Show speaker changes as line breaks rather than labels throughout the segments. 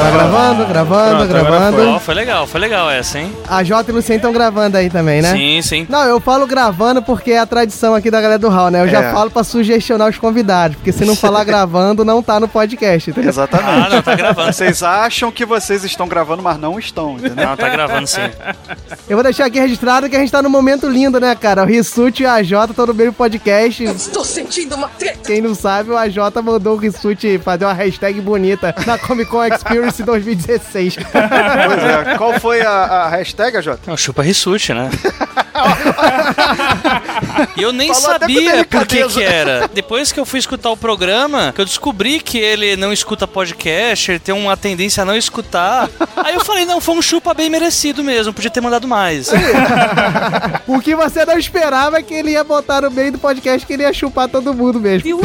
Tá gravando, gravando,
Pronto, agora
gravando.
Ó, foi legal, foi legal essa, hein?
A Jota e o Luciano estão gravando aí também, né?
Sim, sim.
Não, eu falo gravando porque é a tradição aqui da galera do Hall, né? Eu já
É.
falo pra sugestionar os convidados, porque se não falar gravando, não tá no podcast, entendeu?
Exatamente.
Ah, não, tá gravando.
Vocês acham que vocês estão gravando, mas não estão, entendeu?
Não, tá gravando sim.
Eu vou deixar aqui registrado que a gente tá num momento lindo, né, cara? O Rissuti e a Jota estão no mesmo podcast.
Estou sentindo uma treta.
Quem não sabe, o AJ mandou o Rissuti fazer uma hashtag bonita na Comic Con Experience 2016.
Pois é. Qual foi a, a hashtag, Jota?
Não, chupa Rissuti, né? e eu nem
Falou
sabia por que que era. Depois que eu fui escutar o programa, que eu descobri que ele não escuta podcast, ele tem uma tendência a não escutar. Aí eu falei, não, foi um chupa bem merecido mesmo, podia ter mandado mais.
o que você não esperava é que ele ia botar no meio do podcast que ele ia chupar todo mundo mesmo.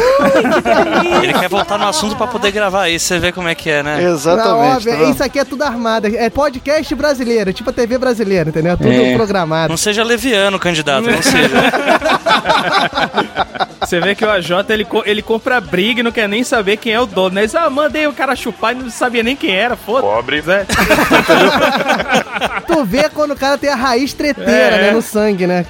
Ele quer voltar no assunto pra poder gravar aí, você vê como é que é, né?
Não,
Exatamente.
óbvio,
tá
isso aqui é tudo armado. É podcast brasileiro, tipo a TV brasileira, entendeu? É tudo
É.
programado.
Não seja leviano, candidato, não seja.
Você vê que o AJ ele, ele compra briga e não quer nem saber quem é o dono. Né? Ele diz, ah, mandei o cara chupar e não sabia nem quem era, foda Pobre. É.
Tu vê quando o cara tem a raiz treteira,
É.
né, no sangue, né?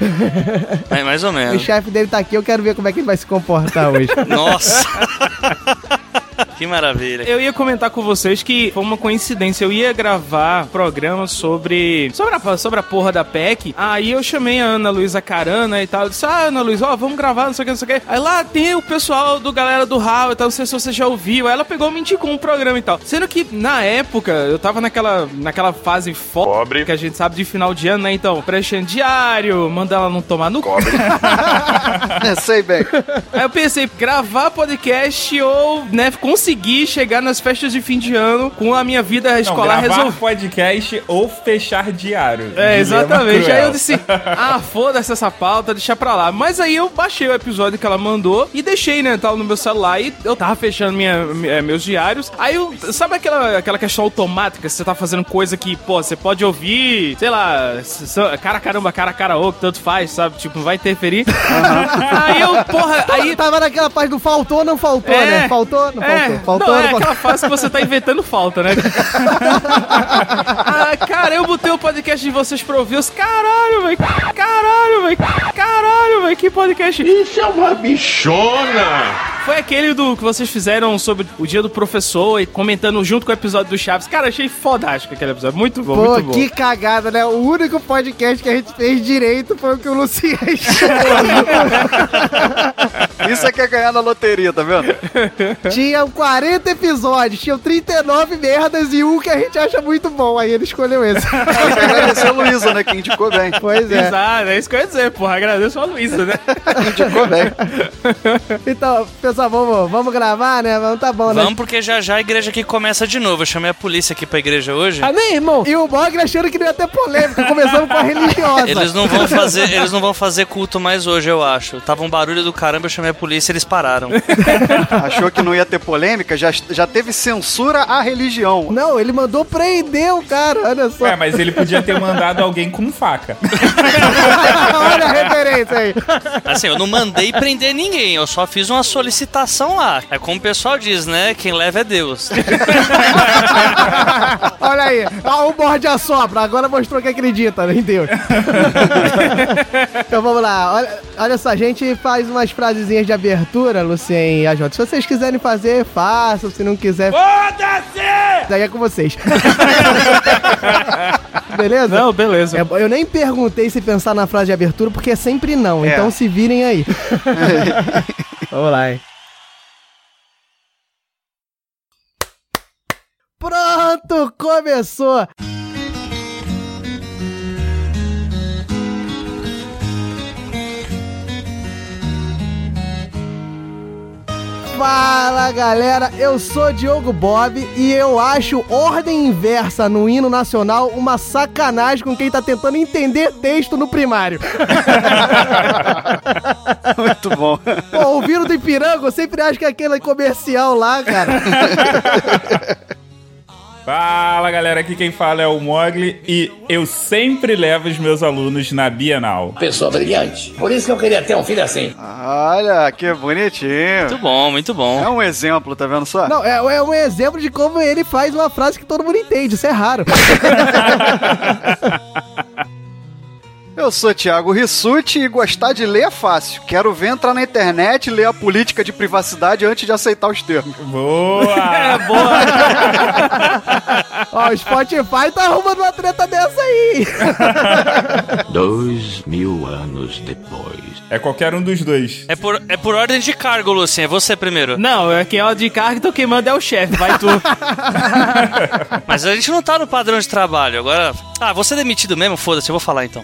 É, mais ou
O
menos.
chefe dele tá aqui, eu quero ver como é que ele vai se comportar hoje.
Nossa! que maravilha.
Eu ia comentar com vocês que foi uma coincidência. Eu ia gravar programa sobre. Sobre a, sobre a porra da PEC. Aí eu chamei a Ana Luísa Carana e tal. Eu disse, ah, Ana Luísa, ó, vamos gravar, não sei o que, não sei o que. Aí lá tem o pessoal do galera do HAL e tal. Não sei se você já ouviu. Aí ela pegou me indicou um programa e tal. Sendo que na época eu tava naquela, naquela fase foda que a gente sabe de final de ano, né? Então, preenchendo diário, manda ela não tomar no cu.
É, sei bem.
Aí eu pensei, gravar podcast ou, né, conseguir chegar nas festas de fim de ano com a minha vida escolar resolvida.
podcast ou fechar diário.
É, exatamente. Aí eu disse, ah, foda-se essa pauta, deixa pra lá. Mas aí eu baixei o episódio que ela mandou e deixei, né, tal, no meu celular e eu tava fechando minha, minha- meus diários. Aí eu, sabe aquela, aquela questão automática, você tá fazendo coisa que, pô, você pode ouvir, sei lá, cara caramba, cara karaokê, tanto faz, sabe? Tipo, não vai interferir. aí eu, porra, aí
Tava naquela parte do faltou, não faltou,
É.
né? Faltou, não
É,
faltou. Faltou,
não,
não,
é aquela fase que você tá inventando falta, né? ah, cara, eu botei o podcast de vocês pra ouvir os caralho, velho. Caralho, velho. Caralho, velho. Que podcast. Isso é uma bichona. Foi aquele do que vocês fizeram sobre o dia do professor e comentando junto com o episódio do Chaves. Cara, achei fodástico aquele episódio. Muito bom,
Pô,
muito bom.
que cagada, né? O único podcast que a gente fez direito foi o que o Luciano
Isso é que é ganhar na loteria, tá vendo?
Tinham 40 episódios, tinham 39 merdas e um que a gente acha muito bom. Aí ele escolheu esse.
Agradecer a Luísa, né? Que indicou bem.
Pois é.
Exato, é isso que eu ia dizer, porra. Agradeço a Luísa, né?
Indicou bem.
Então, pessoal, vamos, vamos gravar, né? Vamos, tá bom, né?
Vamos porque já já a igreja aqui começa de novo. Eu chamei a polícia aqui pra igreja hoje.
Amém, irmão? E o Mogli achando que não ia ter polêmica. Começamos com a religiosa.
Eles não vão fazer, eles não vão fazer culto mais hoje, eu acho. Tava um barulho do caramba, eu chamei a polícia, eles pararam.
Achou que não ia ter polêmica? Já, já teve censura à religião.
Não, ele mandou prender o cara, olha só.
É, mas ele podia ter mandado alguém com faca.
olha a referência aí.
Assim, eu não mandei prender ninguém, eu só fiz uma solicitação lá. É como o pessoal diz, né? Quem leva é Deus.
Olha aí. Ah, o borde assopra. Agora mostrou que acredita em Deus. então vamos lá. Olha, olha só, a gente faz umas frasezinhas de abertura, Lucien e AJ. Se vocês quiserem fazer, façam. Se não quiser. Foda-se! Daí é com vocês. Beleza?
Não, beleza.
É, eu nem perguntei se pensar na frase de abertura, porque é sempre não.
É.
Então se virem aí. Vamos lá, hein? Pronto, começou! Fala galera, eu sou Diogo Bob e eu acho ordem inversa no hino nacional uma sacanagem com quem tá tentando entender texto no primário.
Muito bom.
Pô, o vírus do Ipiranga, eu sempre acho que é aquele comercial lá, cara.
Fala galera, aqui quem fala é o Mogli e eu sempre levo os meus alunos na Bienal.
Pessoa brilhante. Por isso que eu queria ter um filho assim.
Olha, que bonitinho.
Muito bom, muito bom.
É um exemplo, tá vendo só?
Não, é, é um exemplo de como ele faz uma frase que todo mundo entende. Isso é raro.
Eu sou Thiago Rissuti e gostar de ler é fácil. Quero ver entrar na internet e ler a política de privacidade antes de aceitar os termos.
Boa!
É boa.
Ó, o Spotify tá arrumando uma treta dessa aí.
Dois mil anos depois.
É qualquer um dos dois.
É por, é por ordem de cargo, Lucien. É você primeiro.
Não, é quem é de carga, então quem manda é o chefe, vai tu.
Mas a gente não tá no padrão de trabalho. Agora. Ah, você é demitido mesmo? Foda-se, eu vou falar então.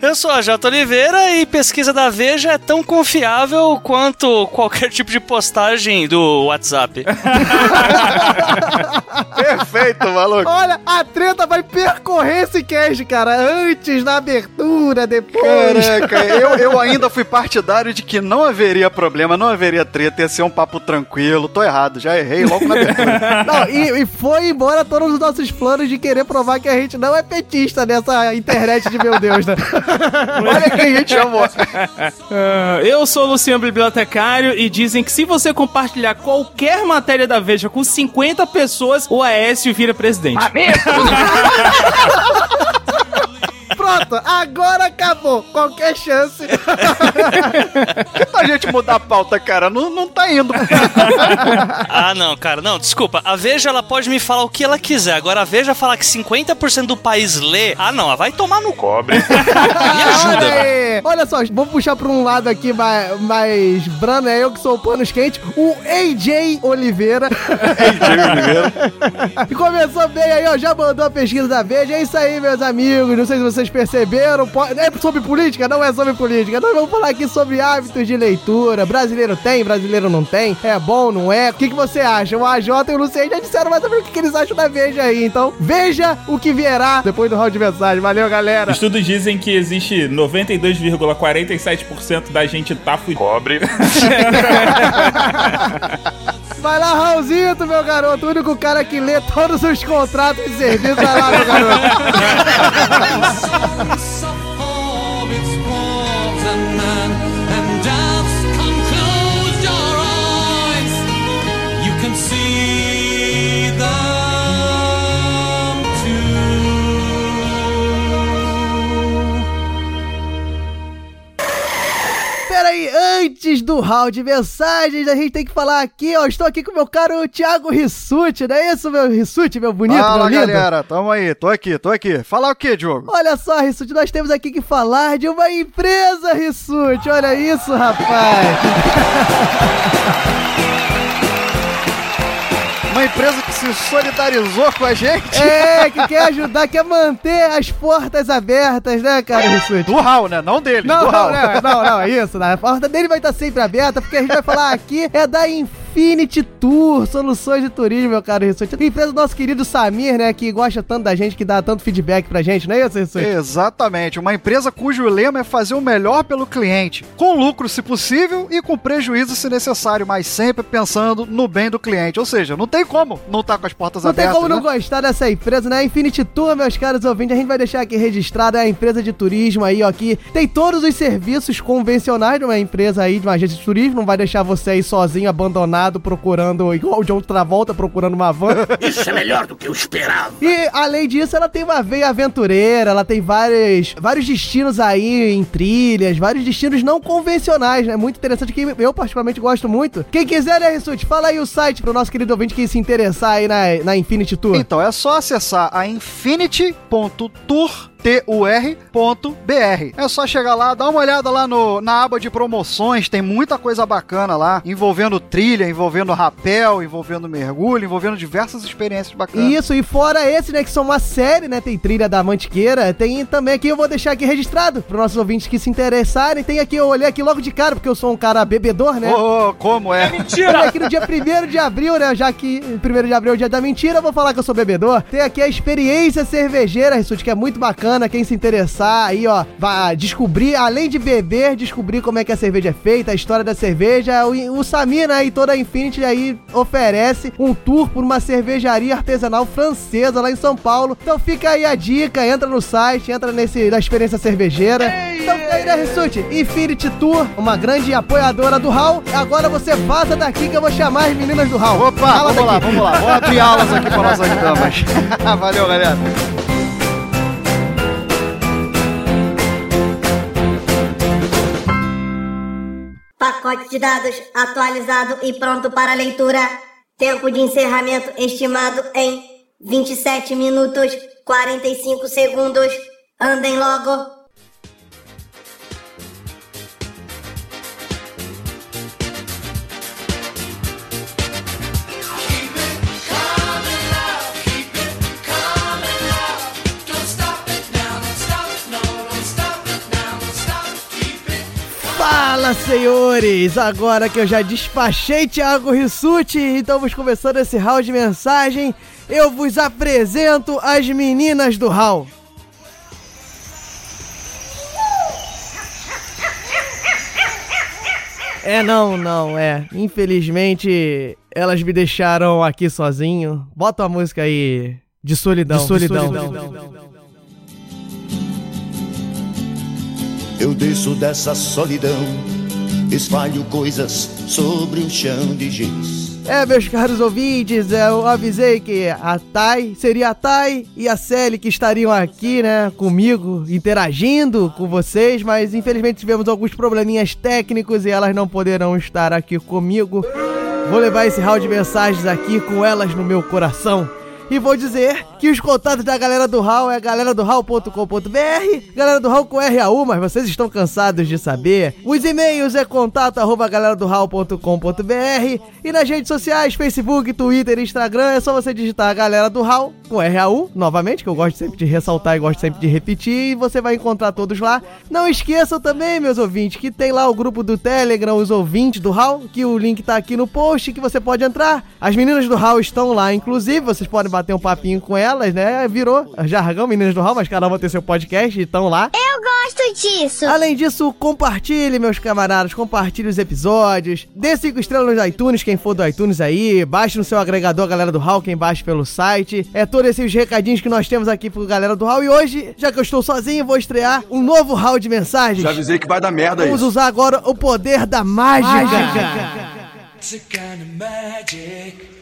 Eu sou a Jota Oliveira e pesquisa da Veja é tão confiável quanto qualquer tipo de postagem do WhatsApp.
Perfeito, maluco.
Olha, a treta vai percorrer esse cast, cara. Antes, na abertura, depois.
Caraca, eu, eu ainda fui partidário de que não haveria problema, não haveria treta, ia ser um papo tranquilo. Tô errado, já errei logo na abertura.
Não, e, e foi embora todos os nossos planos de querer provar que a gente não é petista nessa internet de meu Deus, né?
Olha quem a gente chamou.
Ah, eu sou o Luciano Bibliotecário e dizem que se você compartilhar qualquer matéria da Veja com 50 pessoas, o Aécio vira presidente.
Pronto, agora acabou. Qualquer chance.
A gente mudar a pauta, cara? Não, não tá indo.
ah, não, cara, não, desculpa. A Veja ela pode me falar o que ela quiser. Agora a Veja falar que 50% do país lê. Ah, não, ela vai tomar no cobre. me ajuda,
Olha. Olha só, vamos puxar pra um lado aqui mais, mais brano, é eu que sou o panos quente, o AJ Oliveira. E começou bem aí, ó, já mandou a pesquisa da Veja. É isso aí, meus amigos. Não sei se vocês perceberam. É sobre política? Não é sobre política. Nós vamos falar aqui sobre hábitos de leitura. Brasileiro tem, brasileiro não tem. É bom, não é? O que, que você acha? O AJ e o Luciano já disseram mais ou menos o que, que eles acham da Veja aí. Então, veja o que virá depois do round de mensagem. Valeu, galera.
Estudos dizem que existe 92,47% da gente tá fudido. Cobre.
Vai lá, Raulzito, meu garoto. O único cara que lê todos os contratos de serviço. Vai lá, meu garoto. Of its wars and man and down. Peraí, antes do round de mensagens, a gente tem que falar aqui, ó. Estou aqui com o meu caro Thiago Rissuti, não é isso, meu Rissuti, meu bonito,
Fala,
meu lindo?
galera. Tamo aí. Tô aqui, tô aqui. Falar o quê, Diogo?
Olha só, Rissuti, nós temos aqui que falar de uma empresa, Rissuti. Olha isso, rapaz.
Uma empresa que se solidarizou com a gente.
É, que quer ajudar, quer manter as portas abertas, né, cara, Rissuti?
Do Raul, né? Não dele,
Não,
do
não,
Raul.
não, não, não, é isso. né? A porta dele vai estar sempre aberta, porque a gente vai falar aqui é da Infinity Tour, soluções de turismo, meu caro Rissuti. Empresa do nosso querido Samir, né, que gosta tanto da gente, que dá tanto feedback pra gente, não é isso, Rissuti?
Exatamente, uma empresa cujo lema é fazer o melhor pelo cliente, com lucro se possível e com prejuízo se necessário, mas sempre pensando no bem do cliente. Ou seja, não tem como não estar com as portas
Não tem
abertas.
como não
né?
gostar dessa empresa, né? Infinity Tour, meus caros ouvintes, a gente vai deixar aqui registrado, é a empresa de turismo aí, ó, que tem todos os serviços convencionais de uma empresa aí, de uma agência de turismo, não vai deixar você aí sozinho, abandonado, procurando, igual o John Travolta, procurando uma van.
Isso é melhor do que eu esperava.
E, além disso, ela tem uma veia aventureira, ela tem vários, vários destinos aí em trilhas, vários destinos não convencionais, né? Muito interessante, que eu particularmente gosto muito. Quem quiser, né, Rissuti, fala aí o site pro nosso querido ouvinte que se interessar aí na, na Infinity Tour.
Então é só acessar a infinity.tour tur.br. É só chegar lá, dar uma olhada lá no, na aba de promoções, tem muita coisa bacana lá, envolvendo trilha, envolvendo rapel, envolvendo mergulho, envolvendo diversas experiências bacanas.
Isso, e fora esse, né, que são uma série, né, tem Trilha da Mantiqueira, tem também aqui, eu vou deixar aqui registrado, para nossos ouvintes que se interessarem, tem aqui, eu olhei aqui logo de cara, porque eu sou um cara bebedor, né?
Ô, ô, como é?
Olha aqui no dia 1 de abril, né? Já que 1 de abril é o dia da mentira, eu vou falar que eu sou bebedor. Tem aqui a experiência cervejeira, Rissuti, que é muito bacana. Bacana. Quem se interessar aí, ó, vai descobrir, além de beber, descobrir como é que a cerveja é feita, a história da cerveja. O, o Samina e toda a Infinity aí oferece um tour por uma cervejaria artesanal francesa lá em São Paulo. Então fica aí a dica, entra no site, entra nesse na experiência cervejeira. Então fica aí, né, Rissuti? Infinity Tour, uma grande apoiadora do Hall. Agora você vaza daqui que eu vou chamar as meninas do Hall.
Opa,
Fala
vamos lá,
daqui.
vamos lá. Vamos abrir aulas aqui para nossas damas. Valeu, galera.
Pacote de dados atualizado e pronto para leitura. Tempo de encerramento estimado em 27 minutos 45 segundos. Andem logo.
Fala, senhores! Agora que eu já despachei Thiago Rissuti, então vamos começando esse round de mensagem. Eu vos apresento as meninas do Hall. É, não, não, é. Infelizmente, elas me deixaram aqui sozinho. Bota a música aí de solidão. De solidão.
Eu desço dessa solidão, espalho coisas sobre o chão de giz.
É, meus caros ouvintes, eu avisei que a Thay seria a Thay e a Sally que estariam aqui, né, comigo, interagindo com vocês, mas infelizmente tivemos alguns probleminhas técnicos e elas não poderão estar aqui comigo. Vou levar esse round de mensagens aqui com elas no meu coração. E vou dizer que os contatos da galera do HAL é galera do HAL.com.br, galera do HAL com RAU, mas vocês estão cansados de saber. Os e-mails é contato arroba galera do HAL.com.br e nas redes sociais, Facebook, Twitter, Instagram, é só você digitar a galera do HAL com RAU, novamente, que eu gosto sempre de ressaltar e gosto sempre de repetir, e você vai encontrar todos lá. Não esqueçam também, meus ouvintes, que tem lá o grupo do Telegram, os ouvintes do HAL, que o link tá aqui no post, que você pode entrar. As meninas do HAL estão lá, inclusive, vocês podem bater um papinho com elas, né? Virou jargão, meninas do HAL, mas cada um vai ter seu podcast e estão lá.
Eu gosto disso.
Além disso, compartilhe, meus camaradas, compartilhe os episódios. Dê cinco estrelas no iTunes, quem for do iTunes aí. Baixe no seu agregador, galera do HAL, quem baixe pelo site. É todos esses recadinhos que nós temos aqui pro galera do HAL. E hoje, já que eu estou sozinho, vou estrear um novo round de mensagens.
Já avisei que vai dar merda
Vamos
isso.
usar agora o poder da mágica.
It's a kind of magic.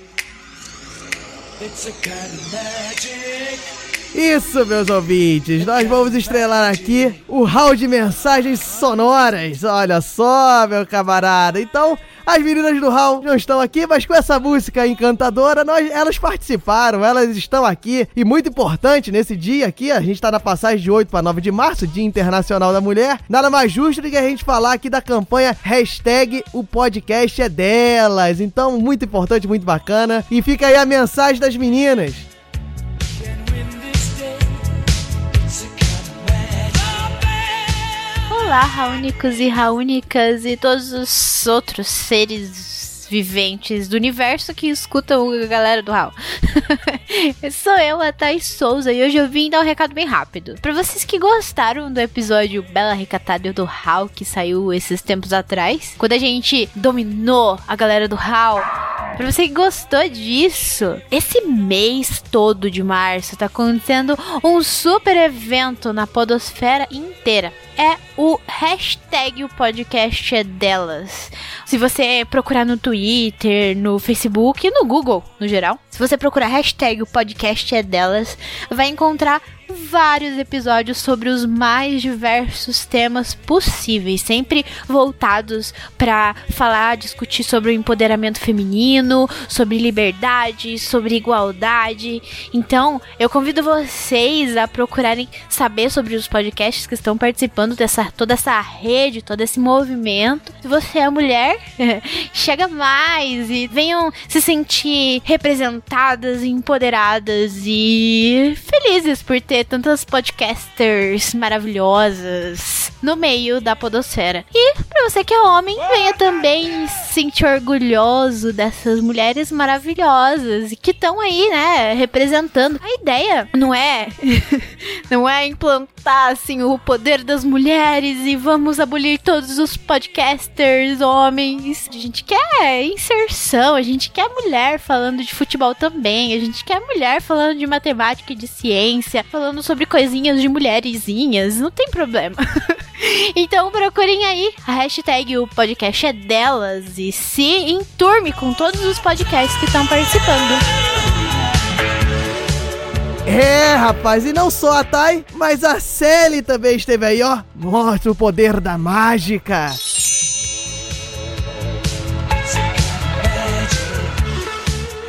It's a kind of magic.
Isso, meus ouvintes, nós vamos estrelar aqui o round de mensagens sonoras. Olha só, meu camarada. Então, as meninas do round não estão aqui, mas com essa música encantadora, nós, elas participaram, elas estão aqui. E muito importante, nesse dia aqui, a gente tá na passagem de 8 para 9 de março, Dia Internacional da Mulher. Nada mais justo do que a gente falar aqui da campanha hashtag o podcast é delas. Então, muito importante, muito bacana. E fica aí a mensagem das meninas.
Olá, raúnicos e raúnicas e todos os outros seres viventes do universo que escutam a galera do Raul. Sou eu, a Thais Souza, e hoje eu vim dar um recado bem rápido. Pra vocês que gostaram do episódio Bela Recatada do Hal, que saiu esses tempos atrás, quando a gente dominou a galera do Hal, Pra você que gostou disso, esse mês todo de março tá acontecendo um super evento na podosfera inteira. É o hashtag o podcast é delas. Se você procurar no Twitter, no Facebook no Google, no geral, se você procurar hashtag o podcast é delas, vai encontrar vários episódios sobre os mais diversos temas possíveis, sempre voltados para falar, discutir sobre o empoderamento feminino, sobre liberdade, sobre igualdade. Então, eu convido vocês a procurarem saber sobre os podcasts que estão participando dessa toda essa rede, todo esse movimento. Se você é mulher, chega mais e venham se sentir representadas, empoderadas e felizes por ter tantas podcasters maravilhosas no meio da podosfera. E pra você que é homem, venha também se sentir orgulhoso dessas mulheres maravilhosas que estão aí, né, representando. A ideia não é não é implantar assim o poder das mulheres e vamos abolir todos os podcasters homens. A gente quer inserção, a gente quer mulher falando de futebol também, a gente quer mulher falando de matemática e de ciência, falando sobre coisinhas de mulherzinhas, não tem problema. Então procurem aí a hashtag o podcast é delas e se enturme com todos os podcasts que estão participando.
É, rapaz, e não só a Thay, mas a Sally também esteve aí, ó. Mostra o poder da mágica.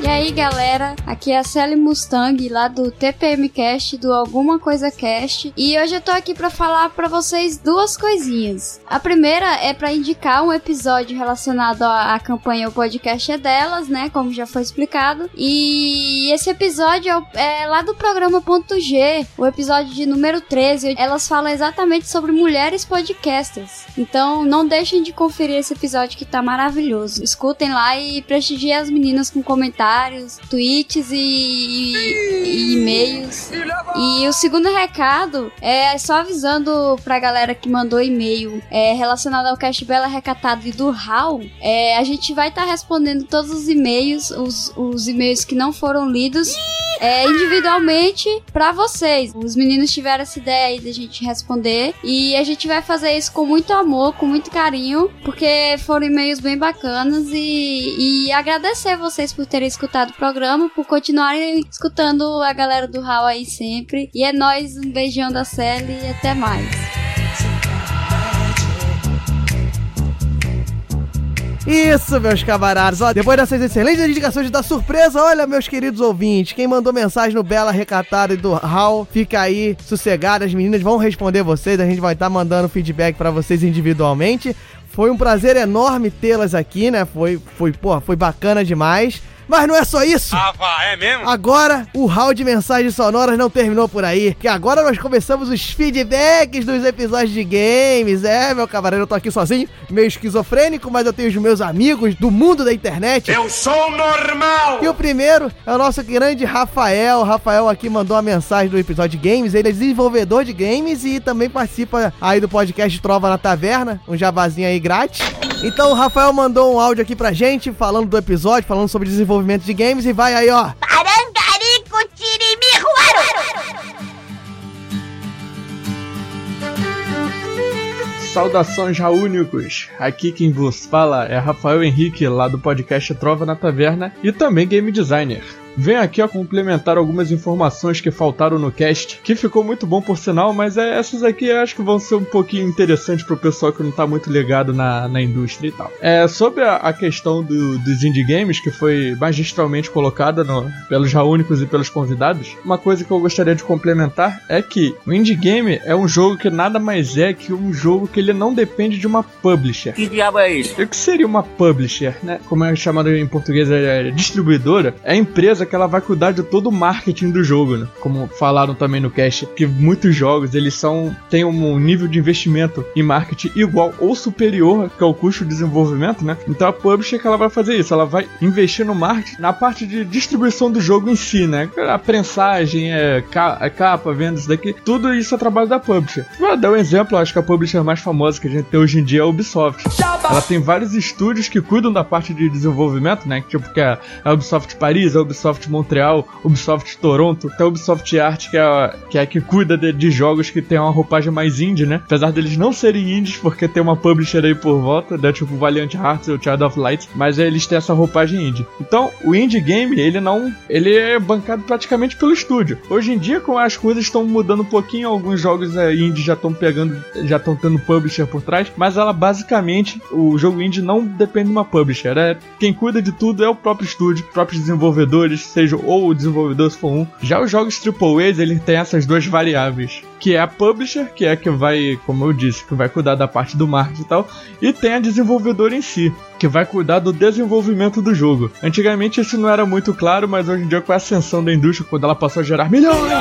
E aí galera, aqui é a Sally Mustang lá do TPM Cast, do Alguma Coisa Cast, e hoje eu tô aqui para falar para vocês duas coisinhas. A primeira é para indicar um episódio relacionado à, campanha O Podcast é Delas, né, como já foi explicado, e esse episódio é, é lá do programa Ponto G, o episódio de número 13, elas falam exatamente sobre mulheres podcasters. Então não deixem de conferir esse episódio que tá maravilhoso. Escutem lá e prestigiem as meninas com comentários, tweets e, e- e-mails. E o segundo recado é só avisando pra galera que mandou e-mail é, relacionado ao Cast Bela Recatado e do HAL. É, a gente vai estar respondendo todos os e-mails, os, os e-mails que não foram lidos. É, individualmente pra vocês. Os meninos tiveram essa ideia aí da gente responder e a gente vai fazer isso com muito amor, com muito carinho, porque foram e-mails bem bacanas e, e agradecer vocês por terem escutado o programa, por continuarem escutando a galera do Hall aí sempre. E é nóis, um beijão da Sally e até mais.
Isso, meus camaradas. Ó, depois dessas excelentes indicações da surpresa, olha, meus queridos ouvintes, quem mandou mensagem no Bela Recatada e do Hal, fica aí sossegado, as meninas vão responder vocês, a gente vai estar mandando feedback pra vocês individualmente. Foi um prazer enorme tê-las aqui, né? Foi, foi, pô, foi bacana demais. Mas não é só isso.
Ah, vá, é mesmo?
Agora, o hall de mensagens sonoras não terminou por aí, que agora nós começamos os feedbacks dos episódios de games. É, meu cavaleiro, eu tô aqui sozinho, meio esquizofrênico, mas eu tenho os meus amigos do mundo da internet.
Eu sou normal!
E o primeiro é o nosso grande Rafael. O Rafael aqui mandou uma mensagem do episódio de games. Ele é desenvolvedor de games e também participa aí do podcast Trova na Taverna, um jabazinho aí grátis. Então o Rafael mandou um áudio aqui pra gente falando do episódio, falando sobre desenvolvimento de games e vai aí, ó.
Parangarico Tirimiruaro!
Saudações raúnicos! Aqui quem vos fala é Rafael Henrique, lá do podcast Trova na Taverna e também game designer. Venho aqui a complementar algumas informações que faltaram no cast, que ficou muito bom por sinal, mas é, essas aqui acho que vão ser um pouquinho interessantes pro pessoal que não tá muito ligado na, na indústria e tal. É, sobre a, a questão do- dos indie games, que foi magistralmente colocada no- pelos raúnicos e pelos convidados, uma coisa que eu gostaria de complementar é que o indie game é um jogo que nada mais é que um jogo que ele não depende de uma publisher.
Que diabo é isso?
E o que seria uma publisher, né? Como é chamado em português, é distribuidora. É a empresa que ela vai cuidar de todo o marketing do jogo, né? Como falaram também no cast, que muitos jogos eles são têm um nível de investimento em marketing igual ou superior que ao custo de desenvolvimento, né? Então a publisher que ela vai fazer isso, ela vai investir no marketing na parte de distribuição do jogo em si, né? A prensagem, é, ca- é capa, vendas isso daqui, tudo isso é trabalho da publisher. Vou dar um exemplo, acho que a publisher mais famosa que a gente tem hoje em dia é a Ubisoft. Ela tem vários estúdios que cuidam da parte de desenvolvimento, né? Tipo que é a Ubisoft Paris, a Ubisoft Montreal, Ubisoft Toronto, tem a Ubisoft Art que é a que, é que cuida de, de jogos que tem uma roupagem mais indie, né? Apesar deles não serem indies, porque tem uma publisher aí por volta, né? Tipo Valiant Hearts ou Child of Light, mas eles têm essa roupagem indie. Então, o indie game, ele não. Ele é bancado praticamente pelo estúdio. Hoje em dia, com as coisas estão mudando um pouquinho, alguns jogos é, indie já estão pegando, já estão tendo publisher por trás, mas ela basicamente, o jogo indie não depende de uma publisher. É, quem cuida de tudo é o próprio estúdio, os próprios desenvolvedores, seja ou o desenvolvedor se for um. Já os jogos AAA, ele tem essas duas variáveis. Que é a publisher, que é a que vai, como eu disse, que vai cuidar da parte do marketing e tal, e tem a desenvolvedora em si, que vai cuidar do desenvolvimento do jogo. Antigamente isso não era muito claro, mas hoje em dia com a ascensão da indústria, quando ela passou a gerar milhões,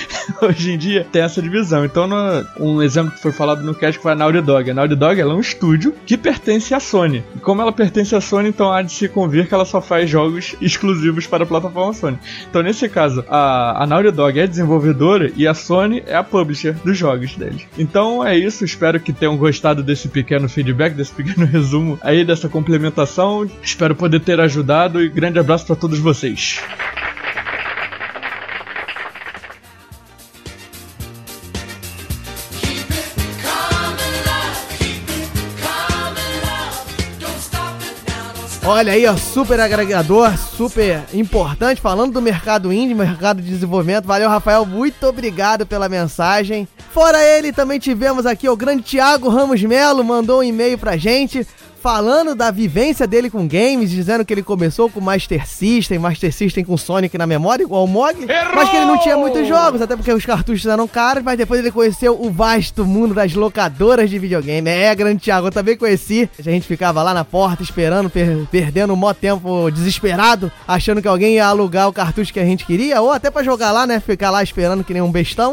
hoje em dia tem essa divisão. Então, no, um exemplo que foi falado no cast foi a Naughty Dog. A Naughty Dog é um estúdio que pertence à Sony. E como ela pertence à Sony, então há de se convir que ela só faz jogos exclusivos para a plataforma Sony. Então, nesse caso, a, a Naughty Dog é desenvolvedora e a Sony é a publisher dos jogos deles. Então é isso, espero que tenham gostado desse pequeno feedback, desse pequeno resumo aí dessa complementação. Espero poder ter ajudado e grande abraço para todos vocês.
Olha aí, ó, super agregador, super importante, falando do mercado indie, mercado de desenvolvimento. Valeu, Rafael, muito obrigado pela mensagem. Fora ele, também tivemos aqui o grande Thiago Ramos Melo, mandou um e-mail pra gente falando da vivência dele com games, dizendo que ele começou com Master System, Master System com Sonic na memória, igual o Mogli, mas que ele não tinha muitos jogos, até porque os cartuchos eram caros, mas depois ele conheceu o vasto mundo das locadoras de videogame. É, grande Thiago, eu também conheci. A gente ficava lá na porta esperando, per perdendo um mó tempo desesperado, achando que alguém ia alugar o cartucho que a gente queria, ou até para jogar lá, né, ficar lá esperando que nem um bestão.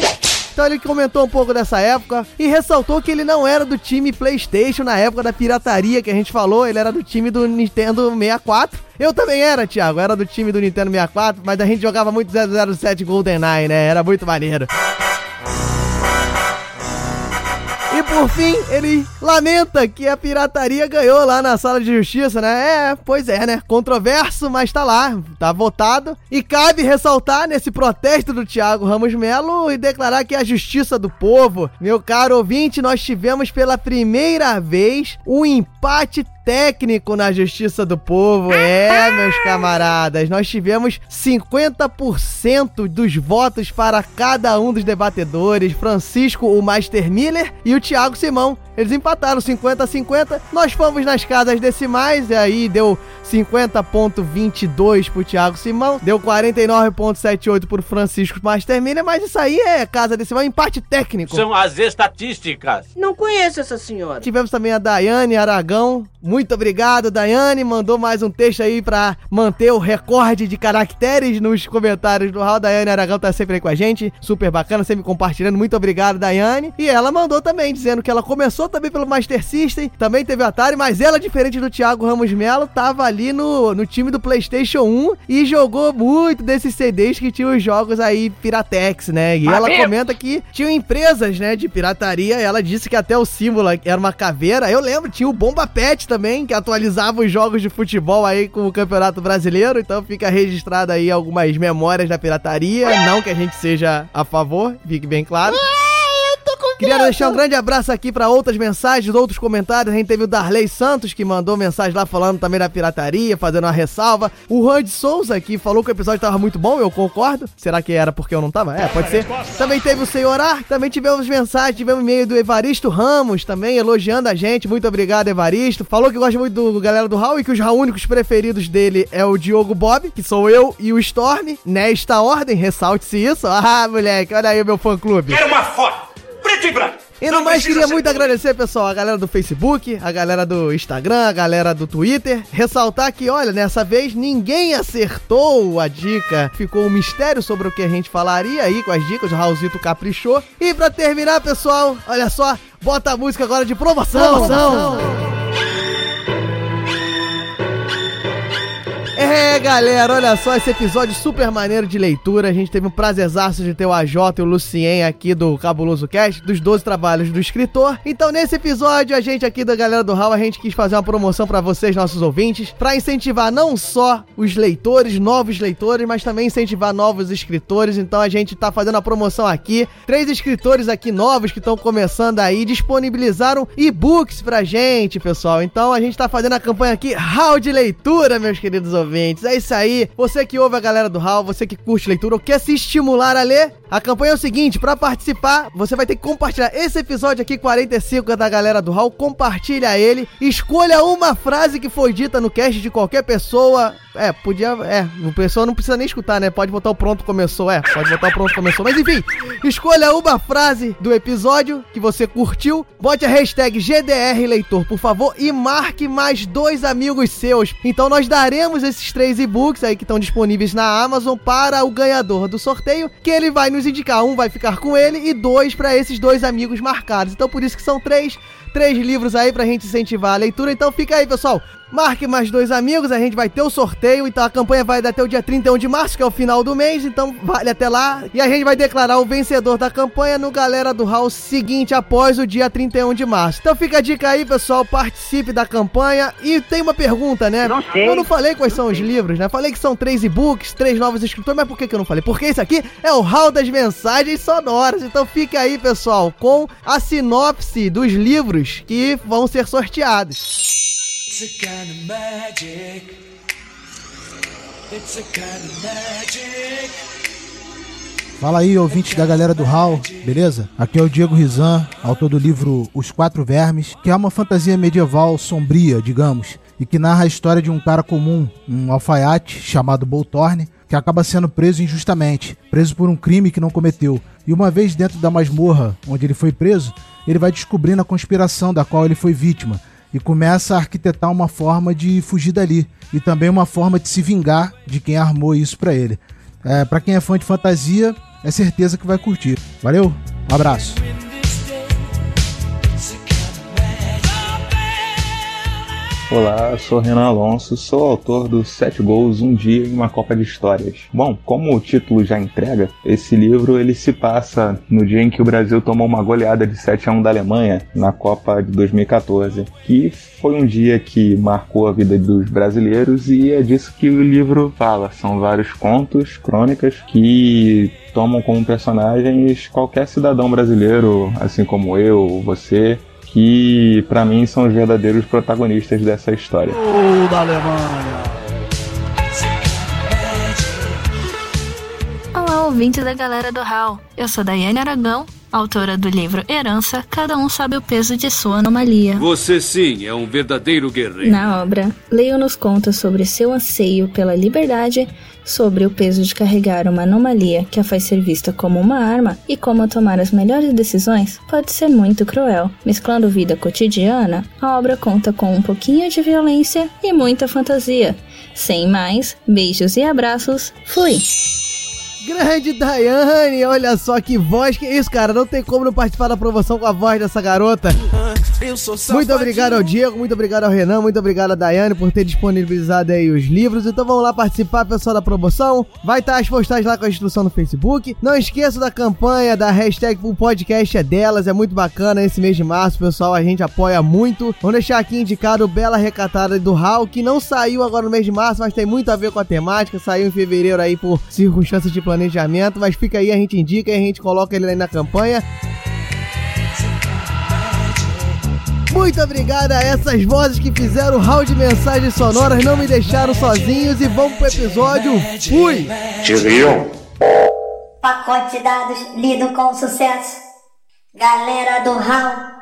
Então ele comentou um pouco dessa época e ressaltou que ele não era do time PlayStation na época da pirataria que a gente falou, ele era do time do Nintendo 64. Eu também era, Thiago, era do time do Nintendo 64, mas a gente jogava muito 007 GoldenEye, né? Era muito maneiro. Por fim, ele lamenta que a pirataria ganhou lá na sala de justiça, né? É, pois é, né? Controverso, mas tá lá, tá votado. E cabe ressaltar nesse protesto do Thiago Ramos Melo e declarar que a justiça do povo, meu caro ouvinte, nós tivemos pela primeira vez um empate técnico na Justiça do Povo. É, meus camaradas, nós tivemos 50% dos votos para cada um dos debatedores. Francisco, o Master Miller, e o Thiago Simão. Eles empataram 50 a 50. Nós fomos nas casas decimais e aí deu 50.22 pro Thiago Simão, deu 49.78 pro Francisco Master Miller, mas isso aí é casa decimal, empate técnico.
São as estatísticas.
Não conheço essa senhora.
Tivemos também a Daiane Aragão. Muito obrigado, Daiane. Mandou mais um texto aí pra manter o recorde de caracteres nos comentários do Hall. Daiane Aragão tá sempre aí com a gente. Super bacana, sempre compartilhando. Muito obrigado, Daiane. E ela mandou também, dizendo que ela começou também pelo Master System, também teve Atari, mas ela, diferente do Thiago Ramos Melo, tava ali no, no time do PlayStation 1 e jogou muito desses CDs que tinham os jogos aí Piratex, né? E ela comenta que tinham empresas, né, de pirataria. Ela disse que até o símbolo era uma caveira. Eu lembro, tinha o Bomba Pet também, que atualizava os jogos de futebol aí com o Campeonato Brasileiro. Então fica registrado aí algumas memórias da pirataria. Não que a gente seja a favor, fique bem claro. Queria deixar um grande abraço aqui para outras mensagens, outros comentários. A gente teve o Darley Santos que mandou mensagem lá falando também da pirataria, fazendo uma ressalva. O Juan de Souza que falou que o episódio tava muito bom, eu concordo. Será que era porque eu não tava? É, pode ser. Também teve o Senhorar, também tivemos mensagens, tivemos e-mail do Evaristo Ramos também elogiando a gente. Muito obrigado, Evaristo. Falou que gosta muito do galera do Raul e que os únicos preferidos dele é o Diogo Bob, que sou eu, e o Storm. Nesta ordem, ressalte-se isso. Ah, moleque, olha aí o meu fã-clube.
Quero uma foto. E branco.
E no mais, queria muito agradecer, pessoal, a galera do Facebook, a galera do Instagram, a galera do Twitter. Ressaltar que, olha, nessa vez ninguém acertou a dica. Ficou um mistério sobre o que a gente falaria aí com as dicas. O Raulzito caprichou. E pra terminar, pessoal, olha só, bota a música agora de promoção. promoção. É, galera, olha só esse episódio super maneiro de leitura. A gente teve um prazerzaço de ter o AJ e o Lucien aqui do Cabuloso Cast, dos 12 trabalhos do escritor. Então, nesse episódio, a gente aqui da galera do Hall, a gente quis fazer uma promoção para vocês, nossos ouvintes, para incentivar não só os leitores, novos leitores, mas também incentivar novos escritores. Então, a gente tá fazendo a promoção aqui. Três escritores aqui novos que estão começando aí disponibilizaram e-books pra gente, pessoal. Então, a gente tá fazendo a campanha aqui Hall de Leitura, meus queridos ouvintes. É isso aí. Você que ouve a galera do Hall, você que curte leitura ou quer se estimular a ler, a campanha é o seguinte: pra participar, você vai ter que compartilhar esse episódio aqui, 45 da galera do Hall. Compartilha ele. Escolha uma frase que foi dita no cast de qualquer pessoa. É, podia. É, o pessoal não precisa nem escutar, né? Pode botar o pronto começou. É, pode botar o pronto começou. Mas enfim, escolha uma frase do episódio que você curtiu. Bote a hashtag GDR Leitor, por favor, e marque mais dois amigos seus. Então nós daremos esses três e-books aí que estão disponíveis na Amazon para o ganhador do sorteio, que ele vai nos indicar. Um vai ficar com ele e dois para esses dois amigos marcados. Então por isso que são três três livros aí pra gente incentivar a leitura. Então fica aí, pessoal. Marque mais dois amigos, a gente vai ter o sorteio. Então a campanha vai até o dia 31 de março, que é o final do mês. Então vale até lá. E a gente vai declarar o vencedor da campanha no Galera do House seguinte, após o dia 31 de março. Então fica a dica aí, pessoal. Participe da campanha. E tem uma pergunta, né?
Não sei.
Eu não falei quais são os livros, né? Falei que são três e-books, três novos escritores. Mas por que, que eu não falei? Porque esse aqui é o Hall das Mensagens Sonoras. Então fique aí, pessoal, com a sinopse dos livros que vão ser sorteados.
It's a kind of magic. It's a kind of magic.
Fala aí, ouvintes da galera do HAL, beleza? Aqui é o Diego Rizan, autor do livro Os Quatro Vermes, que é uma fantasia medieval sombria, digamos, e que narra a história de um cara comum, um alfaiate chamado Boltorne, que acaba sendo preso injustamente, preso por um crime que não cometeu. E uma vez dentro da masmorra onde ele foi preso, ele vai descobrindo a conspiração da qual ele foi vítima e começa a arquitetar uma forma de fugir dali e também uma forma de se vingar de quem armou isso pra ele. É, para quem é fã de fantasia, é certeza que vai curtir. Valeu, um abraço.
Olá, eu sou Renan Alonso, sou autor do Sete Gols Um Dia em uma Copa de Histórias. Bom, como o título já entrega, esse livro ele se passa no dia em que o Brasil tomou uma goleada de 7 a 1 da Alemanha na Copa de 2014, que foi um dia que marcou a vida dos brasileiros e é disso que o livro fala. São vários contos, crônicas que tomam como personagens qualquer cidadão brasileiro, assim como eu, você, que para mim são os verdadeiros protagonistas dessa história.
Gol da Alemanha.
Olá, ouvintes da galera do HAL. Eu sou Daiane Aragão, autora do livro Herança, Cada um sabe o peso de sua anomalia.
Você sim é um verdadeiro guerreiro.
Na obra, Leo nos conta sobre seu anseio pela liberdade, sobre o peso de carregar uma anomalia que a faz ser vista como uma arma e como tomar as melhores decisões pode ser muito cruel. Mesclando vida cotidiana, a obra conta com um pouquinho de violência e muita fantasia. Sem mais, beijos e abraços, fui!
Grande Daiane, olha só que voz. Que isso, cara? Não tem como não participar da promoção com a voz dessa garota. Muito obrigado ao Diego, muito obrigado ao Renan, muito obrigado a Daiane por ter disponibilizado aí os livros. Então vamos lá participar, pessoal, da promoção. Vai estar as postagens lá com a instrução no Facebook. Não esqueça da campanha da hashtag o podcast é delas. É muito bacana esse mês de março, pessoal. A gente apoia muito. Vamos deixar aqui indicado Bela Recatada do Hal, que não saiu agora no mês de março, mas tem muito a ver com a temática. Saiu em fevereiro aí por circunstâncias de planejamento. Mas fica aí, a gente indica e a gente coloca ele aí na campanha. Muito obrigado a essas vozes que fizeram o hall de mensagens sonoras, não me deixaram sozinhos e vamos pro episódio. Fui!
Pacote de dados lido com sucesso. Galera do HAL.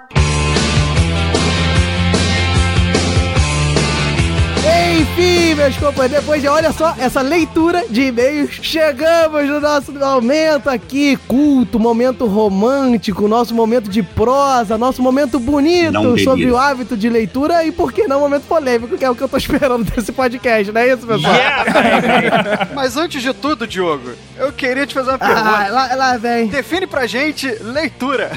Enfim, meus companheiros, depois de olha só essa leitura de e-mails, chegamos no nosso momento aqui, culto, momento romântico, nosso momento de prosa, nosso momento bonito sobre o hábito de leitura e por que não momento polêmico, que é o que eu tô esperando desse podcast, não é isso, pessoal?
Mas antes de tudo, Diogo, eu queria te fazer uma pergunta.
Ah, lá, lá vem.
Define pra gente leitura.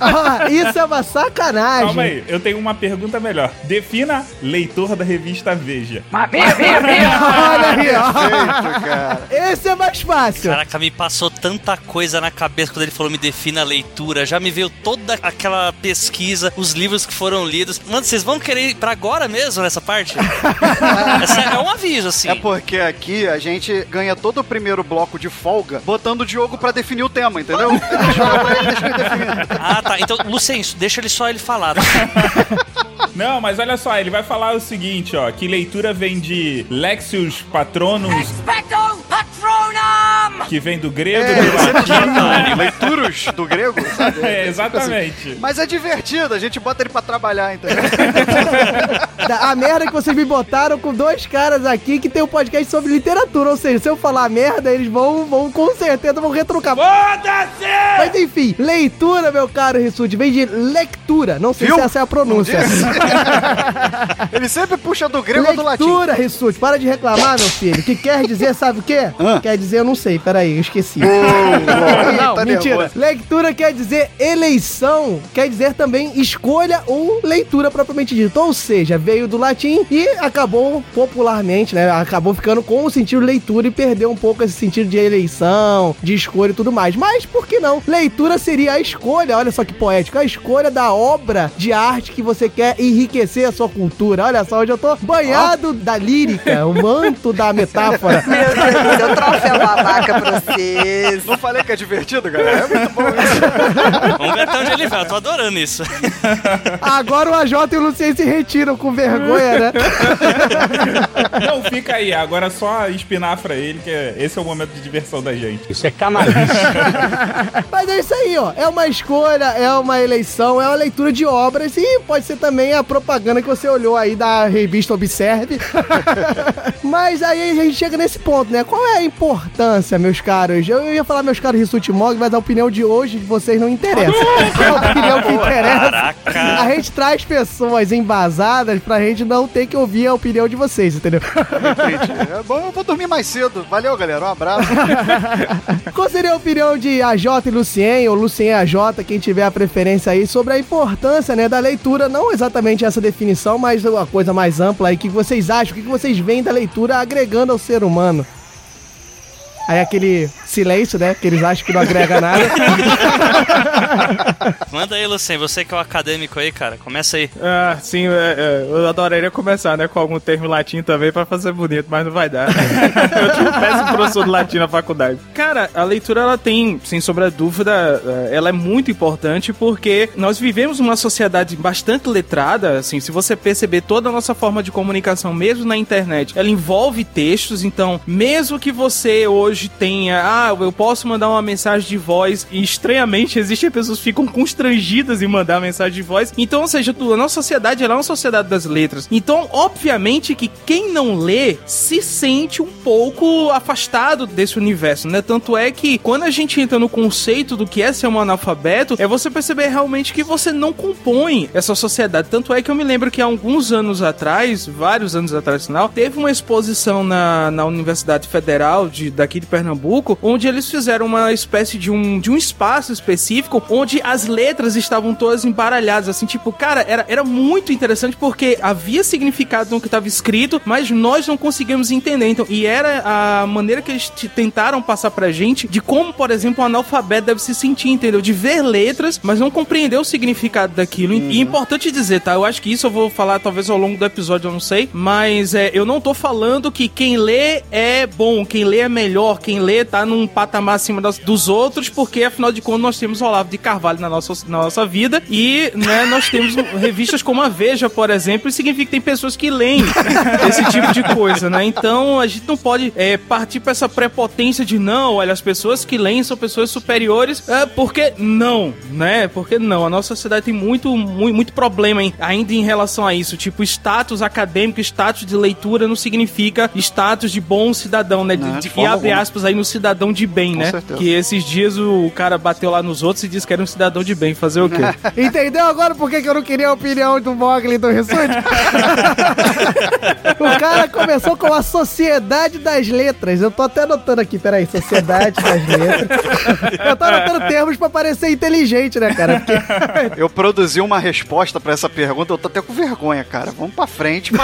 Ah, isso é uma sacanagem.
Calma aí, eu tenho uma pergunta melhor. Defina leitor da revista Veja.
Mas venha, venha, venha.
Olha aí.
Perfeito, cara.
Esse é mais fácil.
Caraca, me passou tanta coisa na cabeça quando ele falou me defina a leitura. Já me veio toda aquela pesquisa, os livros que foram lidos. Mano, vocês vão querer ir pra agora mesmo nessa parte? Essa é um aviso, assim.
É porque aqui a gente ganha todo o primeiro bloco de folga botando o Diogo pra definir o tema, entendeu? Joga pra ele, deixa ele definir.
Ah, tá. Então, Lucenço, deixa ele só ele falar. tá?
Não, mas olha só, ele vai falar o seguinte, ó, que leitura vem de Lexius Patronus,
Expecto!
Que vem do grego,
É,
do latim.
Leituros do grego, sabe?
É, exatamente.
Mas é divertido, a gente bota ele pra trabalhar, entendeu?
Da- A merda que vocês me botaram com dois caras aqui que tem um podcast sobre literatura. Ou seja, se eu falar merda, eles vão, vão com certeza vão retrucar.
Foda-se!
Mas enfim, leitura, meu caro Rissuti, vem de lectura. Não sei
Viu?
se essa é a pronúncia.
Ele sempre puxa do grego ou do latim.
Leitura, Rissuti, para de reclamar, meu filho. Que quer dizer, sabe o quê? Quer dizer, eu não sei, peraí, eu esqueci. não,
tá
mentira.
nervoso.
Leitura quer dizer eleição, quer dizer também escolha ou leitura propriamente dita. Ou seja, veio do latim e acabou popularmente, né? Acabou ficando com o sentido leitura e perdeu um pouco esse sentido de eleição, de escolha e tudo mais. Mas por que não? Leitura seria a escolha, olha só que poético, a escolha da obra de arte que você quer enriquecer a sua cultura. Olha só, hoje eu tô banhado da lírica, o manto da metáfora.
Meu Deus, seu troféu babaca pra vocês.
Não falei que é divertido, galera? É muito bom isso.
Vamos ver até onde ele vai. Eu tô adorando isso.
Agora o AJ e o Luciano se retiram com vergonha, né?
Não, fica aí, agora só espinafra ele, que é- esse é o momento de diversão da gente.
Isso é canalice.
Mas é isso aí, ó. É uma escolha, é uma eleição, é uma leitura de obras e pode ser também a propaganda que você olhou aí da revista Observe. Mas aí a gente chega nesse ponto, né? Qual é a importância, meus caros? Eu ia falar, meus caros Rissuti Mog, mas a opinião de hoje de vocês não interessa. a opinião que interessa.
Caraca.
A gente traz pessoas embasadas pra gente não ter que ouvir a opinião de vocês, entendeu?
É bom, eu vou dormir mais cedo. Valeu, galera. Um abraço.
Qual seria a opinião de AJ e Lucien, ou Lucien e AJ, quem tiver a preferência aí, sobre a importância, né, da leitura, não exatamente essa definição, mas uma coisa mais ampla aí, o que vocês acham, o que vocês veem da leitura agregando ao ser humano? Aí aquele silêncio, né, que eles acham que não agrega nada.
Manda aí, Lucien. Você que é o acadêmico aí, cara. Começa aí.
Ah, sim, é, é, eu adoraria começar, né, com algum termo latim também pra fazer bonito, mas não vai dar. eu tive um péssimo professor de latim na faculdade. Cara, a leitura, ela tem, sem sombra de dúvida, eh, ela é muito importante porque nós vivemos numa sociedade bastante letrada, assim, se você perceber toda a nossa forma de comunicação, mesmo na internet, ela envolve textos, então, mesmo que você hoje tenha, ah, eu posso mandar uma mensagem de voz e estranhamente existem pessoas que ficam constrangidas em mandar mensagem de voz. Então, ou seja, a nossa sociedade ela é uma sociedade das letras. Então, obviamente que quem não lê se sente um pouco afastado desse universo, né? Tanto é que quando a gente entra no conceito do que é ser um analfabeto, é você perceber realmente que você não compõe essa sociedade. Tanto é que eu me lembro que há alguns anos atrás, vários anos atrás, sinal, teve uma exposição na, na Universidade Federal de, daqui de Pernambuco, onde eles fizeram uma espécie de um, de um espaço específico onde as letras estavam todas embaralhadas, assim, tipo, cara, era, era muito interessante porque havia significado no que estava escrito, mas nós não conseguimos entender. Então, e era a maneira que eles te- tentaram passar pra gente de como, por exemplo, um analfabeto deve se sentir, entendeu? De ver letras, mas não compreender o significado daquilo. E é importante dizer, tá? Eu acho que isso eu vou falar talvez ao longo do episódio, eu não sei, mas é, eu não tô falando que quem lê é bom, quem lê é melhor, quem lê tá num patamar acima dos outros, porque afinal de contas nós temos o Olavo de Carvalho na nossa, na nossa vida e né, nós temos revistas como a Veja, por exemplo, e significa que tem pessoas que leem esse tipo de coisa, né? Então a gente não pode é, partir pra essa prepotência de não, olha, as pessoas que leem são pessoas superiores, é, porque não, né? Porque não, a nossa sociedade tem muito, muito, muito problema em- ainda em relação a isso, tipo, status acadêmico, status de leitura não significa status de bom cidadão, né? De,
Não,
de,
de
e abre
alguma.
Aspas aí no cidadão de bem,
Com
né?
certeza.
Que esses dias o cara bateu lá nos outros e disse que era um cidadão de bem, fazer o quê?
Entendeu agora por que que eu não queria a opinião do Mogli e do Rissuti? o cara começou com a Sociedade das Letras. Eu tô até anotando aqui, peraí, Sociedade das Letras. Eu tô anotando termos pra parecer inteligente, né, cara? Porque
Eu produzi uma resposta pra essa pergunta, eu tô até com vergonha, cara. Vamos pra frente.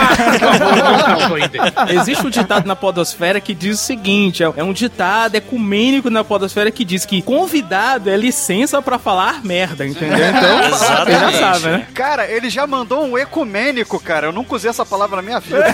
Existe um ditado na podosfera que diz o seguinte, é é um ditado ecumênico na podosfera que diz que convidado é licença pra falar merda, entendeu? Então, você já sabe, né?
Cara, ele já mandou um ecumênico, cara. Eu nunca usei essa palavra na minha vida.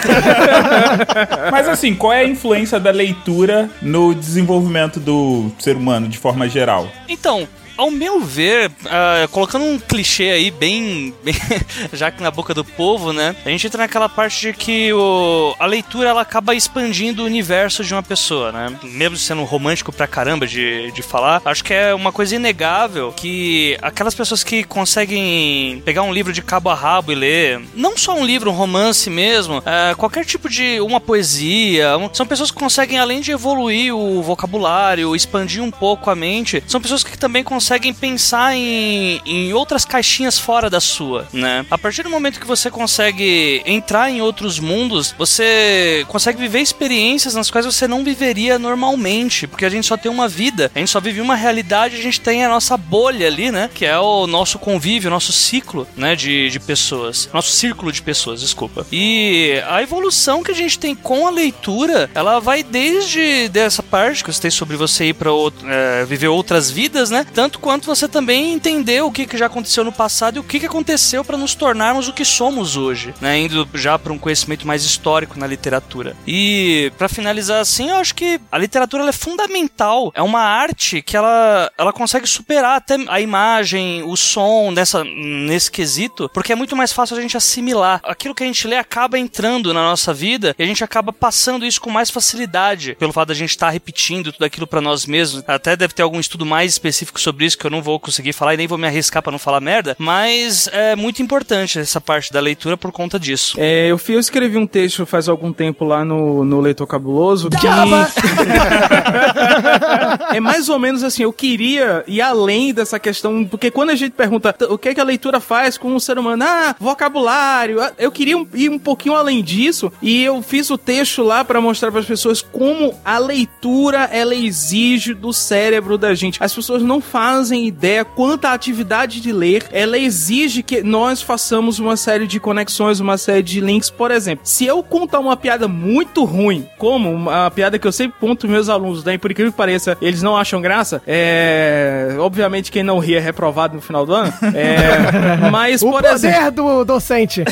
Mas assim, qual é a influência da leitura no desenvolvimento do ser humano de forma geral?
Então, ao meu ver, uh, colocando um clichê aí bem, bem já que na boca do povo, né? A gente entra naquela parte de que o, a leitura ela acaba expandindo o universo de uma pessoa, né? Mesmo sendo romântico pra caramba de, de falar, acho que é uma coisa inegável que aquelas pessoas que conseguem pegar um livro de cabo a rabo e ler, não só um livro, um romance mesmo, uh, qualquer tipo de uma poesia, um, são pessoas que conseguem além de evoluir o vocabulário, expandir um pouco a mente, são pessoas que também conseguem pensar em, em outras caixinhas fora da sua, né? A partir do momento que você consegue entrar em outros mundos, você consegue viver experiências nas quais você não viveria normalmente, porque a gente só tem uma vida, a gente só vive uma realidade, a gente tem a nossa bolha ali, né? Que é o nosso convívio, o nosso ciclo, né? De, de pessoas, nosso círculo de pessoas, desculpa. E a evolução que a gente tem com a leitura, ela vai desde dessa parte que você tem sobre você ir para é, viver outras vidas, né? Tanto quanto você também entender o que, que já aconteceu no passado e o que, que aconteceu para nos tornarmos o que somos hoje, né? Indo já para um conhecimento mais histórico na literatura. E para finalizar assim, eu acho que a literatura é fundamental. É uma arte que ela, ela consegue superar até a imagem, o som nessa, nesse quesito, porque é muito mais fácil a gente assimilar. Aquilo que a gente lê acaba entrando na nossa vida e a gente acaba passando isso com mais facilidade, pelo fato da gente estar tá repetindo tudo aquilo para nós mesmos. Até deve ter algum estudo mais específico sobre isso que eu não vou conseguir falar e nem vou me arriscar para não falar merda, mas é muito importante essa parte da leitura por conta disso.
É, eu, eu escrevi um texto faz algum tempo lá no, no Leitor Cabuloso que. é mais ou menos assim, eu queria ir além dessa questão, porque quando a gente pergunta o que, é que a leitura faz com o ser humano, ah, vocabulário, ah", eu queria ir um pouquinho além disso e eu fiz o texto lá para mostrar para as pessoas como a leitura ela exige do cérebro da gente. As pessoas não fazem ideia quanta atividade de ler ela exige que nós façamos uma série de conexões, uma série de links. Por exemplo, se eu contar uma piada muito ruim, como uma piada que eu sempre conto meus alunos, né? por incrível que pareça, eles não acham graça, é... obviamente quem não ri é reprovado no final do ano. É... Mas,
o
por
poder
exemplo...
do docente.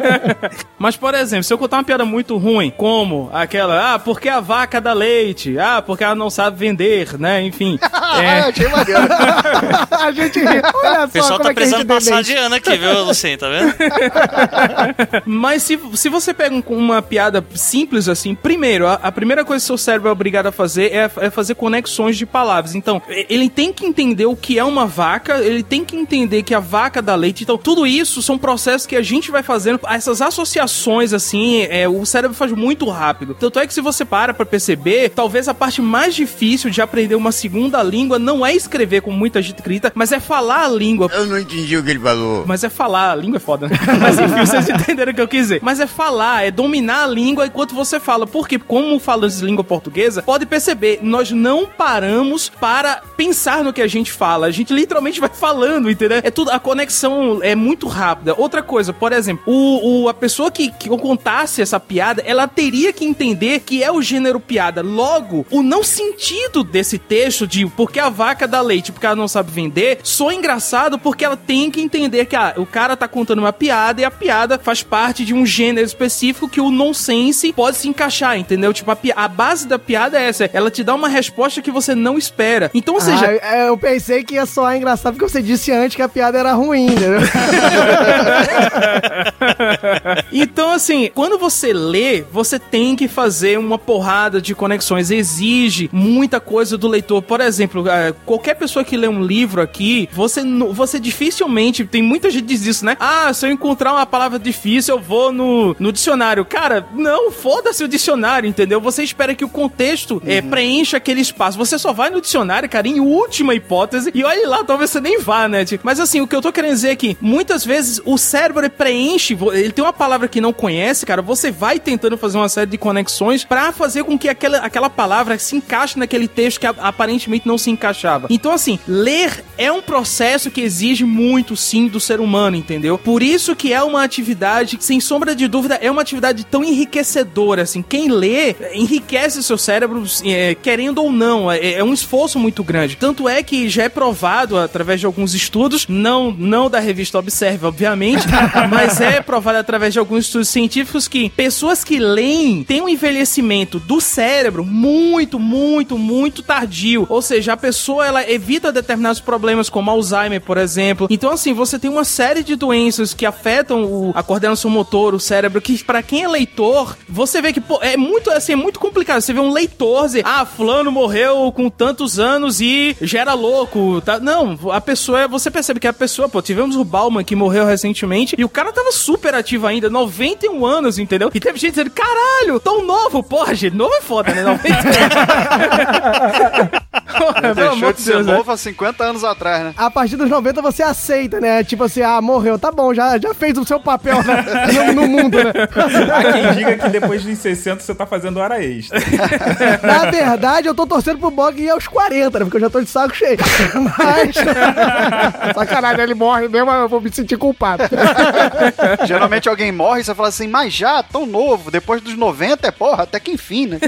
Mas, por exemplo, se eu contar uma piada muito ruim, como aquela, ah, porque a vaca dá leite, ah, porque ela não sabe vender, né? Enfim.
é... Achei maneiro.
a gente ri. Olha
O pessoal
só
tá
é
precisando passar de ano aqui, viu, Lucien, tá vendo?
Mas se, se você pega um- uma piada simples assim, primeiro, a, a primeira coisa que seu cérebro é obrigado a fazer é, é fazer conexões de palavras. Então, ele tem que entender o que é uma vaca, ele tem que entender que a vaca dá leite. Então, tudo isso são processos que a gente vai fazendo. Essas associações, assim, é, o cérebro faz muito rápido. Tanto é que se você para pra perceber, talvez a parte mais difícil de aprender uma segunda língua não é escrever como muita gente grita, mas é falar a língua.
Eu não entendi o que ele falou.
Mas é falar, a língua é foda, né? Mas enfim, vocês entenderam o que eu quis dizer. Mas é falar, é dominar a língua enquanto você fala. Porque, como falantes de língua portuguesa, pode perceber, nós não paramos para pensar no que a gente fala. A gente literalmente vai falando, entendeu? É tudo, a conexão é muito rápida. Outra coisa, por exemplo, o, o- a pessoa que, que contasse essa piada, ela teria que entender que é o gênero piada. Logo, o não sentido desse texto de porque a vaca dá leite, porque ela não sabe vender, só engraçado porque ela tem que entender que ah, o cara tá contando uma piada e a piada faz parte de um gênero específico que o nonsense pode se encaixar, entendeu? Tipo, a, a base da piada é essa, ela te dá uma resposta que você não espera. Então, ou seja,
Ah, eu pensei que ia soar engraçado porque você disse antes que a piada era ruim, entendeu?
então, assim, quando você lê, você tem que fazer uma porrada de conexões. Exige muita coisa do leitor. Por exemplo, eh, qualquer pessoa que lê um livro aqui, você, você dificilmente. Tem muita gente que diz isso, né? Ah, se eu encontrar uma palavra difícil, eu vou no, no dicionário. Cara, não, foda-se o dicionário, entendeu? Você espera que o contexto eh, preencha aquele espaço. Você só vai no dicionário, cara, em última hipótese, e olhe lá, talvez você nem vá, né? Tipo, Mas assim, o que eu tô querendo dizer é que muitas vezes o cérebro preenche, ele tem uma palavra que não conhece, cara, você vai tentando fazer uma série de conexões pra fazer com que aquela, aquela palavra se encaixe naquele texto que aparentemente não se encaixava. Então, assim, ler é um processo que exige muito, sim, do ser humano, entendeu? Por isso que é uma atividade, sem sombra de dúvida, é uma atividade tão enriquecedora, assim. Quem lê, enriquece seu cérebro, é, querendo ou não. É, É, é um esforço muito grande. Tanto é que já é provado através de alguns estudos, não, não da revista Observe, obviamente, mas é provado através de alguns estudos científicos que pessoas que leem têm um envelhecimento do cérebro muito, muito, muito tardio. Ou seja, a pessoa ela evita determinados problemas como Alzheimer, por exemplo. Então, assim, você tem uma série de doenças que afetam o, a coordenação motor, o cérebro, que para quem é leitor, você vê que pô, é muito assim, é muito complicado. Você vê um leitor dizer, ah, fulano morreu com tantos anos e já era louco, tá? Não, a pessoa, você percebe que a pessoa, pô, tivemos o Bauman que morreu recentemente e o cara tava super ativo ainda, 91 anos, entendeu? E teve gente dizendo, caralho, tão novo, porra, gente, novo é foda, né? 91.
Ele deixou de ser
né?
novo há 50 anos atrás, né?
A partir dos 90 você aceita, né? Tipo assim, ah, morreu, tá bom, já, já fez o seu papel né? no, no mundo, né?
Há quem diga que depois dos 60 você tá fazendo hora extra.
Na verdade, eu tô torcendo pro Bog ir aos 40, né? Porque eu já tô de saco cheio. Mas. Sacanagem, ele morre mesmo, eu vou me sentir culpado.
Geralmente alguém morre e você fala assim, mas já, tão novo, depois dos 90 é porra, até que enfim, né?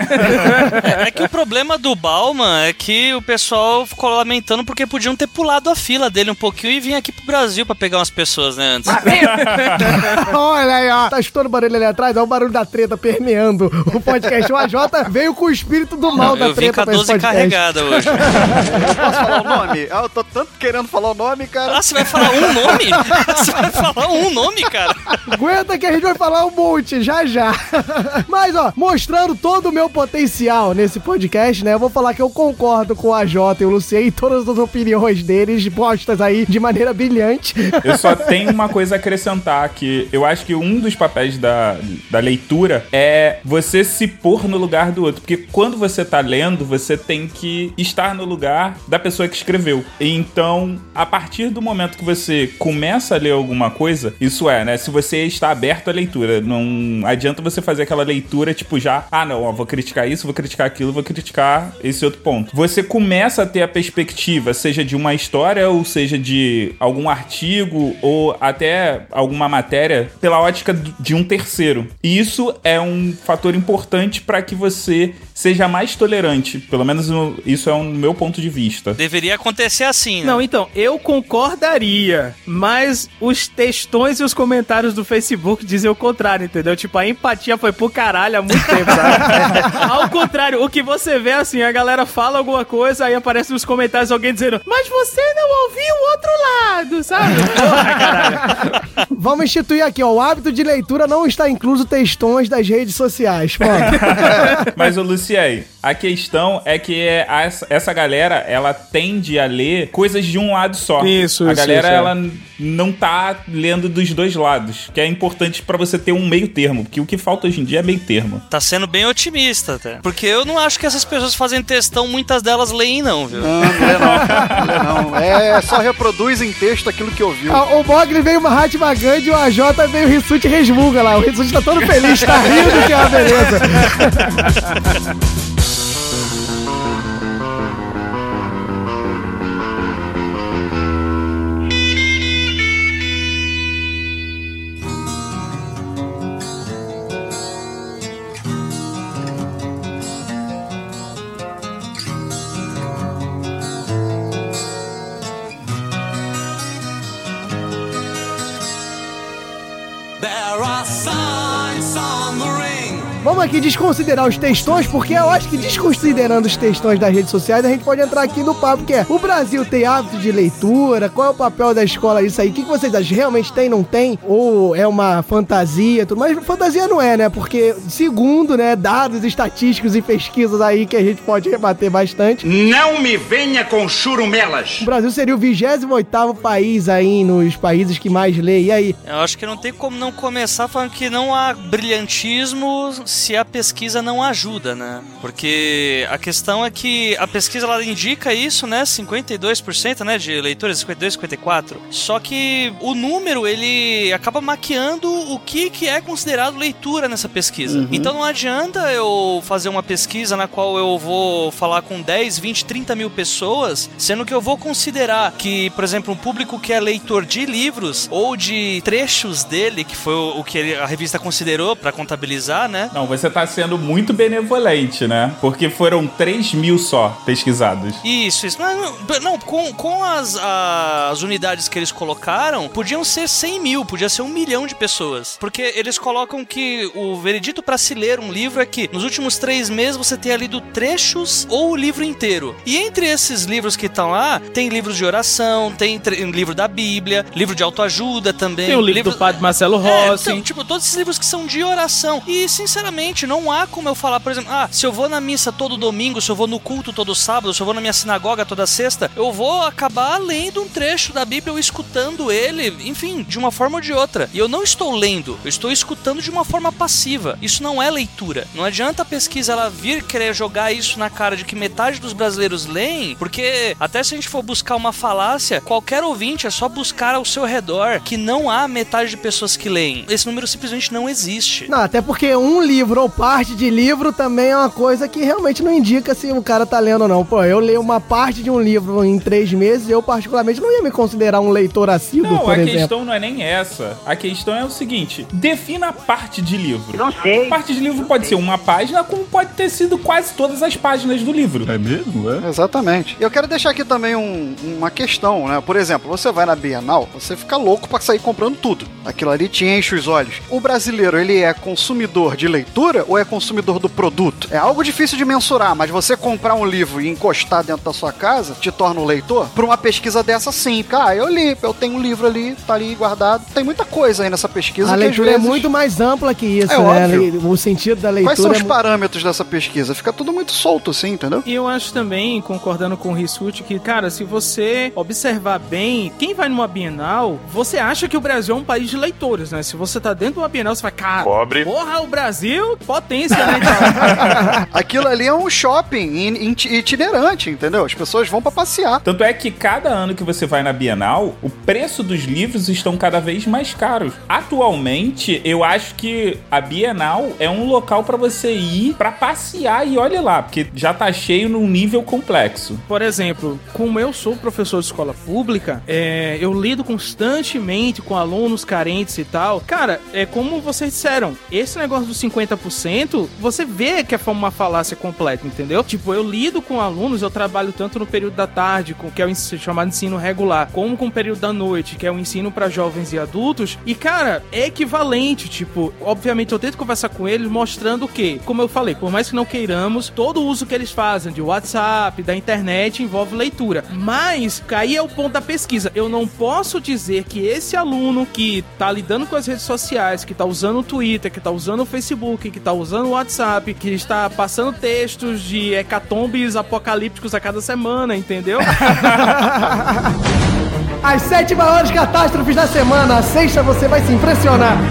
É, é que o problema do Bauman é que o pessoal ficou lamentando porque podiam ter pulado a fila dele um pouquinho e vir aqui pro Brasil pra pegar umas pessoas, né, antes.
Olha aí, ó. Tá escutando o barulho ali atrás? É o barulho da treta permeando o podcast. O AJ veio com o espírito do mal da
Eu vim com
treta
a
pra esse
12
podcast.
carregada hoje.
Eu posso falar o nome? Ah, eu tô tanto querendo falar o nome, cara.
Ah, você vai falar um nome? Você vai falar um nome, cara?
Aguenta que a gente vai falar um monte, já já. Mas, ó, mostrando todo o meu potencial nesse podcast, né? Eu vou falar que eu concordo com o AJ e o Luciano e todas as opiniões deles, postas aí de maneira brilhante.
Eu só tenho uma coisa a acrescentar, que eu acho que um dos papéis da, da leitura é você se pôr no lugar do outro. Porque quando você tá lendo, você tem que estar no lugar da pessoa que escreveu. Então, a partir do momento que você começa a ler alguma coisa, isso é, né? Se você está aberto à leitura, não adianta você fazer aquela leitura tipo já, ah, não, ó, vou criticar isso, vou criticar aquilo, vou criticar esse outro ponto. Você começa a ter a perspectiva, seja de uma história ou seja de algum artigo ou até alguma matéria pela ótica de um terceiro. E isso é um fator importante para que você seja mais tolerante. Pelo menos no- isso é o meu ponto de vista.
Deveria acontecer assim, né?
Não, então, eu concordaria, mas os textões e os comentários do Facebook dizem o contrário, entendeu? Tipo, a empatia foi pro caralho há muito tempo, sabe? Ao contrário, o que você vê assim, a galera fala alguma coisa, aí aparece nos comentários alguém dizendo, mas você não ouviu o outro lado, sabe? Porra, caralho.
Vamos instituir aqui, ó. O hábito de leitura não está incluso textões das redes sociais.
Mas, ô Luciei, a questão é que é essa galera, ela tende a ler coisas de um lado só.
Isso,
A
isso,
galera,
isso, é.
ela não tá lendo dos dois lados, que é importante pra você ter um meio termo, porque o que falta hoje em dia é meio termo.
Tá sendo bem otimista até. Porque eu não acho que essas pessoas fazem textão, muitas delas leem, não, viu?
Não, não é não. Não é não. É, só reproduz em texto aquilo que ouviu.
Ah, O Mogli veio Mahatma Gandhi e o AJ veio o Rissuti Resmunga lá. O Rissuti tá todo feliz, tá rindo que é uma beleza. Vamos aqui desconsiderar os textões, porque eu acho que desconsiderando os textões das redes sociais, a gente pode entrar aqui no papo, que é o Brasil tem hábito de leitura? Qual é o papel da escola nisso aí? O que, vocês acham? Realmente tem, não tem? Ou é uma fantasia? Tudo? Mas fantasia não é, né? Porque, segundo, né, dados estatísticos e pesquisas aí que a gente pode rebater bastante,
Não me venha com churumelas.
o Brasil seria o 28º país aí nos países que mais lê. E aí?
Eu acho que não tem como não começar falando que não há brilhantismo se a pesquisa não ajuda, né? Porque a questão é que a pesquisa ela indica isso, né? 52%, né, de leitores, 52, 54. Só que o número ele acaba maquiando o que que é considerado leitura nessa pesquisa.
Uhum.
Então não adianta eu fazer uma pesquisa na qual eu vou falar com 10, 20, 30 mil pessoas, sendo que eu vou considerar que, por exemplo, um público que é leitor de livros ou de trechos dele, que foi o que a revista considerou para contabilizar, né?
Não, você tá sendo muito benevolente, né? Porque foram 3 mil só pesquisados.
Isso, isso. Não, não, com, com as, as unidades que eles colocaram, podiam ser 100 mil, podia ser um milhão de pessoas. Porque eles colocam que o veredito para se ler um livro é que nos últimos três meses você tenha lido trechos ou o livro inteiro. E entre esses livros que estão lá, tem livros de oração, tem livro da Bíblia, livro de autoajuda também.
Tem o livro do padre Marcelo
É,
Rossi.
então, tipo, todos esses livros que são de oração. E, sinceramente, não há como eu falar, por exemplo, ah, se eu vou na missa todo domingo, se eu vou no culto todo sábado, se eu vou na minha sinagoga toda sexta, eu vou acabar lendo um trecho da Bíblia ou escutando ele, enfim, de uma forma ou de outra. E eu não estou lendo, eu estou escutando de uma forma passiva. Isso não é leitura. Não adianta a pesquisa ela vir querer jogar isso na cara de que metade dos brasileiros leem, porque até se a gente for buscar uma falácia, qualquer ouvinte é só buscar ao seu redor que não há metade de pessoas que leem. Esse número simplesmente não existe.
Não, até porque um livro ou parte de livro também é uma coisa que realmente não indica se o cara tá lendo ou não. Pô, eu leio uma parte de um livro em três meses, eu particularmente não ia me considerar um leitor assíduo,
Não,
por
a
exemplo.
questão não é nem essa. A questão é o seguinte: defina a parte de livro.
Não sei.
Parte de livro pode ser uma página, como pode ter sido quase todas as páginas do livro.
É mesmo? É?
Exatamente. Eu quero deixar aqui também um- uma questão, né? Por exemplo, você vai na Bienal, você fica louco pra sair comprando tudo. Aquilo ali te enche os olhos. O brasileiro, ele é consumidor de leitura ou é consumidor do produto? É algo difícil de mensurar, mas você comprar um livro e encostar dentro da sua casa te torna um leitor? Pra uma pesquisa dessa, sim. Porque, Ah, eu li, eu tenho um livro ali, tá ali guardado. Tem muita coisa aí nessa pesquisa.
A leitura é
vezes-
muito mais ampla que isso,
É
né?
óbvio.
O sentido da leitura
Quais são
é
os
mu-
parâmetros dessa pesquisa? Fica tudo muito solto, assim, entendeu?
E eu acho também, concordando com o Rissuti, que, cara, se você observar bem, quem vai numa Bienal, você acha que o Brasil é um país de leitores, né? Se você tá dentro de uma Bienal, você vai, cara,
Pobre.
porra, o Brasil, potência, né?
Aquilo ali é um shopping in- iti- itinerante, entendeu? As pessoas vão pra passear.
Tanto é que cada ano que você vai na Bienal, o preço dos livros estão cada vez mais caros. Atualmente, eu acho que a Bienal é um local pra você ir pra passear e olha lá, porque já tá cheio num nível complexo.
Por exemplo, como eu sou professor de escola pública, é, eu lido constantemente com alunos carentes e tal. Cara, é como vocês disseram, esse negócio dos 50%, você vê que é uma falácia completa, entendeu? Tipo, eu lido com alunos, eu trabalho tanto no período da tarde, que é o chamado ensino regular, como com o período da noite, que é o ensino para jovens e adultos. E, cara, é equivalente. Tipo, obviamente eu tento conversar com eles mostrando que, como eu falei, por mais que não queiramos, todo o uso que eles fazem de WhatsApp, da internet, envolve leitura. Mas, aí é o ponto da pesquisa. Eu não posso dizer que esse aluno que tá lidando com as redes sociais, que tá usando o Twitter, que tá usando o Facebook, que tá usando o WhatsApp, que está passando textos de hecatombes apocalípticos a cada semana, entendeu?
As sete maiores catástrofes da semana. A sexta você vai se impressionar.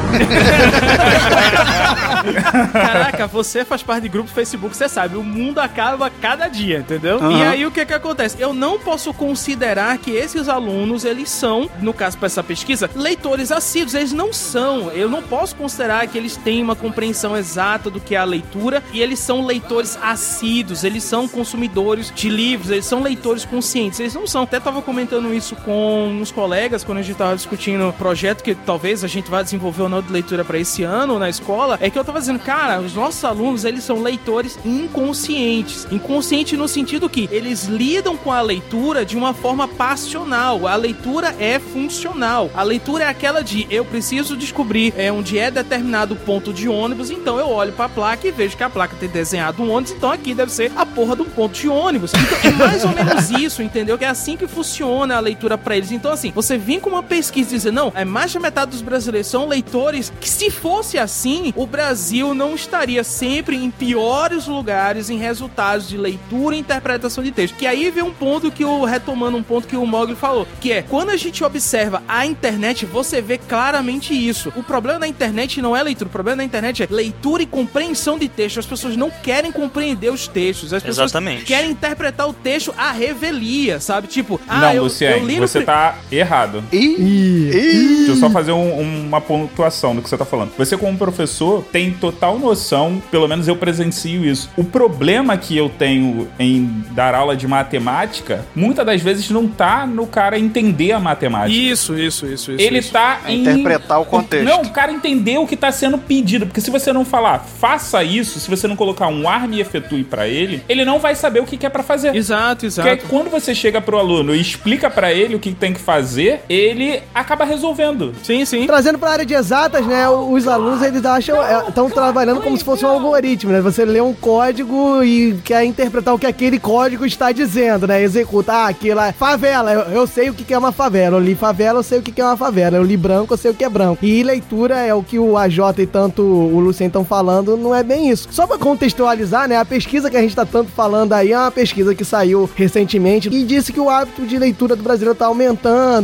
Caraca, você faz parte de grupo do Facebook, você sabe, o mundo acaba cada dia, entendeu?
Aham.
E aí o que que acontece? Eu não posso considerar que esses alunos, eles são, no caso para essa pesquisa, leitores assíduos, eles não são. Eu não posso considerar que eles têm uma compreensão exata do que é a leitura e eles são leitores assíduos, eles são consumidores de livros, eles são leitores conscientes, eles não são. Até tava comentando isso com uns colegas quando a gente tava discutindo o projeto que talvez a gente vá desenvolver ou não de leitura para esse ano na escola, é que eu tava dizendo, cara, os nossos alunos, eles são leitores inconscientes. Inconsciente no sentido que eles lidam com a leitura de uma forma passional. A leitura é funcional. A leitura é aquela de eu preciso descobrir é, onde é determinado ponto de ônibus, então eu olho pra placa e vejo que a placa tem desenhado um ônibus, então aqui deve ser a porra de um ponto de ônibus. Então é mais ou menos isso, entendeu? Que é assim que funciona a leitura pra eles. Então, assim, você vir com uma pesquisa e dizer, não, é mais da metade dos brasileiros são leitores, que se fosse assim, o Brasil não estaria sempre em piores lugares em resultados de leitura e interpretação de texto. Que aí vem um ponto que o retomando um ponto que o Mogli falou, que é quando a gente observa a internet, você vê claramente isso. O problema da internet não é leitura, o problema da internet é leitura e compreensão de texto. As pessoas não querem compreender os textos, as pessoas
Exatamente.
querem interpretar o texto à revelia, sabe? Tipo, ah,
não,
eu,
Luciane,
eu li no
você
pri-
tá errado. Deixa eu só fazer um- uma pontuação do que você tá falando. Você, como professor, tem total noção, pelo menos eu presencio isso. O problema que eu tenho em dar aula de matemática, muitas das vezes não tá no cara entender a matemática.
Isso, isso, isso, isso.
Ele
isso.
tá em.
Interpretar o contexto.
Não, o cara entender o que tá sendo pedido. Porque se você não falar, faça isso, se você não colocar um arme e efetue pra ele, ele não vai saber o que que é pra fazer.
Exato,
Porque aí,
exato.
quando você chega pro aluno e explica pra ele o que tem que fazer, ele acaba resolvendo.
Sim, sim.
Trazendo pra área de exatas, né? Os alunos eles acham, estão trabalhando como se fosse um algoritmo, né? Você lê um código e quer interpretar o que aquele código está dizendo, né? Executa, ah, aquilo é favela, eu, eu sei o que que é uma favela. Eu li favela, eu sei o que que é uma favela. Eu li branco, eu sei o que é branco. E leitura é o que o AJ e tanto o Lucien estão falando, não é bem isso. Só pra contextualizar, né? A pesquisa que a gente tá tanto falando aí é uma pesquisa que saiu recentemente e disse que o hábito de leitura do brasileiro tá aumentando,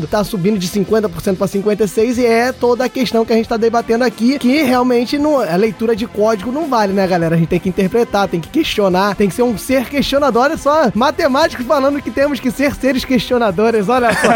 tá subindo de 50% para 56% e é toda a questão que a gente tá debatendo aqui, que realmente não, a leitura de código não vale, né, galera? A gente tem que interpretar, tem que questionar, tem que ser um ser questionador. Olha só, matemáticos falando que temos que ser seres questionadores, olha só.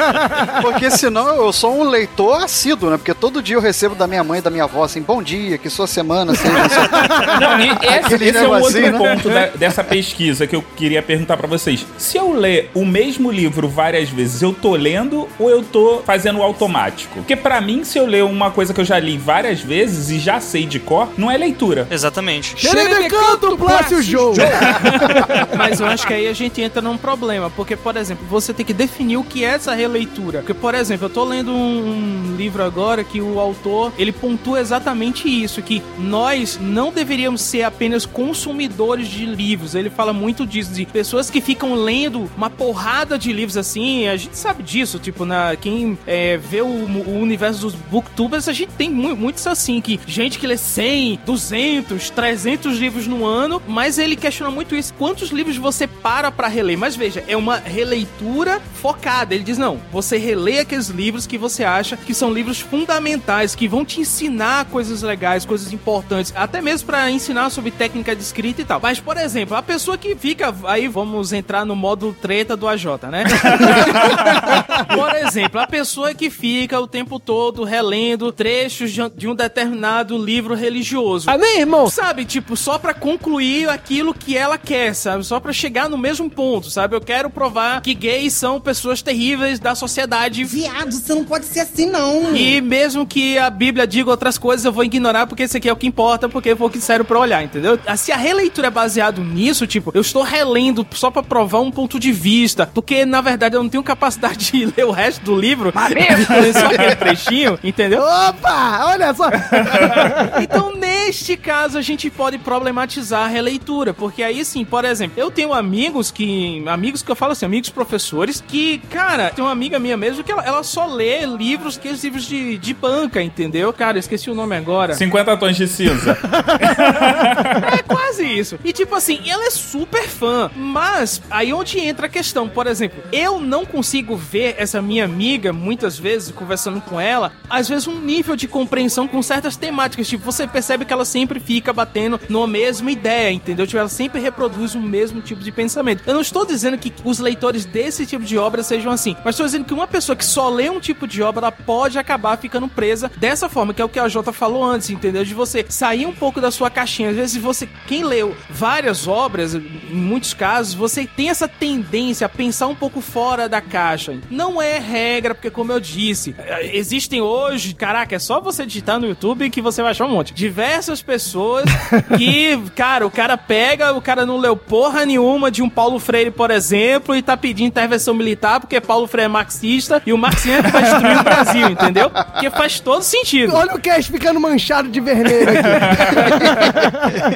Porque senão eu sou um leitor assíduo, né? Porque todo dia eu recebo da minha mãe e da minha avó assim, bom dia, que sua semana seja...
Não, e esse, esse é um outro
né?
ponto da- dessa pesquisa que eu queria perguntar pra vocês. Se eu ler o mesmo livro várias vezes, eu tô lendo ou eu tô fazendo o automático? Porque pra mim, se eu ler uma coisa que eu já li várias vezes e já sei de cor, não é leitura.
Exatamente.
Xerebecanto, Plácio Joe!
Mas eu acho que aí a gente entra num problema, porque, por exemplo, você tem que definir o que é essa releitura. Porque, por exemplo, eu tô lendo um, um livro agora que o autor, ele pontua exatamente isso, que nós não deveríamos ser apenas consumidores de livros. Ele fala muito disso, de pessoas que ficam lendo uma porrada de livros assim, a gente sabe disso, tipo, na quem é, vê o, o universo dos booktubers, a gente tem mu- muitos assim, que gente que lê 100, 200, 300 livros no ano, mas ele questiona muito isso. Quantos livros você para pra reler? Mas veja, é uma releitura focada. Ele diz, não, você relê aqueles livros que você acha que são livros fundamentais, que vão te ensinar coisas legais, coisas importantes, até mesmo pra ensinar sobre técnica de escrita e tal. Mas, por exemplo, a pessoa que fica, aí vamos entrar no modo treta do AJ, né? Por exemplo, a pessoa que fica o tempo todo relendo trechos de um determinado livro religioso.
Ah, nem, irmão?
Sabe, tipo, só pra concluir aquilo que ela quer, sabe? Só pra chegar no mesmo ponto, sabe? Eu quero provar que gays são pessoas terríveis da sociedade.
Viado, você não pode ser assim, não.
E mesmo que a Bíblia diga outras coisas, eu vou ignorar porque esse aqui é o que importa, porque foi o que disseram pra olhar, entendeu? Ah, Se a releitura é baseado nisso, tipo, eu estou relendo só pra provar um ponto de vista, porque na verdade eu não tenho capacidade de ler o resto do livro. só aquele trechinho, entendeu?
Opa, olha só.
então, neste caso, a gente pode problematizar a releitura, porque aí sim, por exemplo, eu tenho amigos que. Amigos que eu falo assim, amigos professores, que, cara, tem uma amiga minha mesmo que ela, ela só lê livros, aqueles livros de, de banca, entendeu? Cara, eu esqueci o nome agora.
50 tons de cinza.
É quase isso. E tipo assim, ela é super fã. Mas aí onde entra a questão, por exemplo, eu não consigo ver essa minha amiga, muitas vezes, conversando com ela, às vezes um nível de compreensão com certas temáticas. Tipo, você percebe que ela sempre fica batendo numa mesma ideia, entendeu? Tipo, ela sempre reproduz o mesmo tipo de pensamento. Eu não estou dizendo que os leitores desse tipo de obra sejam assim, mas estou dizendo que uma pessoa que só lê um tipo de obra, ela pode acabar ficando presa dessa forma, que é o que a Jota falou antes, entendeu? De você sair um pouco da sua caixinha. Às vezes você, quem leu várias obras, em muitos casos, você tem essa tendência a pensar um pouco fora da caixa. Não é regra, porque como eu disse, eh, existem hoje, caraca, é só você digitar no YouTube que você vai achar um monte. Diversas pessoas que, cara, o cara pega, o cara não leu porra nenhuma de um Paulo Freire, por exemplo, e tá pedindo intervenção militar porque Paulo Freire é marxista e o marxismo é que vai destruir o Brasil, entendeu? Porque faz todo sentido.
Olha o Cash ficando manchado de vermelho aqui.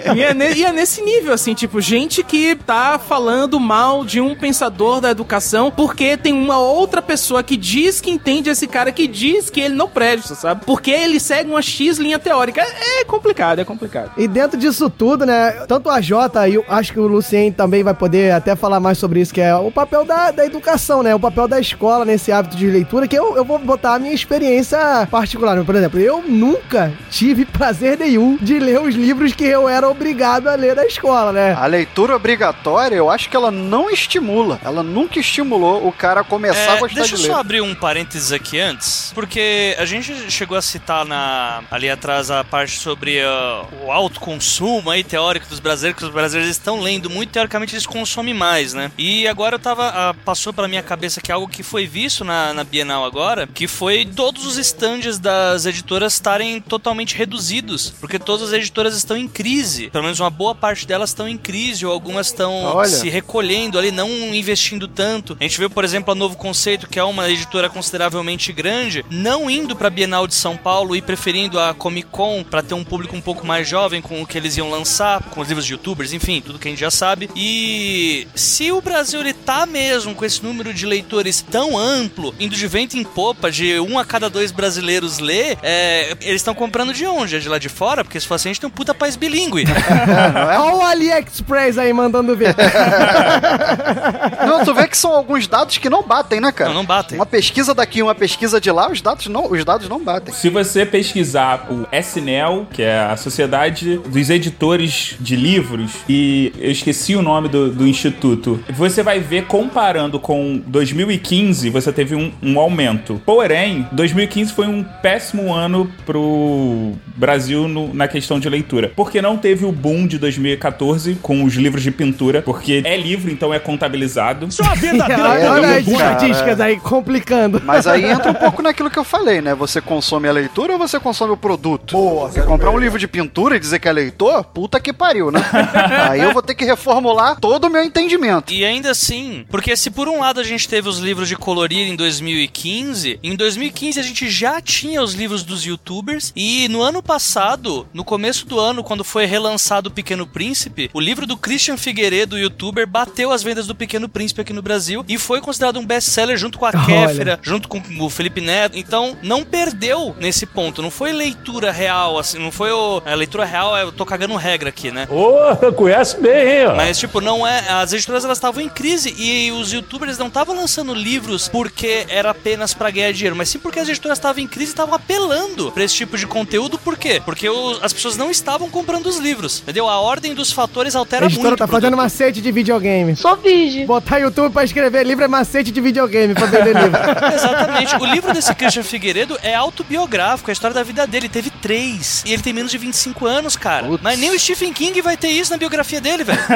E é, ne- e é nesse nível, assim, tipo, gente que tá falando mal de um pensador da educação porque tem uma outra pessoa que diz que entende esse cara que diz que ele não presta, sabe? Porque ele segue uma X linha teórica. É, é complicado, é complicado.
E dentro disso tudo, né? Tanto a Jota e eu acho que o Lucien também vai poder até falar mais sobre isso, que é o papel da, da educação, né? O papel da escola nesse hábito de leitura, que eu, eu vou botar a minha experiência particular. Por exemplo, eu nunca tive prazer nenhum de ler os livros que eu era obrigado a ler na escola, né?
A leitura obrigatória, eu acho que ela não estimula. Ela nunca estimulou o cara a começar a
É,
gostar
deixa eu
de ler.
só abrir um parênteses aqui antes, porque a gente chegou a citar na, ali atrás a parte sobre ah, o alto consumo aí teórico dos brasileiros, que os brasileiros estão lendo muito, teoricamente eles consomem mais, né? E agora eu tava, ah, passou pela minha cabeça que algo que foi visto na, na Bienal agora, que foi todos os estandes das editoras estarem totalmente reduzidos, porque todas as editoras estão em crise, pelo menos uma boa parte delas estão em crise, ou algumas estão se recolhendo ali, não investindo tanto. A gente viu, por exemplo, a Novo Conceito, que é uma editora consideravelmente grande, não indo pra Bienal de São Paulo e preferindo a Comic Con pra ter um público um pouco mais jovem com o que eles iam lançar, com os livros de youtubers, enfim, tudo que a gente já sabe. E se o Brasil ele tá mesmo com esse número de leitores tão amplo, indo de vento em popa, de um a cada dois brasileiros ler, é, eles estão comprando de onde? É de lá de fora? Porque se for assim, a gente tem um puta país bilíngue.
Olha o AliExpress aí mandando ver.
Não, tu vê que são alguns dados que não batem, né, cara?
Não, não batem.
Uma pesquisa daqui, uma pesquisa de lá, os dados não, os dados não batem.
Se você pesquisar o SNEL, que é a Sociedade dos Editores de Livros, e eu esqueci o nome do, do instituto, você vai ver comparando com 2015, você teve um, um aumento. Porém, 2015 foi um péssimo ano pro Brasil no- na questão de leitura. Porque não teve o boom de 2014 com os livros de pintura, porque é livro, então é contabilizado. Só a
olha olha as estatísticas aí complicando.
Mas aí entra um pouco naquilo que eu falei, né? Você consome a leitura ou você consome o produto? Boa. Você comprar um livro de pintura e dizer que é leitor? Puta que pariu, né? aí eu vou ter que reformular todo o meu entendimento.
E ainda assim, porque se por um lado a gente teve os livros de colorir em 2015, em 2015 a gente já tinha os livros dos youtubers e no ano passado, no começo do ano, quando foi relançado o Pequeno Príncipe, o livro do Christian Figueiredo, youtuber, bateu as vendas do Pequeno Príncipe aqui no Brasil e foi considerado um best-seller junto com a. Kéfera, junto com o Felipe Neto. Então, não perdeu nesse ponto, não foi leitura real, assim, não foi o, a leitura real, eu tô cagando regra aqui, né?
Ô, conhece bem, hein? ó.
Mas, tipo, não é. As editoras elas estavam em crise e os youtubers não estavam lançando livros porque era apenas pra ganhar dinheiro, mas sim porque as editoras estavam em crise e estavam apelando pra esse tipo de conteúdo. Por quê? Porque os- as pessoas não estavam comprando os livros. Entendeu? A ordem dos fatores altera
A editora
muito.
tá
o
fazendo macete de videogame. Só vige. Botar YouTube pra escrever livro é macete de videogame pra vender livro.
Exatamente. O livro desse Christian Figueiredo é autobiográfico, a história da vida dele. Teve três. E ele tem menos de 25 anos, cara. Mas nem o Stephen King vai ter isso na biografia dele, velho.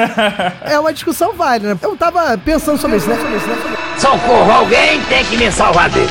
É uma discussão válida, né? Eu tava pensando sobre isso, né? Sobre isso, né?
Socorro, alguém tem que me salvar dele.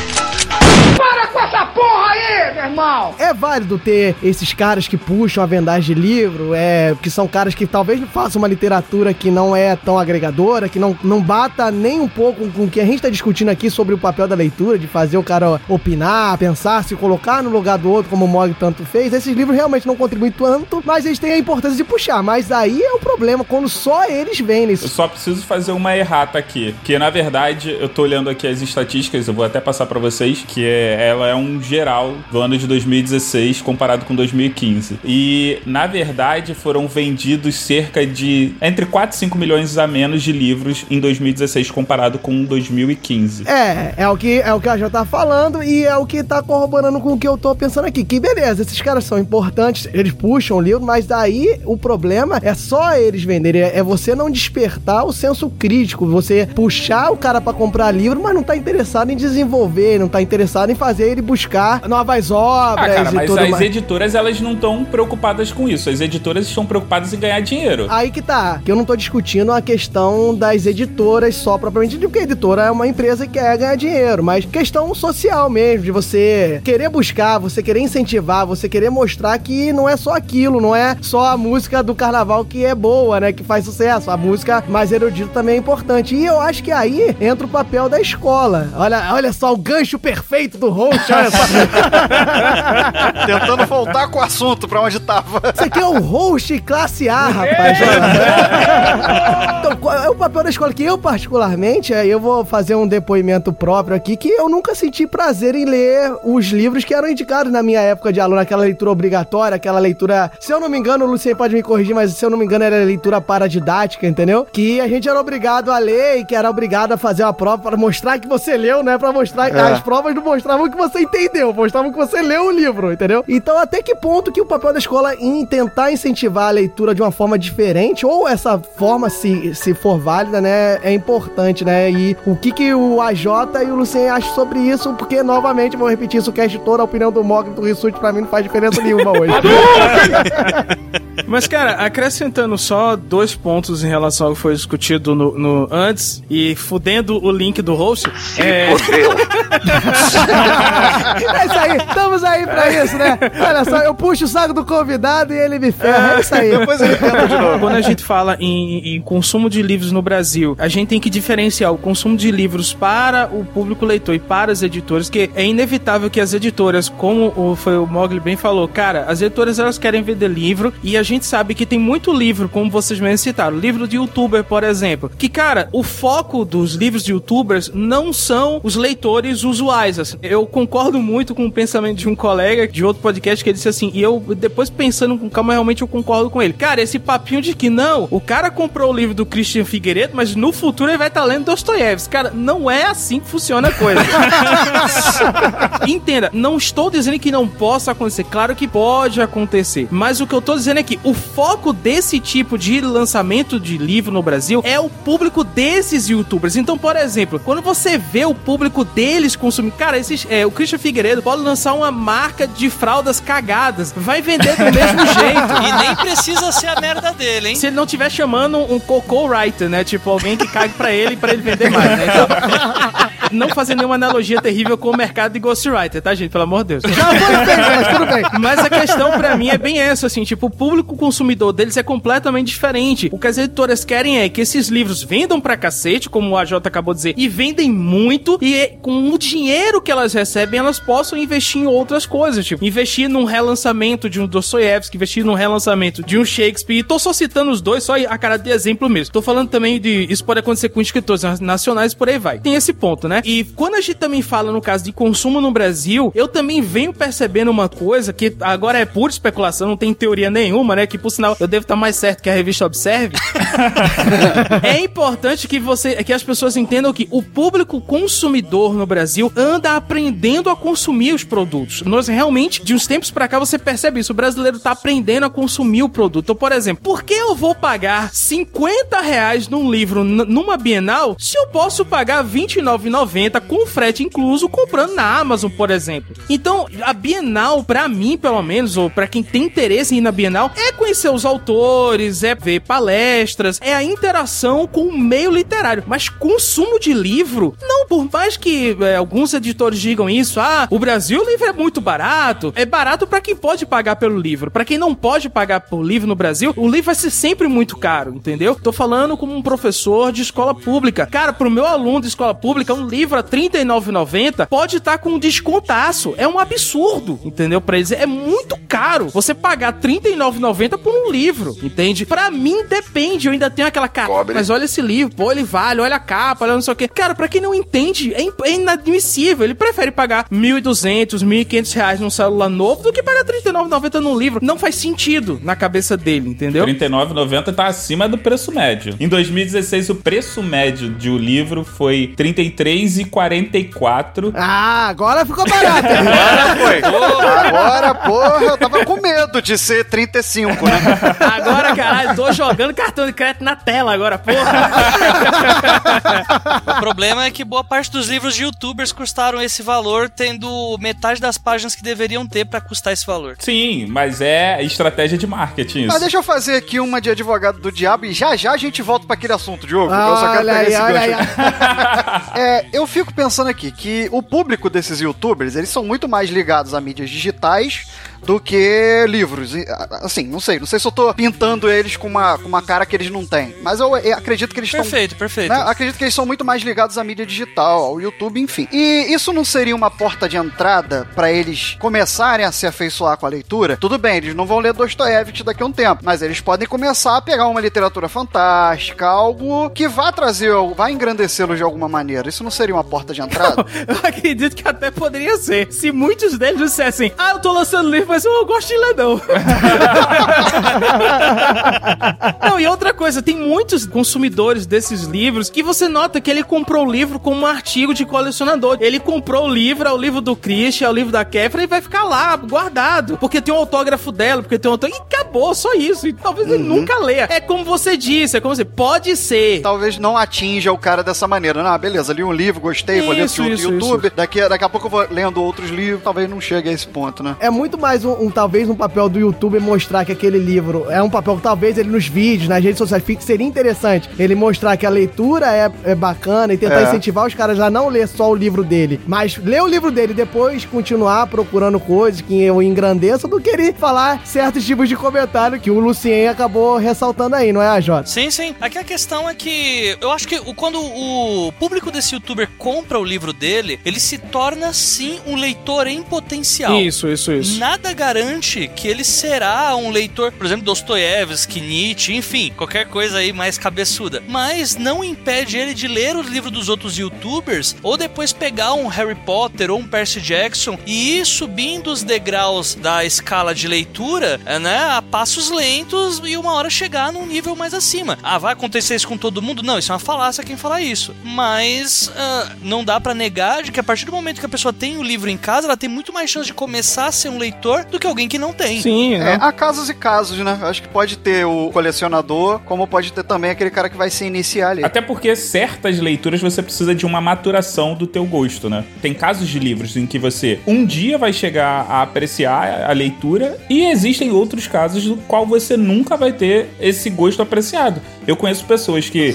Para com essa porra aí, meu irmão!
É válido ter esses caras que puxam a vendagem de livro, é, que são caras que talvez façam uma literatura que não é tão agregadora, que não, não bata nem um pouco com o que a gente tá discutindo aqui sobre o papel da leitura, de fazer o cara opinar, pensar, se colocar no lugar do outro, como o Mog tanto fez. Esses livros realmente não contribuem tanto, mas eles têm a importância de puxar. Mas aí é o problema, quando só eles vendem.
Eu só preciso fazer uma errata aqui, que na verdade eu tô olhando aqui as estatísticas, eu vou até passar pra vocês, que é, ela é um geral do ano de 2016 comparado com 2015. E na verdade foram vendidos cerca de entre 4 e 5 milhões a menos de livros em 2016 comparado com 2015.
É, é o que é o que a já tá falando e é o que tá corroborando com o que eu tô pensando aqui. Que beleza, esses caras são importantes, eles puxam o livro, mas daí o problema é só eles venderem, é é você não despertar o senso crítico, você puxar o cara pra comprar livro, mas não tá interessado em desenvolver, não tá interessado em fazer ele buscar novas obras
Ah, cara,
e
mas
tudo
as
mais.
editoras elas não estão preocupadas com isso. As editoras estão preocupadas em ganhar dinheiro.
Aí que tá, que eu não tô discutindo a questão das editoras só propriamente porque a editora é uma empresa que quer ganhar dinheiro, mas questão social mesmo, de você querer buscar, você querer incentivar, você querer mostrar que não é só aquilo, não é só a música do carnaval que é boa, né, que faz sucesso, a música mais erudita também é importante. E eu acho que aí entra o papel da escola. Olha, olha só o gancho perfeito do host, olha só.
Tentando voltar com o assunto pra onde tava.
Isso aqui é o host classe A, rapaz. então, qual é o papel da escola? Que eu, particularmente, aí eu vou fazer um depoimento próprio aqui, que eu nunca senti prazer em ler os livros que eram indicados na minha época de aluno, aquela leitura obrigatória, aquela leitura, se eu não me engano, o Lucien pode me corrigir, mas se eu não me engano, era leitura paradidática, entendeu? Que a gente era obrigado a ler e que era obrigado a fazer uma prova para mostrar que você leu, né? Pra mostrar que
É.
as provas não mostravam que você entendeu, mostrava que você leu o livro, entendeu? Então, até que ponto que o papel da escola em tentar incentivar a leitura de uma forma diferente, ou essa forma, se, se for válida, né, é importante, né? E o que que o AJ e o Lucien acham sobre isso, porque, novamente, vou repetir isso o cast todo, a opinião do Mogli e do Rissuti pra mim não faz diferença nenhuma hoje.
Mas, cara, acrescentando só dois pontos em relação ao que foi discutido no, no antes e fudendo o link do host. é...
É isso aí, estamos aí pra isso, né? Olha só, eu puxo o saco do convidado e ele me ferra. É isso aí.
Quando a gente fala em, em consumo de livros no Brasil, a gente tem que diferenciar o consumo de livros para o público leitor e para as editoras, que é inevitável que as editoras, como o, foi o Mogli bem falou, cara, as editoras elas querem vender livro e a gente sabe que tem muito livro, como vocês mesmo citaram, livro de youtuber, por exemplo, que, cara, o foco dos livros de youtubers não são os leitores usuais. assim. Eu concordo muito com o pensamento de um colega de outro podcast que ele disse assim, e eu depois pensando com calma, realmente eu concordo com ele. Cara, esse papinho de que não, o cara comprou o livro do Christian Figueiredo, mas no futuro ele vai estar lendo Dostoiévski. Cara, não é assim que funciona a coisa. Entenda, não estou dizendo que não possa acontecer. Claro que pode acontecer. Mas o que eu tô dizendo é que o foco desse tipo de lançamento de livro no Brasil é o público desses youtubers. Então, por exemplo, quando você vê o público deles consumir. Cara, esses, é, o Christian Figueiredo pode lançar uma marca de fraldas cagadas. Vai vender do mesmo jeito.
E nem precisa ser a merda dele, hein?
Se ele não estiver chamando um cocô writer, né? Tipo, alguém que cague pra ele pra ele vender mais, né? Então, não fazendo nenhuma analogia terrível com o mercado de ghostwriter, tá, gente? Pelo amor de Deus.
Já foi feito, mas tudo bem.
Mas a questão pra mim é bem essa, assim, tipo, o público consumidor deles é completamente diferente. O que as editoras querem é que esses livros vendam pra cacete, como o AJ acabou de dizer, e vendem muito, e com o dinheiro que elas recebem, elas possam investir em outras coisas, tipo, investir num relançamento de um Dostoiévski, investir num relançamento de um Shakespeare, e tô só citando os dois, só a cara de exemplo mesmo. Tô falando também de, isso pode acontecer com escritores nacionais, por aí vai. Tem esse ponto, né? E quando a gente também fala no caso de consumo no Brasil, eu também venho percebendo uma coisa que agora é pura especulação, não tem teoria nenhuma, né? Que por sinal eu devo estar mais certo que a revista Observe. é importante que você, que as pessoas entendam que o público consumidor no Brasil anda aprendendo a consumir os produtos. Nós realmente, de uns tempos pra cá, você percebe isso. O brasileiro tá aprendendo a consumir o produto. Então, por exemplo, por que eu vou pagar 50 reais num livro numa Bienal se eu posso pagar R$29,90 com frete incluso comprando na Amazon, por exemplo? Então, a Bienal, pra mim, pelo menos, ou pra quem tem interesse em ir na Bienal, é conhecer os autores, é ver palestras, é a interação com o meio literário. Mas consumo de livro, não, por mais que é, alguns editores digam isso, ah, o Brasil o livro é muito barato. É barato pra quem pode pagar pelo livro. Pra quem não pode pagar por livro no Brasil, o livro vai ser sempre muito caro, entendeu? Tô falando como um professor de escola pública. Cara, pro meu aluno de escola pública, um livro a 39,90 pode estar tá com um descontaço. É um absurdo, entendeu? Pra eles é muito caro você pagar 39,90 por um livro, entende? Pra mim depende, eu ainda tenho aquela cara, mas olha esse livro, pô, ele vale, olha a capa, olha não sei o quê. Cara, pra quem não entende, é, é inadmissível. Ele prefere pagar 1.200, 1.500 reais num celular novo do que pagar 39,90 num livro. Não faz sentido na cabeça dele, entendeu?
39,90 tá acima do preço médio. Em 2016, o preço médio de um livro foi 33 3,44.
Ah, agora ficou barato.
agora foi. Agora, porra, eu tava com medo de ser 35, né?
Agora, caralho, tô jogando cartão de crédito na tela agora, porra.
o problema é que boa parte dos livros de youtubers custaram esse valor, tendo metade das páginas que deveriam ter para custar esse valor.
Sim, mas é estratégia de marketing isso.
Mas deixa eu fazer aqui uma de advogado do diabo e já já a gente volta para aquele assunto, Diogo. Ah, eu só quero
olha
esse
olha
é, eu fico pensando aqui que o público desses youtubers, eles são muito mais ligados a mídias digitais do que livros. Assim, não sei, não sei se eu tô pintando eles com uma, com uma cara que eles não têm, mas eu, eu acredito que eles estão
Perfeito, perfeito.
né? Acredito que eles são muito mais ligados à mídia digital, ao YouTube, enfim. E isso não seria uma porta de entrada pra eles começarem a se afeiçoar com a leitura? Tudo bem, eles não vão ler Dostoiévski daqui a um tempo, mas eles podem começar a pegar uma literatura fantástica, algo que vá trazer, vá engrandecê-los de alguma maneira. Isso não seria uma porta de entrada?
Eu acredito que até poderia ser. Se muitos deles dissessem, ah, eu tô lançando livro, mas eu não gosto de ler, não. não, e outra coisa, tem muitos consumidores desses livros que você nota que ele comprou o livro como um artigo de colecionador. Ele comprou o livro, é o livro do Christian, é o livro da Kefra, e vai ficar lá, guardado. Porque tem um autógrafo dela, porque tem um autógrafo. E acabou, só isso. E talvez ele nunca leia. É como você disse, é como você. Pode ser.
Talvez não atinja o cara dessa maneira. Não, beleza, li um livro, gostei, vou ler
Isso, isso,
YouTube. Daqui, daqui a pouco eu vou lendo outros livros. Talvez não chegue a esse ponto, né?
É muito mais um, um- talvez um papel do YouTube mostrar que aquele livro é um papel que talvez ele nos vídeos, nas redes sociais, fique seria interessante. Ele mostrar que a leitura é, é bacana e tentar
É.
incentivar os caras a não ler só o livro dele, mas ler o livro dele e depois continuar procurando coisas que o engrandeçam do que ele falar certos tipos de comentário que o Lucien acabou ressaltando aí, não é, Jota?
Sim, sim. Aqui a questão é que eu acho que o- quando o público desse youtuber compra o livro dele, ele se torna sim um leitor em potencial.
Isso, isso, isso.
Nada garante que ele será um leitor, por exemplo, Dostoiévski, Nietzsche, enfim, qualquer coisa aí mais cabeçuda. Mas não impede ele de ler o livro dos outros youtubers ou depois pegar um Harry Potter ou um Percy Jackson e ir subindo os degraus da escala de leitura, eh, né, a passos lentos e uma hora chegar num nível mais acima. Ah, vai acontecer isso com todo mundo? Não, isso é uma falácia quem falar isso. Mas ah, não dá pra negar de que a partir do momento que a pessoa tem o livro em casa, ela tem muito mais chance de começar a ser um leitor do que alguém que não tem.
Sim,
É, há casos e casos, né? Acho que pode ter o colecionador, como pode ter também aquele cara que vai se iniciar ali.
Até porque certas leituras você precisa de uma maturação do teu gosto, né? Tem casos de livros em que você um dia vai chegar a apreciar a leitura e existem outros casos do qual você nunca vai ter esse gosto apreciado. Eu conheço pessoas que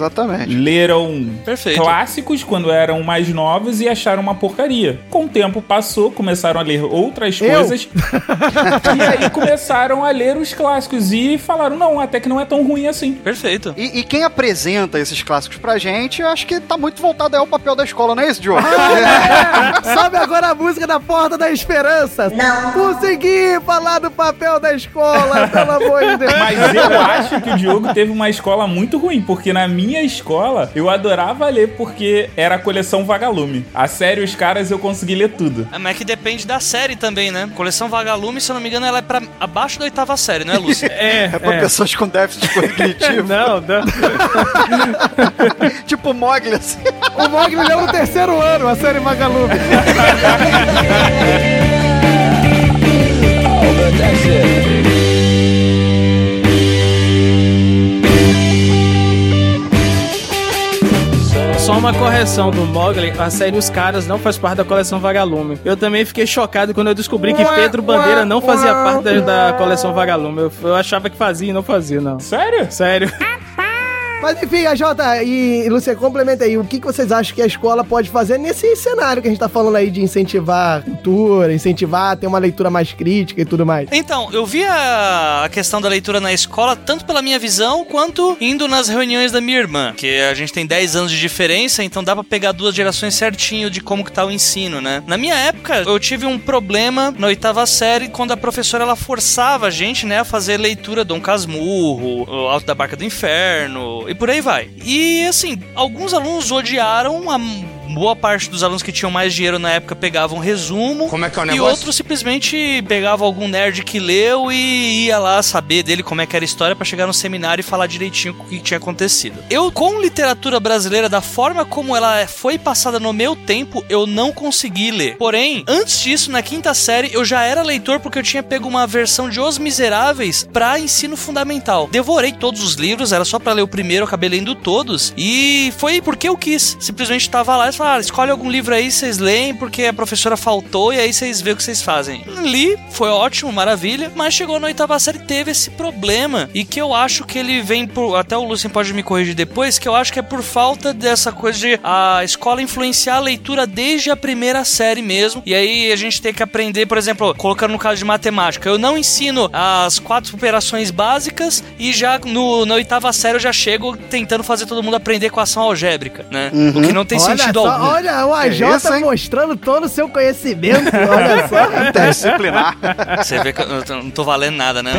leram
Perfeito.
clássicos quando eram mais novos e acharam uma porcaria. Com o tempo passou, começaram a ler outras
Eu?
coisas e aí começaram a ler os clássicos e falaram, não, até que não é tão ruim assim.
Perfeito.
E, e quem apresenta esses clássicos pra gente, eu acho que tá muito voltado ao papel da escola, não é isso, Diogo?
Sabe agora a música da Porta da Esperança? Não. Consegui falar do papel da escola, pelo amor de Deus.
Mas eu acho que o Diogo teve uma escola muito ruim, porque na minha escola eu adorava ler porque era a coleção Vagalume. A série Os Caras eu consegui ler tudo.
É, mas é que depende da série também, né? Coleção Vagalume, se eu não me engano, ela é pra abaixo da oitava série, não é, Lúcio?
É,
É pra pessoas com déficit cognitivo.
não, não.
tipo Mogli, assim.
O Mogli leu no terceiro ano, a série Magalume.
Só uma correção do Mogli, a série Os Caras não faz parte da coleção Vagalume. Eu também fiquei chocado quando eu descobri que Pedro Bandeira não fazia parte da, da coleção Vagalume. Eu, eu achava que fazia e não fazia, não.
Sério?
Sério.
Mas enfim, a Jota e Lucia, complementa aí. O que, vocês acham que a escola pode fazer nesse cenário que a gente tá falando aí de incentivar cultura, incentivar ter uma leitura mais crítica e tudo mais?
Então, eu vi a a questão da leitura na escola tanto pela minha visão quanto indo nas reuniões da minha irmã, que a gente tem 10 anos de diferença, então dá pra pegar duas gerações certinho de como que tá o ensino, né? Na minha época, eu tive um problema na oitava série quando a professora ela forçava a gente, né, a fazer leitura Dom Casmurro, o Alto da Barca do Inferno e por aí vai. E assim, alguns alunos odiaram a boa parte dos alunos que tinham mais dinheiro na época pegavam resumo.
Como é que é o
E
negócio?
outros simplesmente pegavam algum nerd que leu e ia lá saber dele como é que era a história pra chegar no seminário e falar direitinho o que tinha acontecido. Eu, com literatura brasileira, da forma como ela foi passada no meu tempo, eu não consegui ler. Porém, antes disso, na quinta série, eu já era leitor porque eu tinha pego uma versão de Os Miseráveis pra ensino fundamental. Devorei todos os livros, era só pra ler o primeiro, acabei lendo todos. E foi porque eu quis. Simplesmente tava lá e falaram, ah, escolhe algum livro aí, vocês leem, porque a professora faltou e aí vocês veem o que vocês fazem. Li, foi ótimo, maravilha, mas chegou na oitava série teve esse problema. E que eu acho que ele vem por. Até o Lucien pode me corrigir depois, que eu acho que é por falta dessa coisa de a escola influenciar a leitura desde a primeira série mesmo. E aí a gente tem que aprender, por exemplo, colocando no caso de matemática, eu não ensino as quatro operações básicas e já no, na oitava série eu já chego tentando fazer todo mundo aprender equação algébrica, né?
Uhum.
O que não tem
Olha
sentido
só, olha, o AJ
É isso,
tá mostrando todo o seu conhecimento, olha só.
Interdisciplinar.
Você vê que eu não tô valendo nada, né?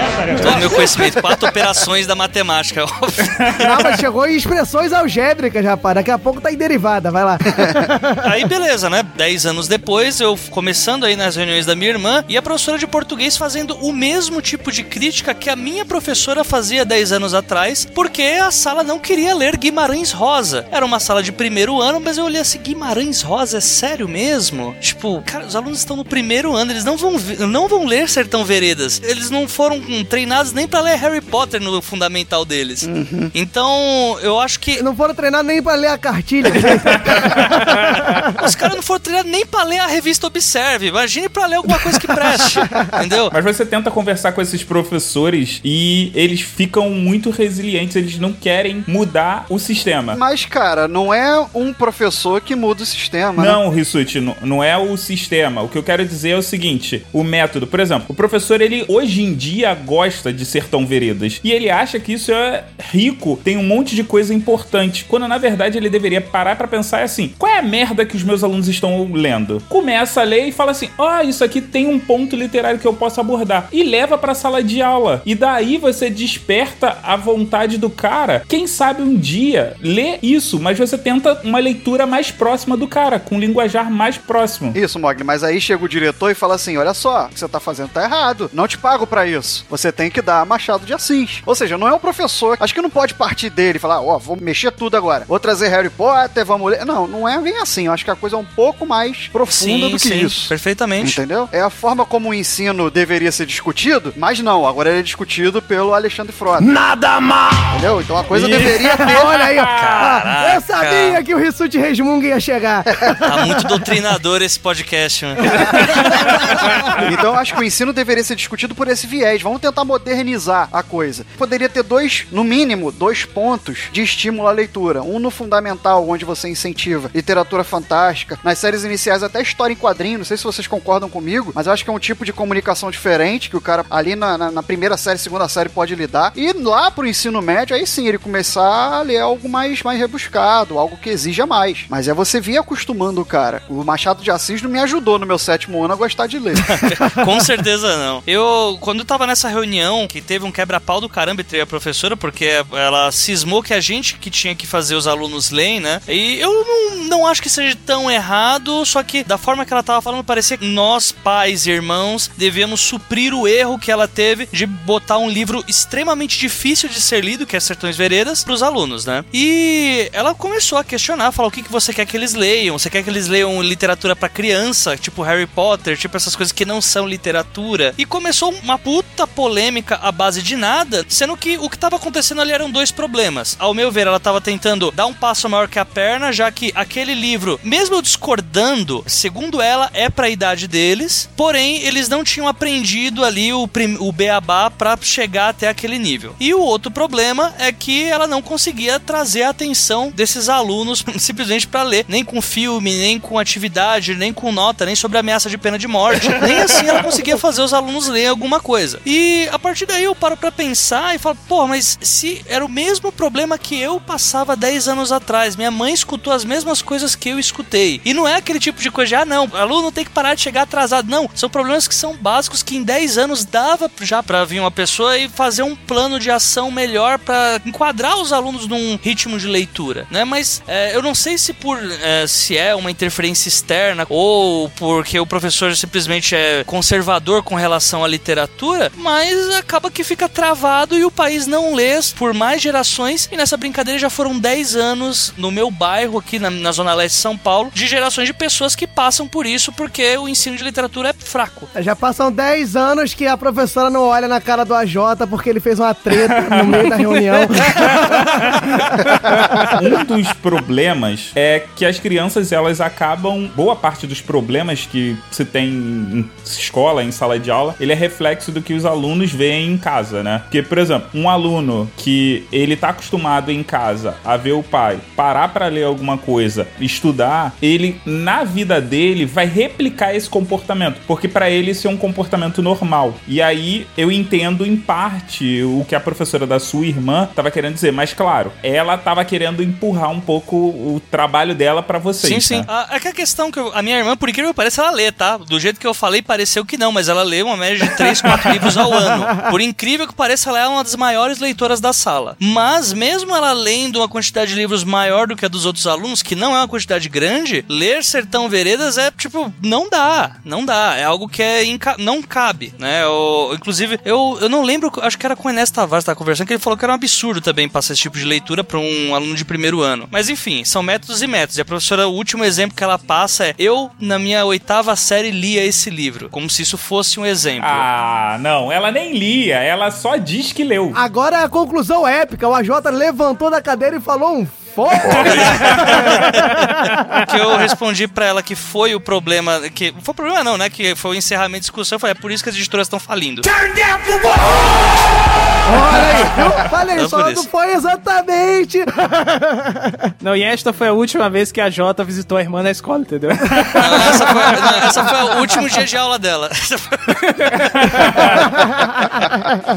Todo o meu conhecimento, quatro operações da matemática.
Não, mas chegou em expressões algébricas, rapaz. Daqui a pouco tá em derivada, vai lá.
Aí beleza, né? Dez anos depois, eu começando aí nas reuniões da minha irmã e a professora de português fazendo o mesmo tipo de crítica que a minha professora fazia 10 anos atrás, porque a sala não queria ler Guimarães Rosa. Era uma sala de primeiro ano, mas eu olhei assim, Guimarães Rosa, é sério mesmo? Tipo, cara, os alunos estão no primeiro ano, eles não vão, não vão ler Sertão Veredas. Eles não foram treinados nem pra ler Harry Potter no fundamental deles. Então, eu acho que
Não foram treinar nem pra ler a cartilha.
os caras não foram treinados nem pra ler a revista Observe. Imagine pra ler alguma coisa que preste. Entendeu?
Mas você tenta conversar com esses professores e eles ficam muito resilientes, eles não querem mudar o sistema.
Mas, cara, não é um professor que muda o sistema, né?
Não, Rissuti, não, não é o sistema. O que eu quero dizer é o seguinte: o método. Por exemplo, o professor, ele hoje em dia gosta de Sertão Veredas. E ele acha que isso é rico, tem um monte de coisa importante. Quando na verdade ele deveria parar pra pensar assim: qual é a merda que os meus alunos estão lendo? Começa a ler e fala assim: ó, isso aqui tem um ponto literário que eu posso abordar. E leva pra sala de aula. E daí você desperta a vontade do cara. Quem sabe um dia ler isso, mas você tenta uma leitura mais próxima do cara, com um linguajar mais próximo.
Isso, Mogli, mas aí chega o diretor e fala assim: olha só, o que você tá fazendo tá errado. Não te pago pra isso. Você tem que dar Machado de Assis. Ou seja, não é o professor. Acho que não pode partir dele e falar, ó, vou mexer tudo agora. Vou trazer Harry Potter, vamos ler. Não, não é bem assim. Eu acho que a coisa é um pouco mais profunda
Sim,
do que
sim,
isso.
perfeitamente.
Entendeu? É a forma como o ensino deveria ser discutido, mas não, agora ele é discutido pelo Alexandre Frota.
Nada mal!
Entendeu? Então a coisa deveria ter.
Olha aí, ó. Eu sabia que o Rissuti Resmunga ia chegar.
Tá muito doutrinador esse podcast, mano.
Então eu acho que o ensino deveria ser discutido por esse viés. Vamos tentar modernizar a coisa. Poderia ter dois, no mínimo, dois pontos de estímulo à leitura. Um no fundamental, onde você incentiva literatura fantástica. Nas séries iniciais, até história em quadrinho. Não sei se vocês concordam comigo, mas eu acho que é um tipo de comunicação diferente que o cara ali na, na- na primeira série, segunda série pode lidar. E lá pro ensino médio, aí sim, ele começar a ler algo mais, mais rebuscado, algo que exija mais. Mas é você vir acostumando o cara. O Machado de Assis não me ajudou no meu sétimo ano a gostar de ler.
Com certeza não. Eu, quando tava nessa reunião, que teve um quebra-pau do caramba entre a professora, porque ela cismou que a gente que tinha que fazer os alunos lerem, né? E eu não, não acho que seja tão errado, só que da forma que ela tava falando, parecia que nós, pais e irmãos, devemos suprir o erro que ela teve de botar um livro extremamente difícil de ser lido, que é Sertões Veredas, pros alunos, né? E ela começou a questionar, falar o que, que você quer que eles leiam? Você quer que eles leiam literatura pra criança, tipo Harry Potter, tipo essas coisas que não são literatura? E começou uma puta polêmica à base de nada, sendo que o que tava acontecendo ali eram dois problemas. Ao meu ver, ela tava tentando dar um passo maior que a perna, já que aquele livro, mesmo discordando, segundo ela, é pra idade deles, porém, eles não tinham aprendido ali o, o beabá pra chegar até aquele nível. E o outro problema é que ela não conseguia trazer a atenção desses alunos simplesmente pra ler, nem com filme, nem com atividade, nem com nota, nem sobre ameaça de pena de morte. nem assim ela conseguia fazer os alunos lerem alguma coisa. E a partir daí eu paro pra pensar e falo, pô, mas se era o mesmo problema que eu passava 10 anos atrás, minha mãe escutou as mesmas coisas que eu escutei. E não é aquele tipo de coisa de, ah, não, aluno tem que parar de chegar atrasado. Não, são problemas que são básicos que em 10 anos dava já pra vir uma pessoa e fazer um plano de ação melhor pra enquadrar os alunos num ritmo de leitura, né? Mas é, eu não sei se por é, se é uma interferência externa ou porque o professor simplesmente é conservador com relação à literatura, mas acaba que fica travado e o país não lê por mais gerações. E nessa brincadeira já foram 10 anos no meu bairro aqui na, na Zona Leste de São Paulo de gerações de pessoas que passam por isso porque o ensino de literatura é fraco.
Já passam 10 anos que a professora não olha na cara do AJ porque ele fez uma treta no meio da reunião.
um dos problemas é que as crianças elas acabam boa parte dos problemas que se tem em escola, em sala de aula, ele é reflexo do que os alunos veem em casa, né? Porque, por exemplo, um aluno que ele tá acostumado em casa a ver o pai parar para ler alguma coisa, estudar, ele na vida dele vai replicar esse comportamento, porque pra ele isso é um comportamento normal. E aí eu entendo em parte o que a professora da sua irmã tava querendo dizer, mas claro, ela tava querendo empurrar um pouco o trabalho dela pra vocês.
Sim, sim.
tá?
A, é que a questão que eu- a minha irmã, por incrível que pareça, ela lê, tá? Do jeito que eu falei, pareceu que não, mas ela lê uma média de 3, 4 livros ao ano. Por incrível que pareça, ela é uma das maiores leitoras da sala. Mas, mesmo ela lendo uma quantidade de livros maior do que a dos outros alunos, que não é uma quantidade grande, ler Sertão Veredas é, tipo, não dá. Não dá. É algo que é inca- não cabe, né? Eu- inclusive, eu, eu não lembro, acho que era com o Ernesto Tavares que tava conversando, que ele falou que era um absurdo também passar esse tipo de leitura pra um aluno de primeiro ano. Mas enfim, são métodos e métodos. E a professora, o último exemplo que ela passa é: eu, na minha oitava série, lia esse livro. Como se isso fosse um exemplo.
Ah, não, ela nem lia, ela só diz que leu.
Agora é a conclusão épica. O AJ levantou da cadeira e falou um fogo.
que eu respondi pra ela que foi o problema. Que, foi o problema, não, né? Que foi o encerramento da discussão. Eu falei, é por isso que as editoras estão falindo.
Olha aí? Falei,
Não
só não foi exatamente.
Não, e esta foi a última vez que a Jota visitou a irmã na escola, entendeu?
Essa foi, não, essa foi o último dia de aula dela.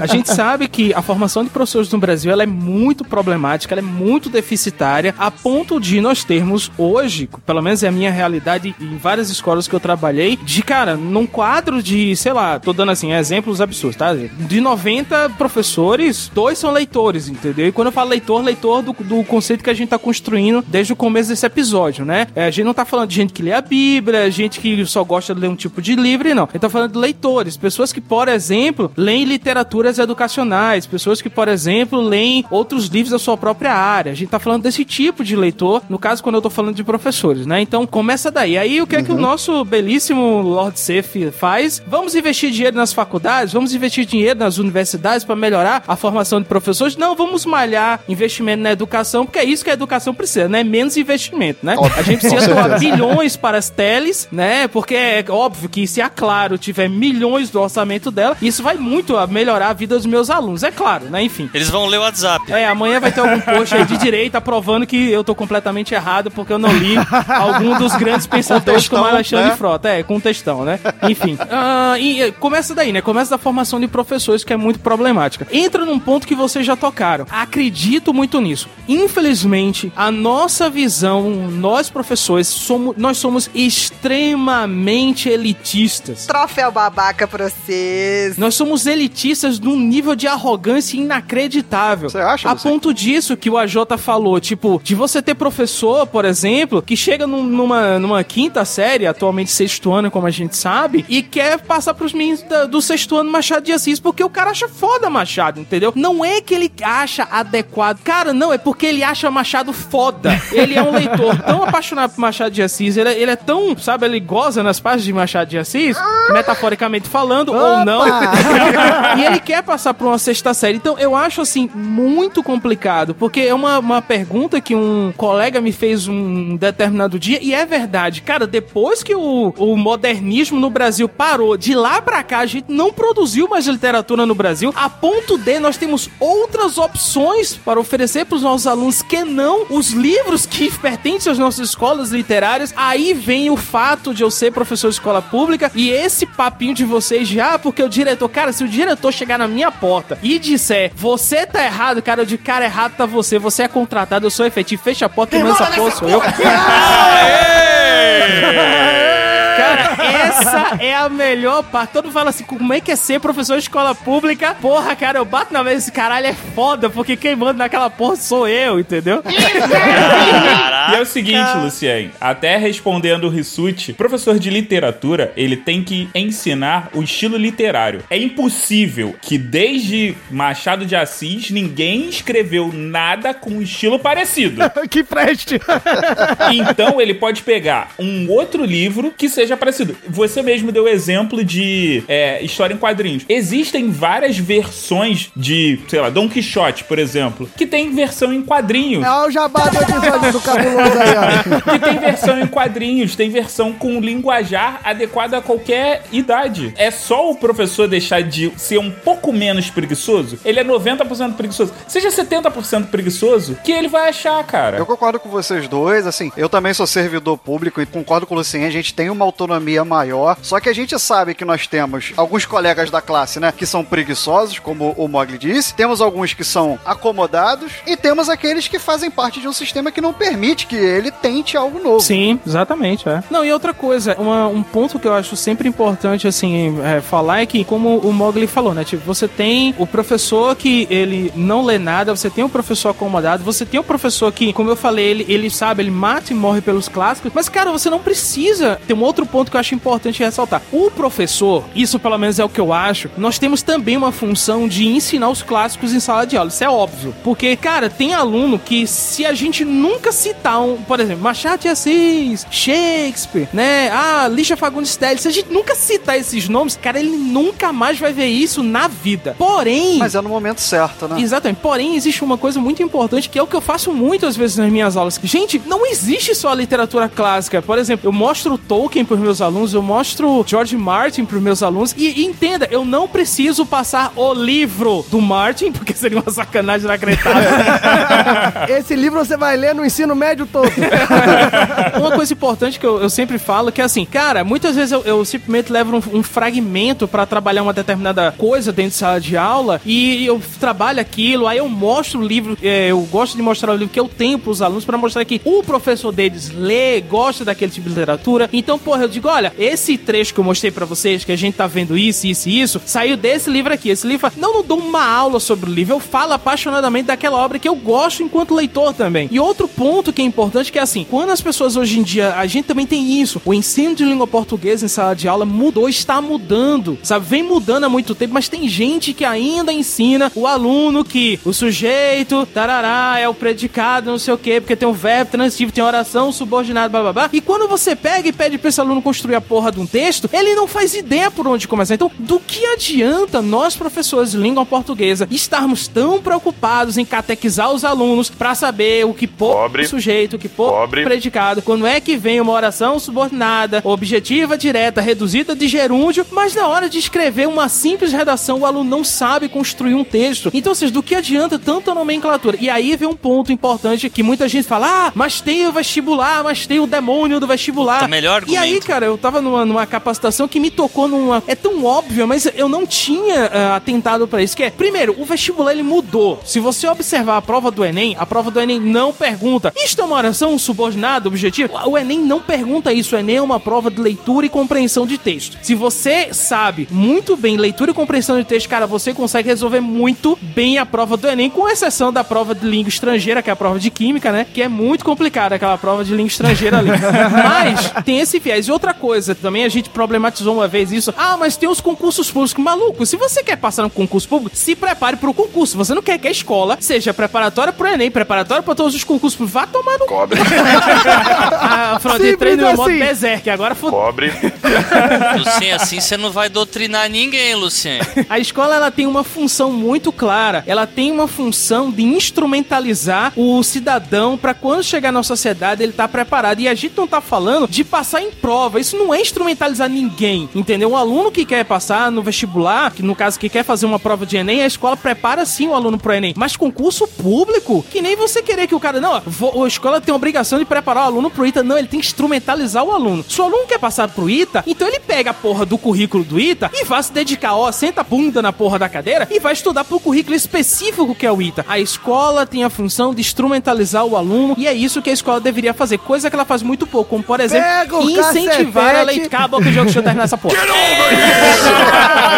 A gente sabe que a formação de professores no Brasil ela é muito problemática, ela é muito deficitária, a ponto de nós termos hoje, pelo menos é a minha realidade em várias escolas que eu trabalhei, de cara, num quadro de, sei lá, tô dando assim exemplos absurdos, tá? De 90 professores, dois são leitores, entendeu? E quando eu falo leitor, leitor do, do conceito que a gente tá construindo desde o começo desse episódio, né? É, a gente não tá falando de gente que lê a Bíblia, gente que só gosta de ler um tipo de livro, não. A gente tá falando de leitores, pessoas que, por exemplo, leem literaturas educacionais, pessoas que, por exemplo, leem outros livros da sua própria área. A gente tá falando desse tipo de leitor, no caso, quando eu tô falando de professores, né? Então, começa daí. Aí, o que é que o nosso belíssimo Lord Seth faz? Vamos investir dinheiro nas faculdades? Vamos investir dinheiro nas universidades para melhorar a formação de professores? Não, vamos malhar investimento na educação, porque é isso que a educação precisa, né? Menos investimento, né? A gente precisa doar bilhões para as teles, né? Porque é óbvio que se a Claro tiver milhões do orçamento dela, isso vai muito a melhorar a vida dos meus alunos, é claro, né? Enfim.
Eles vão ler o WhatsApp.
É, amanhã vai ter algum post aí de direita provando que eu tô completamente errado porque eu não li algum dos grandes pensadores
textão,
como Alexandre
né?
Frota. É, com textão, né? Enfim. Ah, e começa daí, né? Começa da formação de professores, que é muito problemática. Entra num ponto que vocês já tocaram. Acredito muito nisso. Infelizmente, a nossa visão, nós professores, somos, nós somos extremamente elitistas.
Troféu babaca pra vocês.
Nós somos elitistas num nível de arrogância inacreditável. Você
acha?
A ponto disso que o AJ falou, tipo, de você ter professor, por exemplo, que chega num- numa, numa quinta série, atualmente sexto ano, como a gente sabe, e quer passar pros meninos da- do sexto ano Machado de Assis, porque o cara acha foda Machado, entendeu? Não é que ele acha adequado. Cara, não, é porque ele acha Machado foda. Ele é um leitor tão apaixonado por Machado de Assis, ele, é- ele é tão, sabe, ele goza nas páginas de Machado de Assis, metaforicamente falando, ou não. e ele quer passar por uma sexta série. Então, eu acho, assim, muito complicado, porque é uma, uma pergunta que um colega me fez um determinado dia, e é verdade. Cara, depois que o, o modernismo no Brasil parou, de lá pra cá, a gente não produziu mais literatura no Brasil, a ponto de nós temos outras opções para oferecer para os nossos alunos que não os livros que pertencem às nossas escolas literárias. Aí vem o fato de eu ser professor de escola pública e esse papinho de vocês já, porque o diretor, cara, se o diretor chegar na minha porta e disser, você tá errado, cara, de cara errado tá você, você é contratado, sou efetivo, fecha a porta e essa porra, sou eu. Essa é a melhor parte. Todo mundo fala assim, como é que é ser professor de escola pública? Porra, cara, eu bato na mesa esse caralho é foda, porque quem manda naquela porra sou eu, entendeu?
E é o seguinte, Lucien, até respondendo o Rissuti, professor de literatura, ele tem que ensinar o estilo literário. É impossível que desde Machado de Assis ninguém escreveu nada com um estilo parecido.
que preste.
Então ele pode pegar um outro livro que seja parecido. Você mesmo deu o exemplo de é, história em quadrinhos. Existem várias versões de, sei lá, Don Quixote, por exemplo, que tem versão em quadrinhos.
É o jabá do episódio do cabuloso aí, ó.
Que tem versão em quadrinhos, tem versão com linguajar adequado a qualquer idade. É só o professor deixar de ser um pouco menos preguiçoso, ele é 90% preguiçoso. Seja 70% preguiçoso, que ele vai achar, cara.
Eu concordo com vocês dois, assim, eu também sou servidor público e concordo com o Lucien, a gente tem uma autonomia maior, só que a gente sabe que nós temos alguns colegas da classe, né, que são preguiçosos, como o Mogli disse, temos alguns que são acomodados e temos aqueles que fazem parte de um sistema que não permite que ele tente algo novo.
Sim, exatamente, é. Não, e outra coisa, uma- um ponto que eu acho sempre importante, assim, é, falar é que, como o Mogli falou, né, tipo, você tem o professor que ele não lê nada, você tem o professor acomodado, você tem o professor que, como eu falei, ele, ele sabe, ele mata e morre pelos clássicos, mas, cara, você não precisa. Tem um outro ponto que eu acho importante ressaltar. O professor, isso pelo menos é o que eu acho, nós temos também uma função de ensinar os clássicos em sala de aula, isso é óbvio. Porque, cara, tem aluno que se a gente nunca citar um, por exemplo, Machado de Assis, Shakespeare, né, ah, Lixa Fagundes Telles, se a gente nunca citar esses nomes, cara, ele nunca mais vai ver isso na vida. Porém...
Mas é no momento certo, né?
Exatamente. Porém, existe uma coisa muito importante que é o que eu faço muitas vezes nas minhas aulas. Gente, não existe só a literatura clássica. Por exemplo, eu mostro Tolkien para os meus alunos, eu mostro George Martin para os meus alunos. E, e entenda, eu não preciso passar o livro do Martin, porque seria uma sacanagem inacreditável.
Esse livro você vai ler no ensino médio todo.
Uma coisa importante que eu, eu sempre falo que é assim, cara, muitas vezes eu, eu simplesmente levo um, um fragmento pra trabalhar uma determinada coisa dentro de sala de aula e eu trabalho aquilo, aí eu mostro o livro, é, eu gosto de mostrar o livro que eu tenho pros alunos pra mostrar que o professor deles lê, gosta daquele tipo de literatura. Então, porra, eu digo, olha, esse trecho que eu mostrei pra vocês, que a gente tá vendo isso, isso e isso, saiu desse livro aqui. Esse livro, não, não dou uma aula sobre o livro, eu falo apaixonadamente daquela obra que eu gosto enquanto leitor também. E outro ponto que é importante que é assim, quando as pessoas hoje em dia, a gente também tem isso, o ensino de língua portuguesa em sala de aula mudou, está mudando, sabe? Vem mudando há muito tempo, mas tem gente que ainda ensina o aluno que o sujeito, tarará, é o predicado, não sei o quê, porque tem um verbo transitivo, tem oração subordinada, blá blá blá. E quando você pega e pede pra esse aluno construir a porra de um texto, ele não faz ideia por onde começar. Então, do que adianta nós, professores de língua portuguesa, estarmos tão preocupados em catequizar os alunos pra saber o que
Pobre.
sujeito, o que
Pobre.
predicado, quando é que vem uma oração subordinada, objetiva, direta, reduzida de gerúndio, mas na hora de escrever uma simples redação, o aluno não sabe construir um texto. Então, vocês, do que adianta tanta nomenclatura? E aí vem um ponto importante que muita gente fala: ah, mas tem o vestibular, mas tem o demônio do vestibular.
Tá melhor
E aí,
argumento.
cara, eu tava numa, numa capacitação que me tocou numa. É tão óbvio, mas eu não tinha ah, atentado pra isso. Que é, primeiro, o vestibular ele mudou. Se você observar a prova do Enem, a prova do Enem não pergunta: isto é uma oração subordinada, objetiva? O Enem não pergunta isso. O Enem é uma prova de leitura e compreensão de texto. Se você sabe muito bem leitura e compreensão de texto, cara, você consegue resolver muito bem a prova do Enem, com exceção da prova de língua estrangeira, que é a prova de química, né? Que é muito complicada aquela prova de língua estrangeira ali. Mas tem esse viés. E outra coisa, também a gente problematizou uma vez isso. Ah, mas tem os concursos públicos. Maluco, se você quer passar no concurso público, se prepare pro concurso. Você não quer que a escola seja preparatória pro Enem, preparatória pra todos os concursos públicos. Vá tomar no...
Cobre.
a fraude
Simples
treino no modo
assim.
berserk. Agora fodeu.
Cobre.
Lucien, assim você não vai doutrinar ninguém, Lucien.
A escola ela tem uma função muito clara. Ela tem uma função de instrumentalizar o cidadão para quando chegar na sociedade ele tá preparado. E a gente não tá falando de passar em prova. Isso não é instrumentalizar ninguém, entendeu? Um aluno que quer passar no vestibular, que no caso que quer fazer uma prova de Enem, a escola prepara sim o aluno pro Enem. Mas concurso público, que nem você querer que o cara não, a escola tem a obrigação de preparar o aluno pro ITA. Não, ele tem que instrumentalizar o aluno. Se o aluno quer passar pro ITA, então ele pega a porra do currículo do ITA e vai se dedicar, ó, senta a bunda na porra da cadeira e vai estudar pro currículo específico que é o ITA. A escola tem a função de instrumentalizar o aluno e é isso que a escola deveria fazer, coisa que ela faz muito pouco, como por exemplo, incentivar a leitura. Cala a boca de jogo, deixa eu terminar essa porra.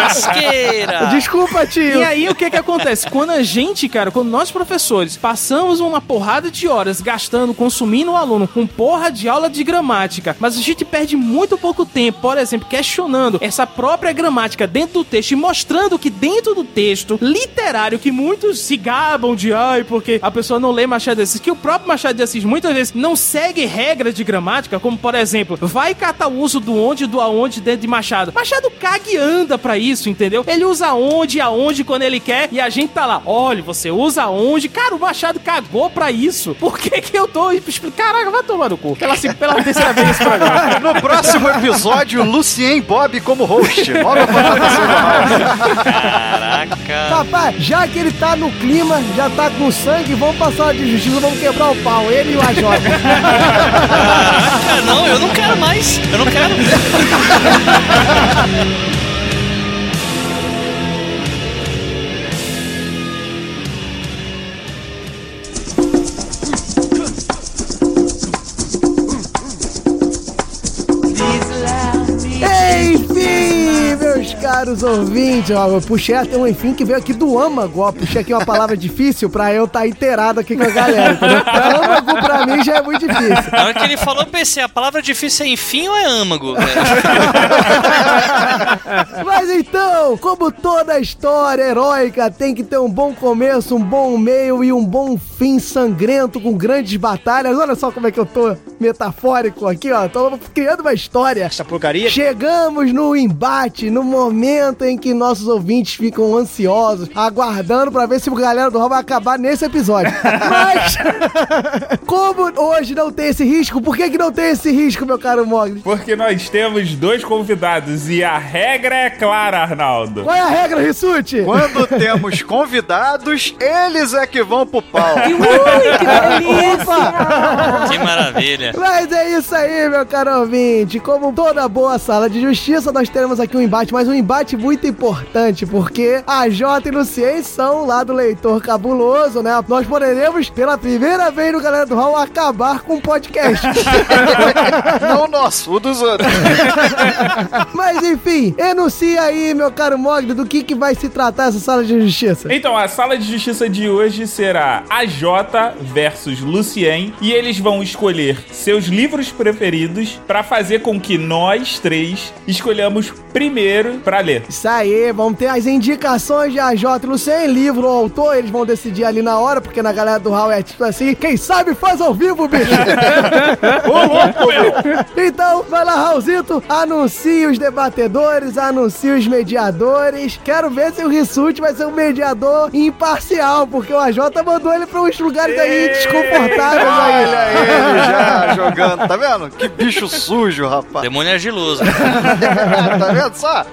Lasqueira.
Desculpa, tio.
E aí, o que que acontece? Quando a gente, cara, quando nós professores passamos uma porrada de horas gastando, consumindo o aluno com porra de aula de gramática, mas a gente perde muito pouco tempo, por exemplo, questionando essa própria gramática dentro do texto e mostrando que dentro do texto, literal, cenário que muitos se gabam de ai, porque a pessoa não lê Machado de Assis, que o próprio Machado de Assis muitas vezes não segue regras de gramática, como por exemplo, vai catar o uso do onde do aonde dentro de Machado. Machado caga e anda pra isso, entendeu? Ele usa onde e aonde quando ele quer e a gente tá lá, olha, você usa onde. Cara, o Machado cagou pra isso. Por que que eu tô explicando? Caraca, vai tomar no cu. Pela, pela terceira vez esse programa.
No próximo episódio, Lucien Bob como host.
Caraca.
Rapaz, já que ele tá no clima, já tá com sangue, vamos passar de justiça, vamos quebrar o pau. Ele e o AJ.
Caraca, não, eu não quero mais. Eu não quero.
감사합니다. caros ouvintes, ó, eu puxei até um enfim que veio aqui do âmago, ó, puxei aqui uma palavra difícil pra eu estar tá inteirado aqui com a galera, entendeu? âmago pra mim já é muito difícil.
Na hora que ele falou, eu pensei, a palavra difícil é enfim ou é âmago?
Mas então, como toda história heróica tem que ter um bom começo, um bom meio e um bom fim sangrento com grandes batalhas. Olha só como é que eu tô metafórico aqui, ó. Tô criando uma história.
Essa porcaria.
Chegamos no embate, no momento em que nossos ouvintes ficam ansiosos, aguardando pra ver se o galera do Raul vai acabar nesse episódio. Mas, como hoje não tem esse risco, por que, que não tem esse risco, meu caro Mogli?
Porque nós temos dois convidados e a regra é clara, Arnaldo.
Qual é a regra, Rissuti?
Quando temos convidados, eles é que vão pro pau.
Ui, que delícia!
Que maravilha.
Mas é isso aí, meu caro ouvinte. Como toda boa sala de justiça, nós teremos aqui um embate, mas um embate muito importante, porque a J e Lucien são lá do leitor cabuloso, né? Nós poderemos, pela primeira vez no Galera do Hall, acabar com o podcast.
Não o nosso, o dos outros.
mas enfim, enuncia aí, meu caro Mogli, do que, que vai se tratar essa sala de justiça.
Então, a sala de justiça de hoje será a J versus Lucien e eles vão escolher seus livros preferidos pra fazer com que nós três escolhamos primeiro pra ler.
Isso aí, vamos ter as indicações de AJ e Lucien, livro ou autor, eles vão decidir ali na hora, porque na galera do Hall é tipo assim, quem sabe faz ao vivo, bicho!
Ô, louco, meu!
Então, vai lá, Raulzito, anuncie os debatedores, anuncie os mediadores. Quero ver se o Rissuti vai ser um mediador imparcial, porque o AJ mandou ele pra uns lugares aí desconfortáveis aí.
Olha ele já jogando, tá vendo? Que bicho sujo, rapaz.
Demônio argiloso.
tá vendo só?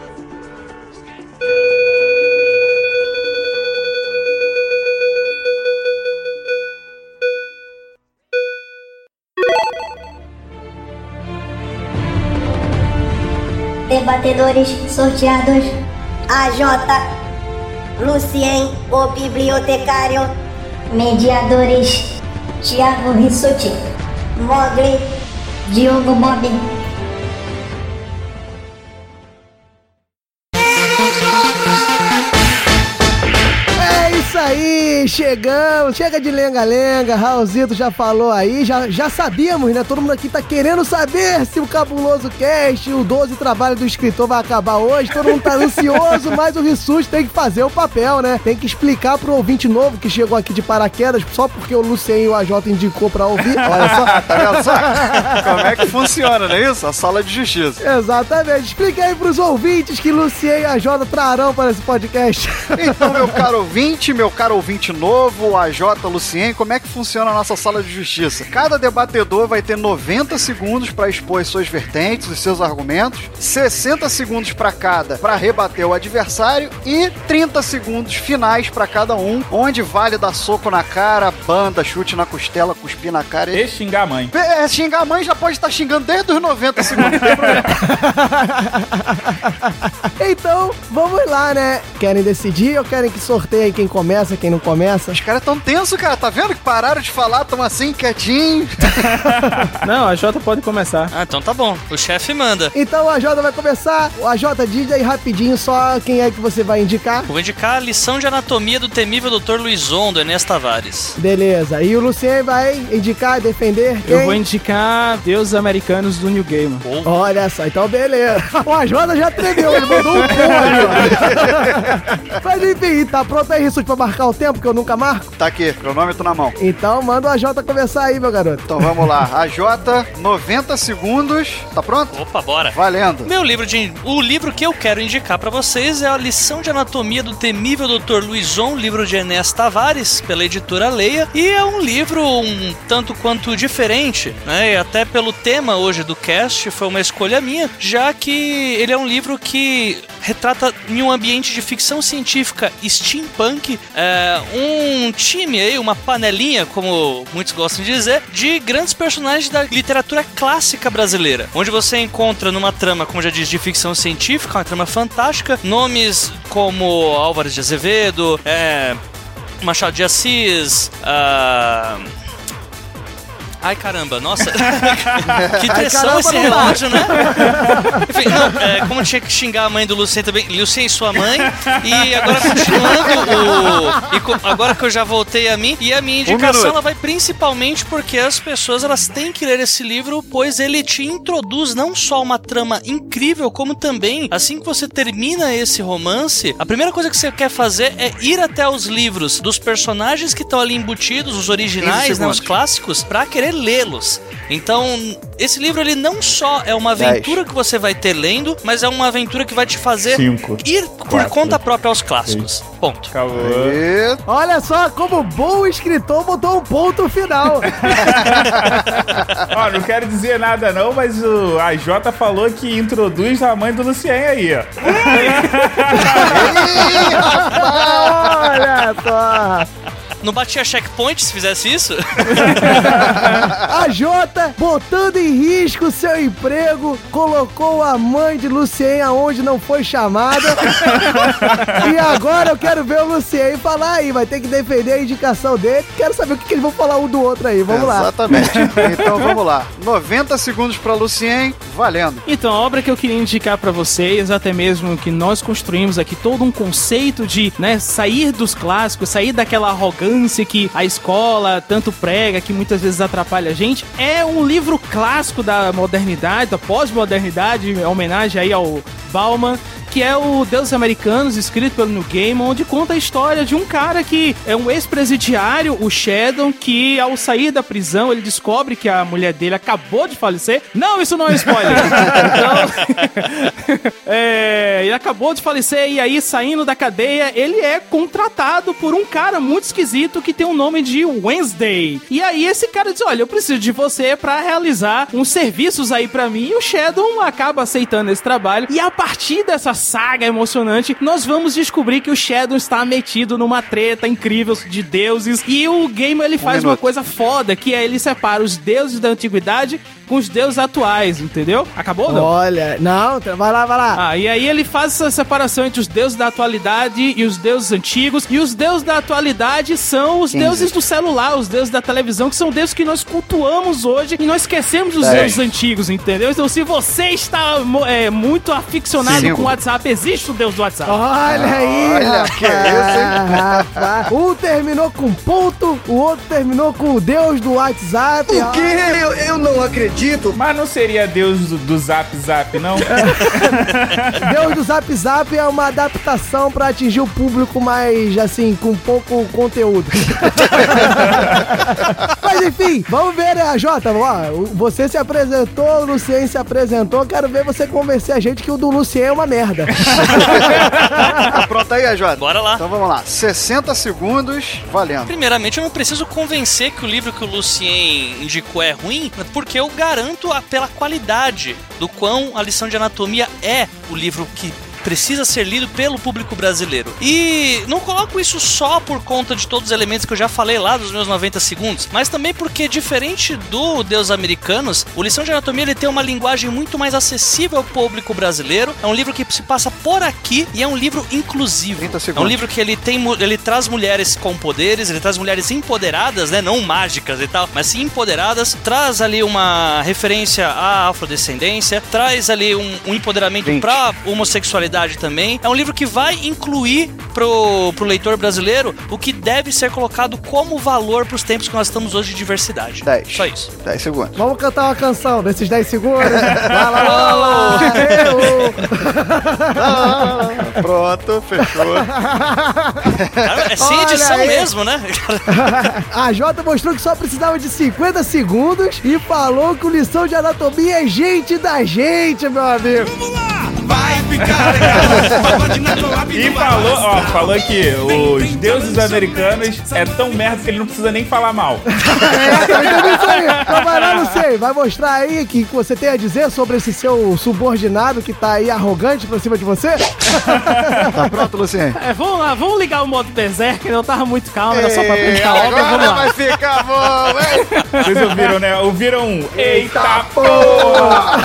Debatedores sorteados: AJ, Lucien, o bibliotecário. Mediadores: Tiago Rissuti, Mogli, Diogo Bob.
Chegamos, chega de lenga-lenga, Raulzito já falou aí, já, já sabíamos, né? Todo mundo aqui tá querendo saber se o Cabuloso Cast, o 12 trabalho do escritor vai acabar hoje, todo mundo tá ansioso, mas o Rissuti tem que fazer o papel, né? Tem que explicar pro ouvinte novo que chegou aqui de paraquedas, só porque o Lucien e o AJ indicou pra ouvir, olha só.
tá vendo só? Como é que funciona, não é isso? A sala de justiça.
Exatamente, explica aí pros ouvintes que Lucien e AJ trarão para esse podcast.
Então, meu caro ouvinte, meu caro ouvinte novo, AJ Lucien, como é que funciona a nossa sala de justiça? Cada debatedor vai ter 90 segundos para expor as suas vertentes, os seus argumentos, 60 segundos para cada para rebater o adversário e 30 segundos finais para cada um, onde vale dar soco na cara, banda, chute na costela, cuspir na cara
E xingar a mãe.
É, xingar a mãe já pode estar xingando desde os 90 segundos. não tem problema.
Então, vamos lá, né? Querem decidir ou querem que sorteie quem começa, quem não começa? Nessa.
Os caras tão tensos, cara. Tá vendo que pararam de falar, tão assim, quietinho.
Não, a Jota pode começar.
Ah, então tá bom. O chefe manda.
Então a Jota vai começar. A Jota, diz aí rapidinho só quem é que você vai indicar.
Vou indicar a lição de anatomia do temível Dr. Luizon, do Enes Tavares.
Beleza. E o Lucien vai indicar, defender quem?
Eu vou indicar Deus Americanos do New Game.
Olha só, então beleza. O Ajota já tremeu, ele mandou um ó. Mas enfim, tá pronto aí, Rissuti, pra marcar o tempo que eu nunca marco?
Tá aqui, cronômetro na mão.
Então manda o AJ começar aí, meu garoto.
Então vamos lá. A J, 90 segundos. Tá pronto?
Opa, bora.
Valendo.
Meu livro de. O livro que eu quero indicar pra vocês é a lição de anatomia do temível Dr. Luizon, livro de Enes Tavares, pela editora Leia. E é um livro um tanto quanto diferente, né? E até pelo tema hoje do cast, foi uma escolha minha, já que ele é um livro que retrata em um ambiente de ficção científica steampunk é, um time aí, uma panelinha, como muitos gostam de dizer, de grandes personagens da literatura clássica brasileira, onde você encontra numa trama, como já diz, de ficção científica, uma trama fantástica, nomes como Álvares de Azevedo, é, Machado de Assis, ah, Ai caramba, nossa. que tensão esse relógio, né? Enfim, não, é, como tinha que xingar a mãe do Lucien também. Lucien, sua mãe. E agora continuando o. co- agora que eu já voltei a mim. E a minha indicação
minuto.
ela vai principalmente porque as pessoas elas têm que ler esse livro, pois ele te introduz não só uma trama incrível, como também, assim que você termina esse romance, a primeira coisa que você quer fazer é ir até os livros dos personagens que estão ali embutidos, os originais, né, os clássicos, pra querer lê-los. Então, esse livro ele não só é uma
Dez.
aventura que você vai ter lendo, mas é uma aventura que vai te fazer
Cinco,
ir por
quatro,
conta própria aos clássicos. Ponto.
Acabou.
E...
Olha só como bom escritor botou um ponto final.
Ó, não quero dizer nada não, mas o AJ falou que introduz a mãe do Lucien aí, ó.
Olha só.
Não batia checkpoint se fizesse isso?
A Jota, botando em risco seu emprego, colocou a mãe de Lucien aonde não foi chamada. e agora eu quero ver o Lucien falar aí. Vai ter que defender a indicação dele. Quero saber o que, que eles vão falar um do outro aí. Vamos lá.
Exatamente. Então vamos lá. 90 segundos pra Lucien, valendo.
Então, a obra que eu queria indicar pra vocês, até mesmo que nós construímos aqui todo um conceito de, né, sair dos clássicos, sair daquela arrogância que a escola tanto prega, que muitas vezes atrapalha a gente, é um livro clássico da modernidade, da pós-modernidade, em homenagem aí ao Bauman, que é o Deus Americanos, escrito pelo New Game, onde conta a história de um cara que é um ex-presidiário, o Shadow, que ao sair da prisão, ele descobre que a mulher dele acabou de falecer. Não, isso não é spoiler. então, é, ele acabou de falecer e aí, saindo da cadeia, ele é contratado por um cara muito esquisito que tem o nome de Wednesday. E aí, esse cara diz: Olha, eu preciso de você pra realizar uns serviços aí pra mim. E o Shadow acaba aceitando esse trabalho. E a partir dessa saga emocionante, nós vamos descobrir que o Shadow está metido numa treta incrível de deuses. E o game ele faz uma
minuto.
coisa foda, que é ele separa os deuses da antiguidade com os deuses atuais, entendeu? Acabou ou não?
Olha, não, vai lá, vai lá.
Ah, e aí ele faz essa separação entre os deuses da atualidade e os deuses antigos. E os deuses da atualidade são os deuses do celular, os deuses da televisão, que são deuses que nós cultuamos hoje e nós esquecemos os
Dez.
deuses antigos, entendeu? Então, se você está é, muito aficionado
Cinco.
com o WhatsApp, existe o deus do WhatsApp.
Olha aí,
Olha,
rapaz,
que isso, hein?
Um terminou com ponto, o outro terminou com o deus do WhatsApp.
O quê? Eu, eu não acredito.
Mas não seria Deus do, do Zap Zap, não?
Deus do Zap Zap é uma adaptação pra atingir o público mais, assim, com pouco conteúdo. Mas enfim, vamos ver, né, Jota? Ó, você se apresentou, o Lucien se apresentou. Quero ver você convencer a gente que o do Lucien é uma merda.
Pronto aí, AJ?
Bora lá.
Então vamos lá. 60 segundos, valendo.
Primeiramente, eu não preciso convencer que o livro que o Lucien indicou é ruim, porque eu garanto a- pela qualidade do quão a lição de anatomia é o livro que precisa ser lido pelo público brasileiro. E não coloco isso só por conta de todos os elementos que eu já falei lá dos meus 90 segundos, mas também porque, diferente do Deus Americanos, o Lição de Anatomia ele tem uma linguagem muito mais acessível ao público brasileiro. É um livro que se passa por aqui e é um livro inclusivo. É um livro que ele tem ele traz mulheres com poderes, ele traz mulheres empoderadas, né, não mágicas e tal, mas sim empoderadas, traz ali uma referência à afrodescendência, traz ali um, um empoderamento pra homossexualidade também. É um livro que vai incluir pro, pro leitor brasileiro o que deve ser colocado como valor pros tempos que nós estamos hoje de diversidade.
10.
Só isso.
10 segundos.
Vamos cantar uma canção desses 10 segundos? Lá, lá, lá, lá, eu.
Pronto, fechou.
Cara, é sem
Olha
edição
aí.
mesmo, né?
A Jota mostrou que só precisava de 50 segundos e falou que o lição de anatomia é gente da gente, meu amigo.
Vai ficar
E falou, ó, falou que os deuses americanos é tão merda que ele não precisa nem falar mal.
É, também isso aí. Não sei. Vai mostrar aí o que que você tem a dizer sobre esse seu subordinado que tá aí arrogante pra cima de você?
Tá pronto, Luciano?
É, vamos lá, vamos ligar o modo Berserk, eu tava muito calmo, era só pra brincar óbvio, vamos lá.
vai ficar bom, hein?
Vocês ouviram, né? Ouviram um. Eita porra!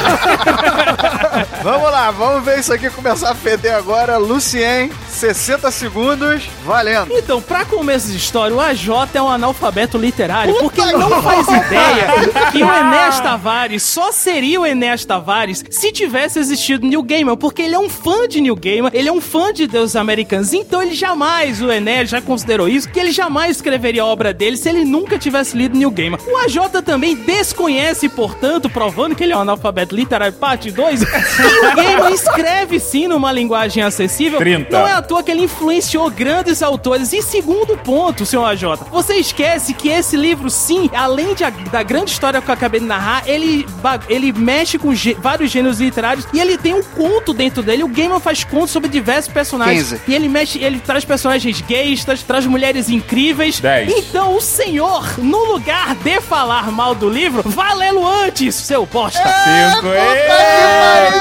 Vamos lá, vamos ver isso aqui começar a feder agora. Lucien, 60 segundos, valendo.
Então, pra começo de história, o AJ é um analfabeto literário, porque ele não faz ideia que o Enéas Tavares só seria o Enéas Tavares se tivesse existido New Gamer, porque ele é um fã de New Gamer, ele é um fã de deuses americanos, então ele jamais, o Enéas já considerou isso, que ele jamais escreveria a obra dele se ele nunca tivesse lido New Gamer. O AJ também desconhece, portanto, provando que ele é um analfabeto literário, parte 2, o Gamer escreve sim numa linguagem acessível.
30.
Não é à toa que ele influenciou grandes autores. E segundo ponto, senhor AJ, você esquece que esse livro, sim, além de a- da grande história que eu acabei de narrar, ele, ele mexe com gê- vários gêneros literários e ele tem um conto dentro dele. O Gaiman faz contos sobre diversos personagens.
15.
E ele mexe, ele traz personagens gaystas, traz mulheres incríveis.
10.
Então o senhor, no lugar de falar mal do livro, vá lê-lo antes, seu bosta.
Cinco. Eita!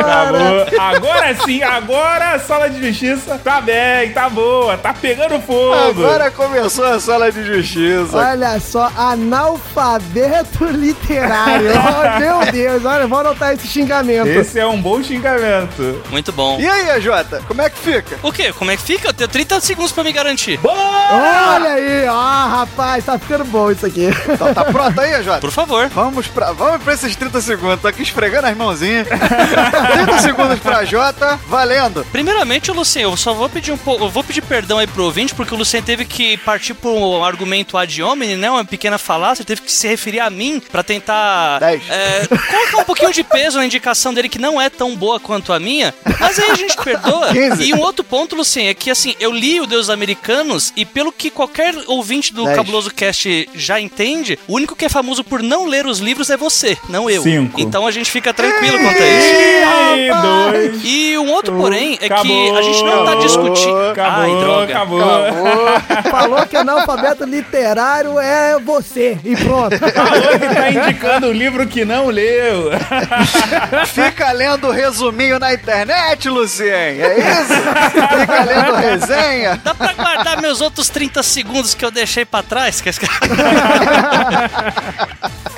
Acabou. Agora sim, agora a sala de justiça tá bem, tá boa, tá pegando fogo.
Agora começou a sala de justiça.
Olha só, analfabeto literário. oh, meu Deus, olha, vou anotar esse xingamento.
Esse é um bom xingamento.
Muito bom.
E aí, Jota, como é que fica?
O quê? Como é que fica? Eu tenho 30 segundos pra me garantir.
Olha aí, ó, rapaz, tá ficando bom isso aqui.
Então tá pronto aí, Jota?
Por favor.
Vamos pra, vamos pra esses 30 segundos. Tô aqui esfregando as mãozinhas. 30 segundos pra Jota, valendo.
Primeiramente, Lucien, eu só vou pedir um pouco, eu vou pedir perdão aí pro ouvinte, porque o Lucien teve que partir por um argumento ad hominem, né? Uma pequena falácia, teve que se referir a mim pra tentar é, colocar um pouquinho de peso na indicação dele, que não é tão boa quanto a minha. Mas aí a gente perdoa.
15.
E um outro ponto, Lucien, é que assim, eu li o Deus Americanos e pelo que qualquer ouvinte do
10.
Cabuloso Cast já entende, o único que é famoso por não ler os livros é você, não eu.
Cinco.
Então a gente fica tranquilo quanto a isso.
Ih, dois.
E um outro, porém, é que
Acabou,
a gente não tá
acabou,
discutindo.
Acabou,
Ai, droga.
acabou.
Falou que analfabeto literário é você. E pronto.
Falou que tá indicando o livro que não leu.
Fica lendo resuminho na internet, Lucien. É isso? Fica lendo resenha.
Dá pra guardar meus outros 30 segundos que eu deixei pra trás? Que-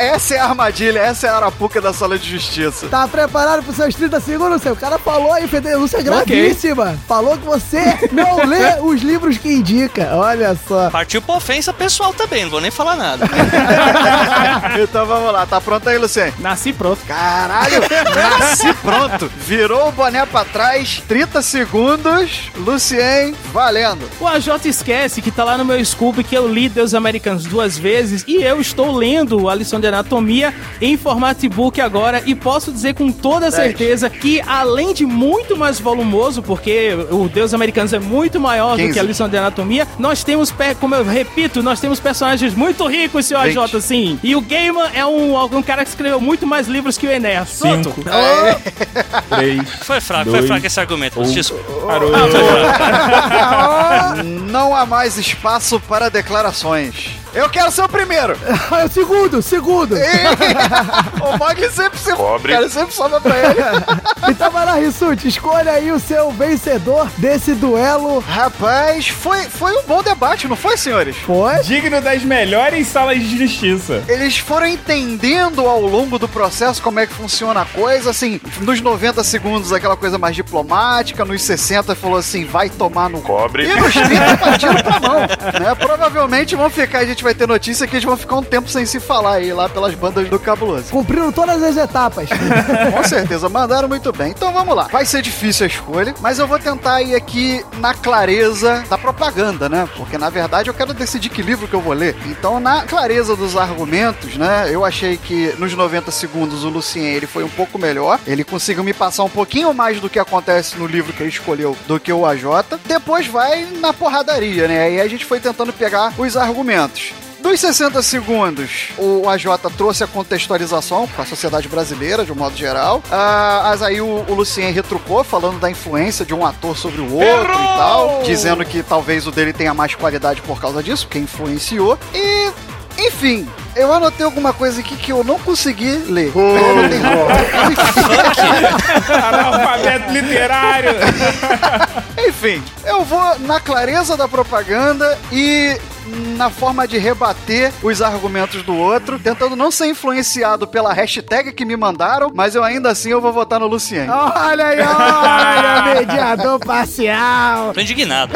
Essa é a armadilha, essa é a arapuca da sala de justiça.
Tá preparado pros seus 30 segundos, seu? O cara falou aí, Lúcia é gravíssima. Falou que você não lê os livros que indica. Olha só.
Partiu pra ofensa pessoal também, não vou nem falar nada.
então vamos lá, tá pronto aí, Lucien?
Nasci pronto.
Caralho, nasci pronto. Virou o boné pra trás, 30 segundos. Lucien, valendo.
O AJ esquece que tá lá no meu Scoop que eu li Deus Americanos duas vezes e eu estou lendo a lição de anatomia em formato e-book agora e posso dizer com toda certeza que além de muito mais volumoso, porque o Deus Americanos é muito maior do
15.
que a lição de anatomia, nós temos, como eu repito, nós temos personagens muito ricos, seu AJ,
20.
sim. E o Gaiman é um, um cara que escreveu muito mais livros que o Enéas.
Cinco.
Oh,
Três.
Foi fraco,
Dois.
foi fraco esse argumento.
Um.
Desculpa.
Parou.
Não há mais espaço para declarações. Eu quero ser o primeiro.
o segundo, segundo.
o Mogli sempre se...
Pobre.
Cara, sempre sobra pra ele.
então vai lá, Rissuti, escolha aí o seu vencedor desse duelo.
Rapaz, foi, foi um bom debate, não foi, senhores?
Foi.
Digno das melhores salas de justiça.
Eles foram entendendo ao longo do processo como é que funciona a coisa, assim, nos 90 segundos aquela coisa mais diplomática, nos 60 falou assim, vai tomar no
Cobre.
E nos 30 partiram pra mão, né? Provavelmente vão ficar, a gente vai ter notícia que eles vão ficar um tempo sem se falar aí lá pelas bandas do Cabuloso.
Cumpriram todas as etapas.
Com certeza, mandaram muito bem. Então vamos lá. Vai ser difícil a escolha, mas eu vou tentar ir aqui na clareza da propaganda, né? Porque na verdade eu quero decidir que livro que eu vou ler. Então, na clareza dos argumentos, né? Eu achei que nos 90 segundos o Lucien ele foi um pouco melhor. Ele conseguiu me passar um pouquinho mais do que acontece no livro que ele escolheu do que o AJ. Depois vai na porradaria, né? Aí a gente foi tentando pegar os argumentos. Dos 60 segundos, o AJ trouxe a contextualização para a sociedade brasileira, de um modo geral. Ah, mas aí o, o Lucien retrucou, falando da influência de um ator sobre o outro e tal, dizendo que talvez o dele tenha mais qualidade por causa disso, que influenciou. E, enfim, eu anotei alguma coisa aqui que eu não consegui ler. Eu anotei
Analfabeto literário.
Enfim, eu vou na clareza da propaganda e na forma de rebater os argumentos do outro, tentando não ser influenciado pela hashtag que me mandaram, mas eu ainda assim eu vou votar no Lucien.
Olha aí, olha, mediador parcial.
Tô indignado.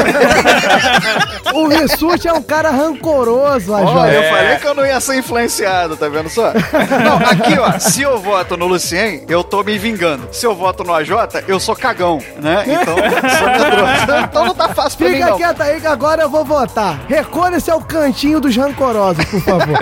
O Rissuti é um cara rancoroso.
Olha, eu falei que eu não ia ser influenciado, tá vendo só? Não, aqui ó, se eu voto no Lucien, eu tô me vingando. Se eu voto no AJ, eu sou cagão, né? Então, sou então não tá fácil pra mim
Fica
não.
quieto aí que agora eu vou votar. Recolha-se ao cantinho dos rancorosos, por favor.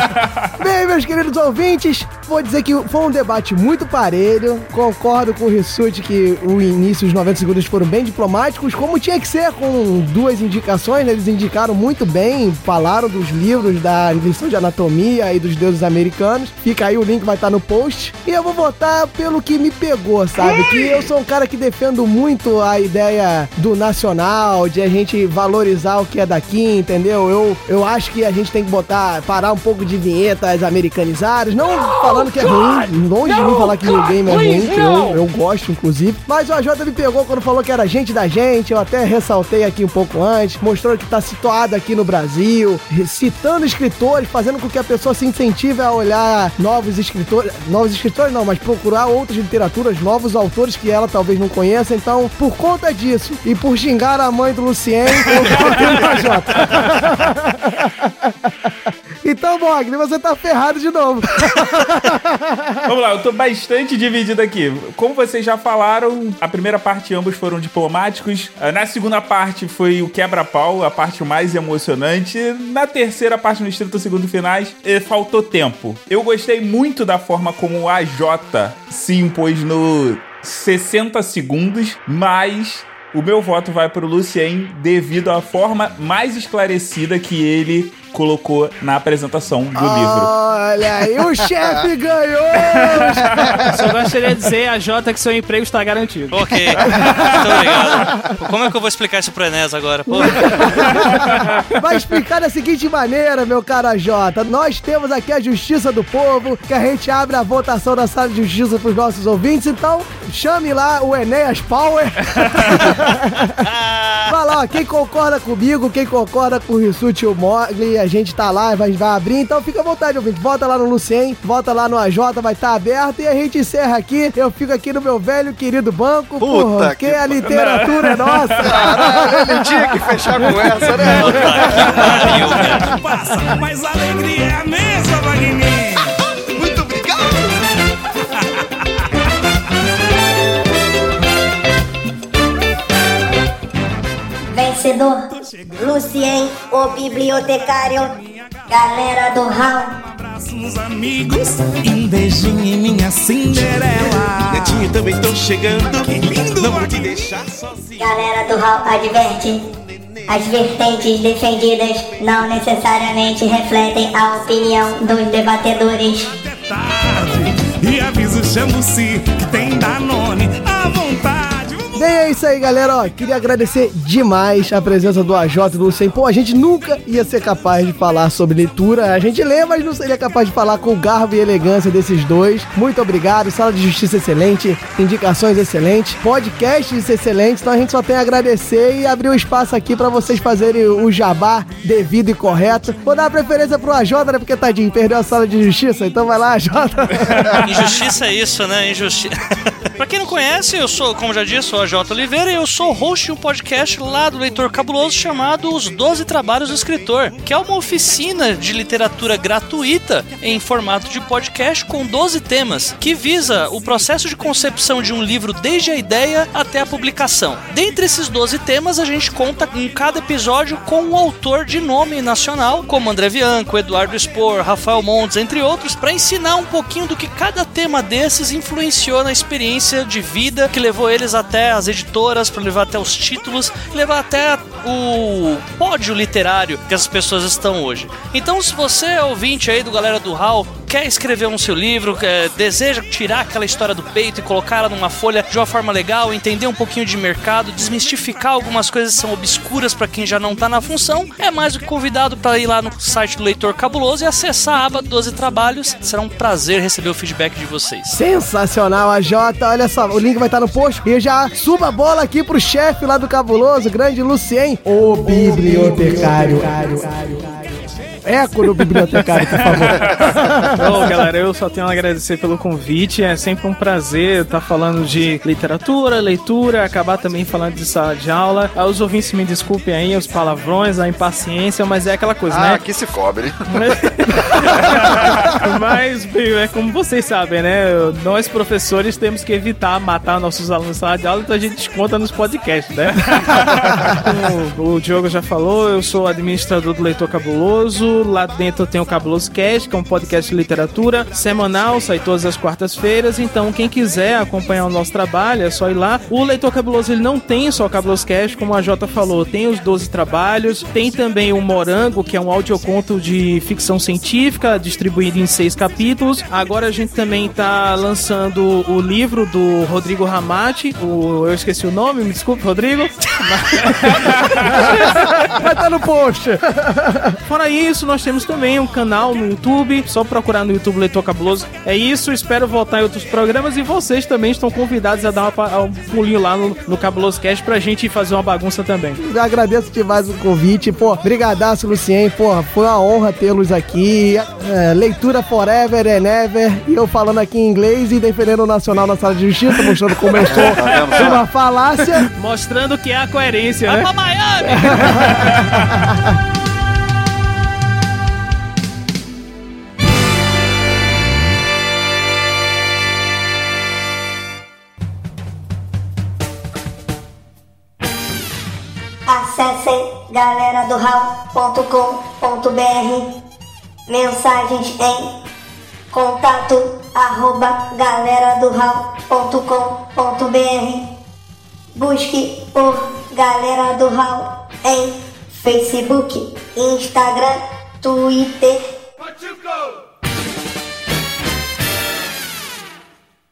Bem, meus queridos ouvintes, vou dizer que foi um debate muito parelho. Concordo com o Rissuti que o início, os 90 segundos foram bem diplomáticos, como tinha que ser, com duas indicações. né? Eles indicaram muito bem, falaram dos livros da invenção de anatomia e dos deuses americanos. Fica aí, o link vai estar no post. E eu vou votar pelo que me pegou, sabe? Que eu sou um cara que defendo muito a ideia do nacional, de a gente valorizar o que é daqui, entendeu? Eu, eu acho que a gente tem que botar, parar um pouco de vinhetas americanizadas, não falando que é ruim, longe de mim falar que o game é ruim, que eu, eu gosto, inclusive. Mas o AJ me pegou quando falou que era gente da gente, eu até ressaltei aqui um pouco antes, mostrou que tá situado aqui no Brasil, citando escritores, fazendo com que a pessoa se incentive a olhar novos escritores, novos escritores não, mas procurar outras literaturas, novos autores que ela talvez não conheça. Então, por conta disso e por xingar a mãe do Lucien, eu voto no AJ. Então, Mogli, você tá ferrado de novo.
Vamos lá, eu tô bastante dividido aqui. Como vocês já falaram, a primeira parte ambos foram diplomáticos. Ah, Na segunda parte foi o quebra-pau, a parte mais emocionante. Na terceira parte, nos 30 segundos finais, eh, faltou tempo. Eu gostei muito da forma como o AJ se impôs no 60 segundos, mas o meu voto vai pro Lucien devido à forma mais esclarecida que ele colocou na apresentação do livro.
Olha aí, o chefe ganhou!
Só gostaria de dizer a Jota que seu emprego está garantido.
Ok, muito obrigado. Como é que eu vou explicar isso pro Enes agora? Pô,
Vai explicar da seguinte maneira, meu cara Jota. Nós temos aqui a Justiça do Povo, que a gente abre a votação da sala de justiça pros nossos ouvintes. Então, chame lá o Enéas Power. Vai lá, ó, quem concorda comigo, quem concorda com o Rissuti e o Mogli, a gente tá lá, vai, vai abrir. Então, fica à vontade, ouvinte. Volta lá no Lucien, volta lá no AJ, vai estar aberto. E a gente encerra aqui. Eu fico aqui no meu velho querido banco,
Puta
porque
que
a literatura é nossa.
Caralho, ele tinha que fechar com essa, né?
Passa, mas a alegria é a mesma, Wagner.
Lucien, o bibliotecário, galera do Hall.
Abraços, amigos, e um beijinho em minha Cinderela. Netinho, também tô chegando. Que lindo, Não vou te deixar sozinho.
Galera do Hall adverte. As vertentes defendidas não necessariamente refletem a opinião dos debatedores.
E aviso, chamo-se, que tem Danone à vontade.
Bem, é isso aí, galera. Ó, queria agradecer demais a presença do AJ e do Lucien. Pô, a gente nunca ia ser capaz de falar sobre leitura. A gente lê, mas não seria capaz de falar com o garbo e elegância desses dois. Muito obrigado. Sala de Justiça excelente, indicações excelentes, podcasts excelentes. Então a gente só tem a agradecer e abrir um espaço aqui pra vocês fazerem o jabá devido e correto. Vou dar a preferência pro AJ, né? Porque tadinho, perdeu a sala de justiça. Então vai lá, AJ.
Injustiça é isso, né? Injustiça. pra quem não conhece, eu sou, como já disse, sou a J. Oliveira e eu sou host de um podcast lá do Leitor Cabuloso chamado Os Doze Trabalhos do Escritor, que é uma oficina de literatura gratuita em formato de podcast com 12 temas, que visa o processo de concepção de um livro desde a ideia até a publicação. Dentre esses 12 temas, a gente conta em cada episódio com um autor de nome nacional, como André Bianco, Eduardo Spor, Rafael Montes, entre outros, para ensinar um pouquinho do que cada tema desses influenciou na experiência de vida que levou eles até as editoras, para levar até os títulos, levar até o pódio literário que as pessoas estão hoje. Então, se você é ouvinte aí do Galera do Hall, quer escrever um seu livro, quer, deseja tirar aquela história do peito e colocar ela numa folha de uma forma legal, entender um pouquinho de mercado, desmistificar algumas coisas que são obscuras para quem já não tá na função, é mais do que convidado para ir lá no site do Leitor Cabuloso e acessar a aba 12 Trabalhos. Será um prazer receber o feedback de vocês.
Sensacional, AJ. Olha só, o link vai estar no post. E eu já suba a bola aqui pro chefe lá do Cabuloso, grande Lucien, o bibliotecário. Eco no bibliotecário, por favor.
Bom, galera, eu só tenho a agradecer pelo convite. É sempre um prazer estar falando de literatura, leitura, acabar também falando de sala de aula. Ah, Os ouvintes me desculpem aí, os palavrões, a impaciência, mas é aquela coisa,
Ah,
né?
que se cobre.
Mas, bem, é como vocês sabem, né? Nós, professores, temos que evitar matar nossos alunos em sala de aula, então a gente desconta nos podcasts, né? Como o Diogo já falou, eu sou administrador do Leitor Cabuloso. Lá dentro tenho o Cabuloso Cast, que é um podcast de literatura semanal, sai todas as quartas-feiras. Então, quem quiser acompanhar o nosso trabalho, é só ir lá. O Leitor Cabuloso, ele não tem só o Cabuloso Cast, como a Jota falou, tem os 12 trabalhos, tem também o Morango, que é um audioconto de ficção científica, distribuído em seis capítulos. Agora a gente também tá lançando o livro do Rodrigo Ramati, o, eu esqueci o nome, me desculpe, Rodrigo.
Vai estar no post.
Fora isso, nós temos também um canal no YouTube, só procurar no YouTube Leitor Cabuloso. É isso, espero voltar em outros programas e vocês também estão convidados a dar uma um pulinho lá no, no Cabuloso Cast pra gente fazer uma bagunça também.
Eu agradeço demais o convite. Pô, brigadaço, Lucien. Pô, foi uma honra tê-los aqui. É, leitura forever and ever. E eu falando aqui em inglês e defendendo o nacional na sala de justiça, mostrando como eu sou uma falácia.
Mostrando que é a coerência, né?
Pra Miami!
Acessem galeradohal.com.br Mensagens em contato arroba galeradohal.com.br Busque por Galera do Hall em Facebook, Instagram, Twitter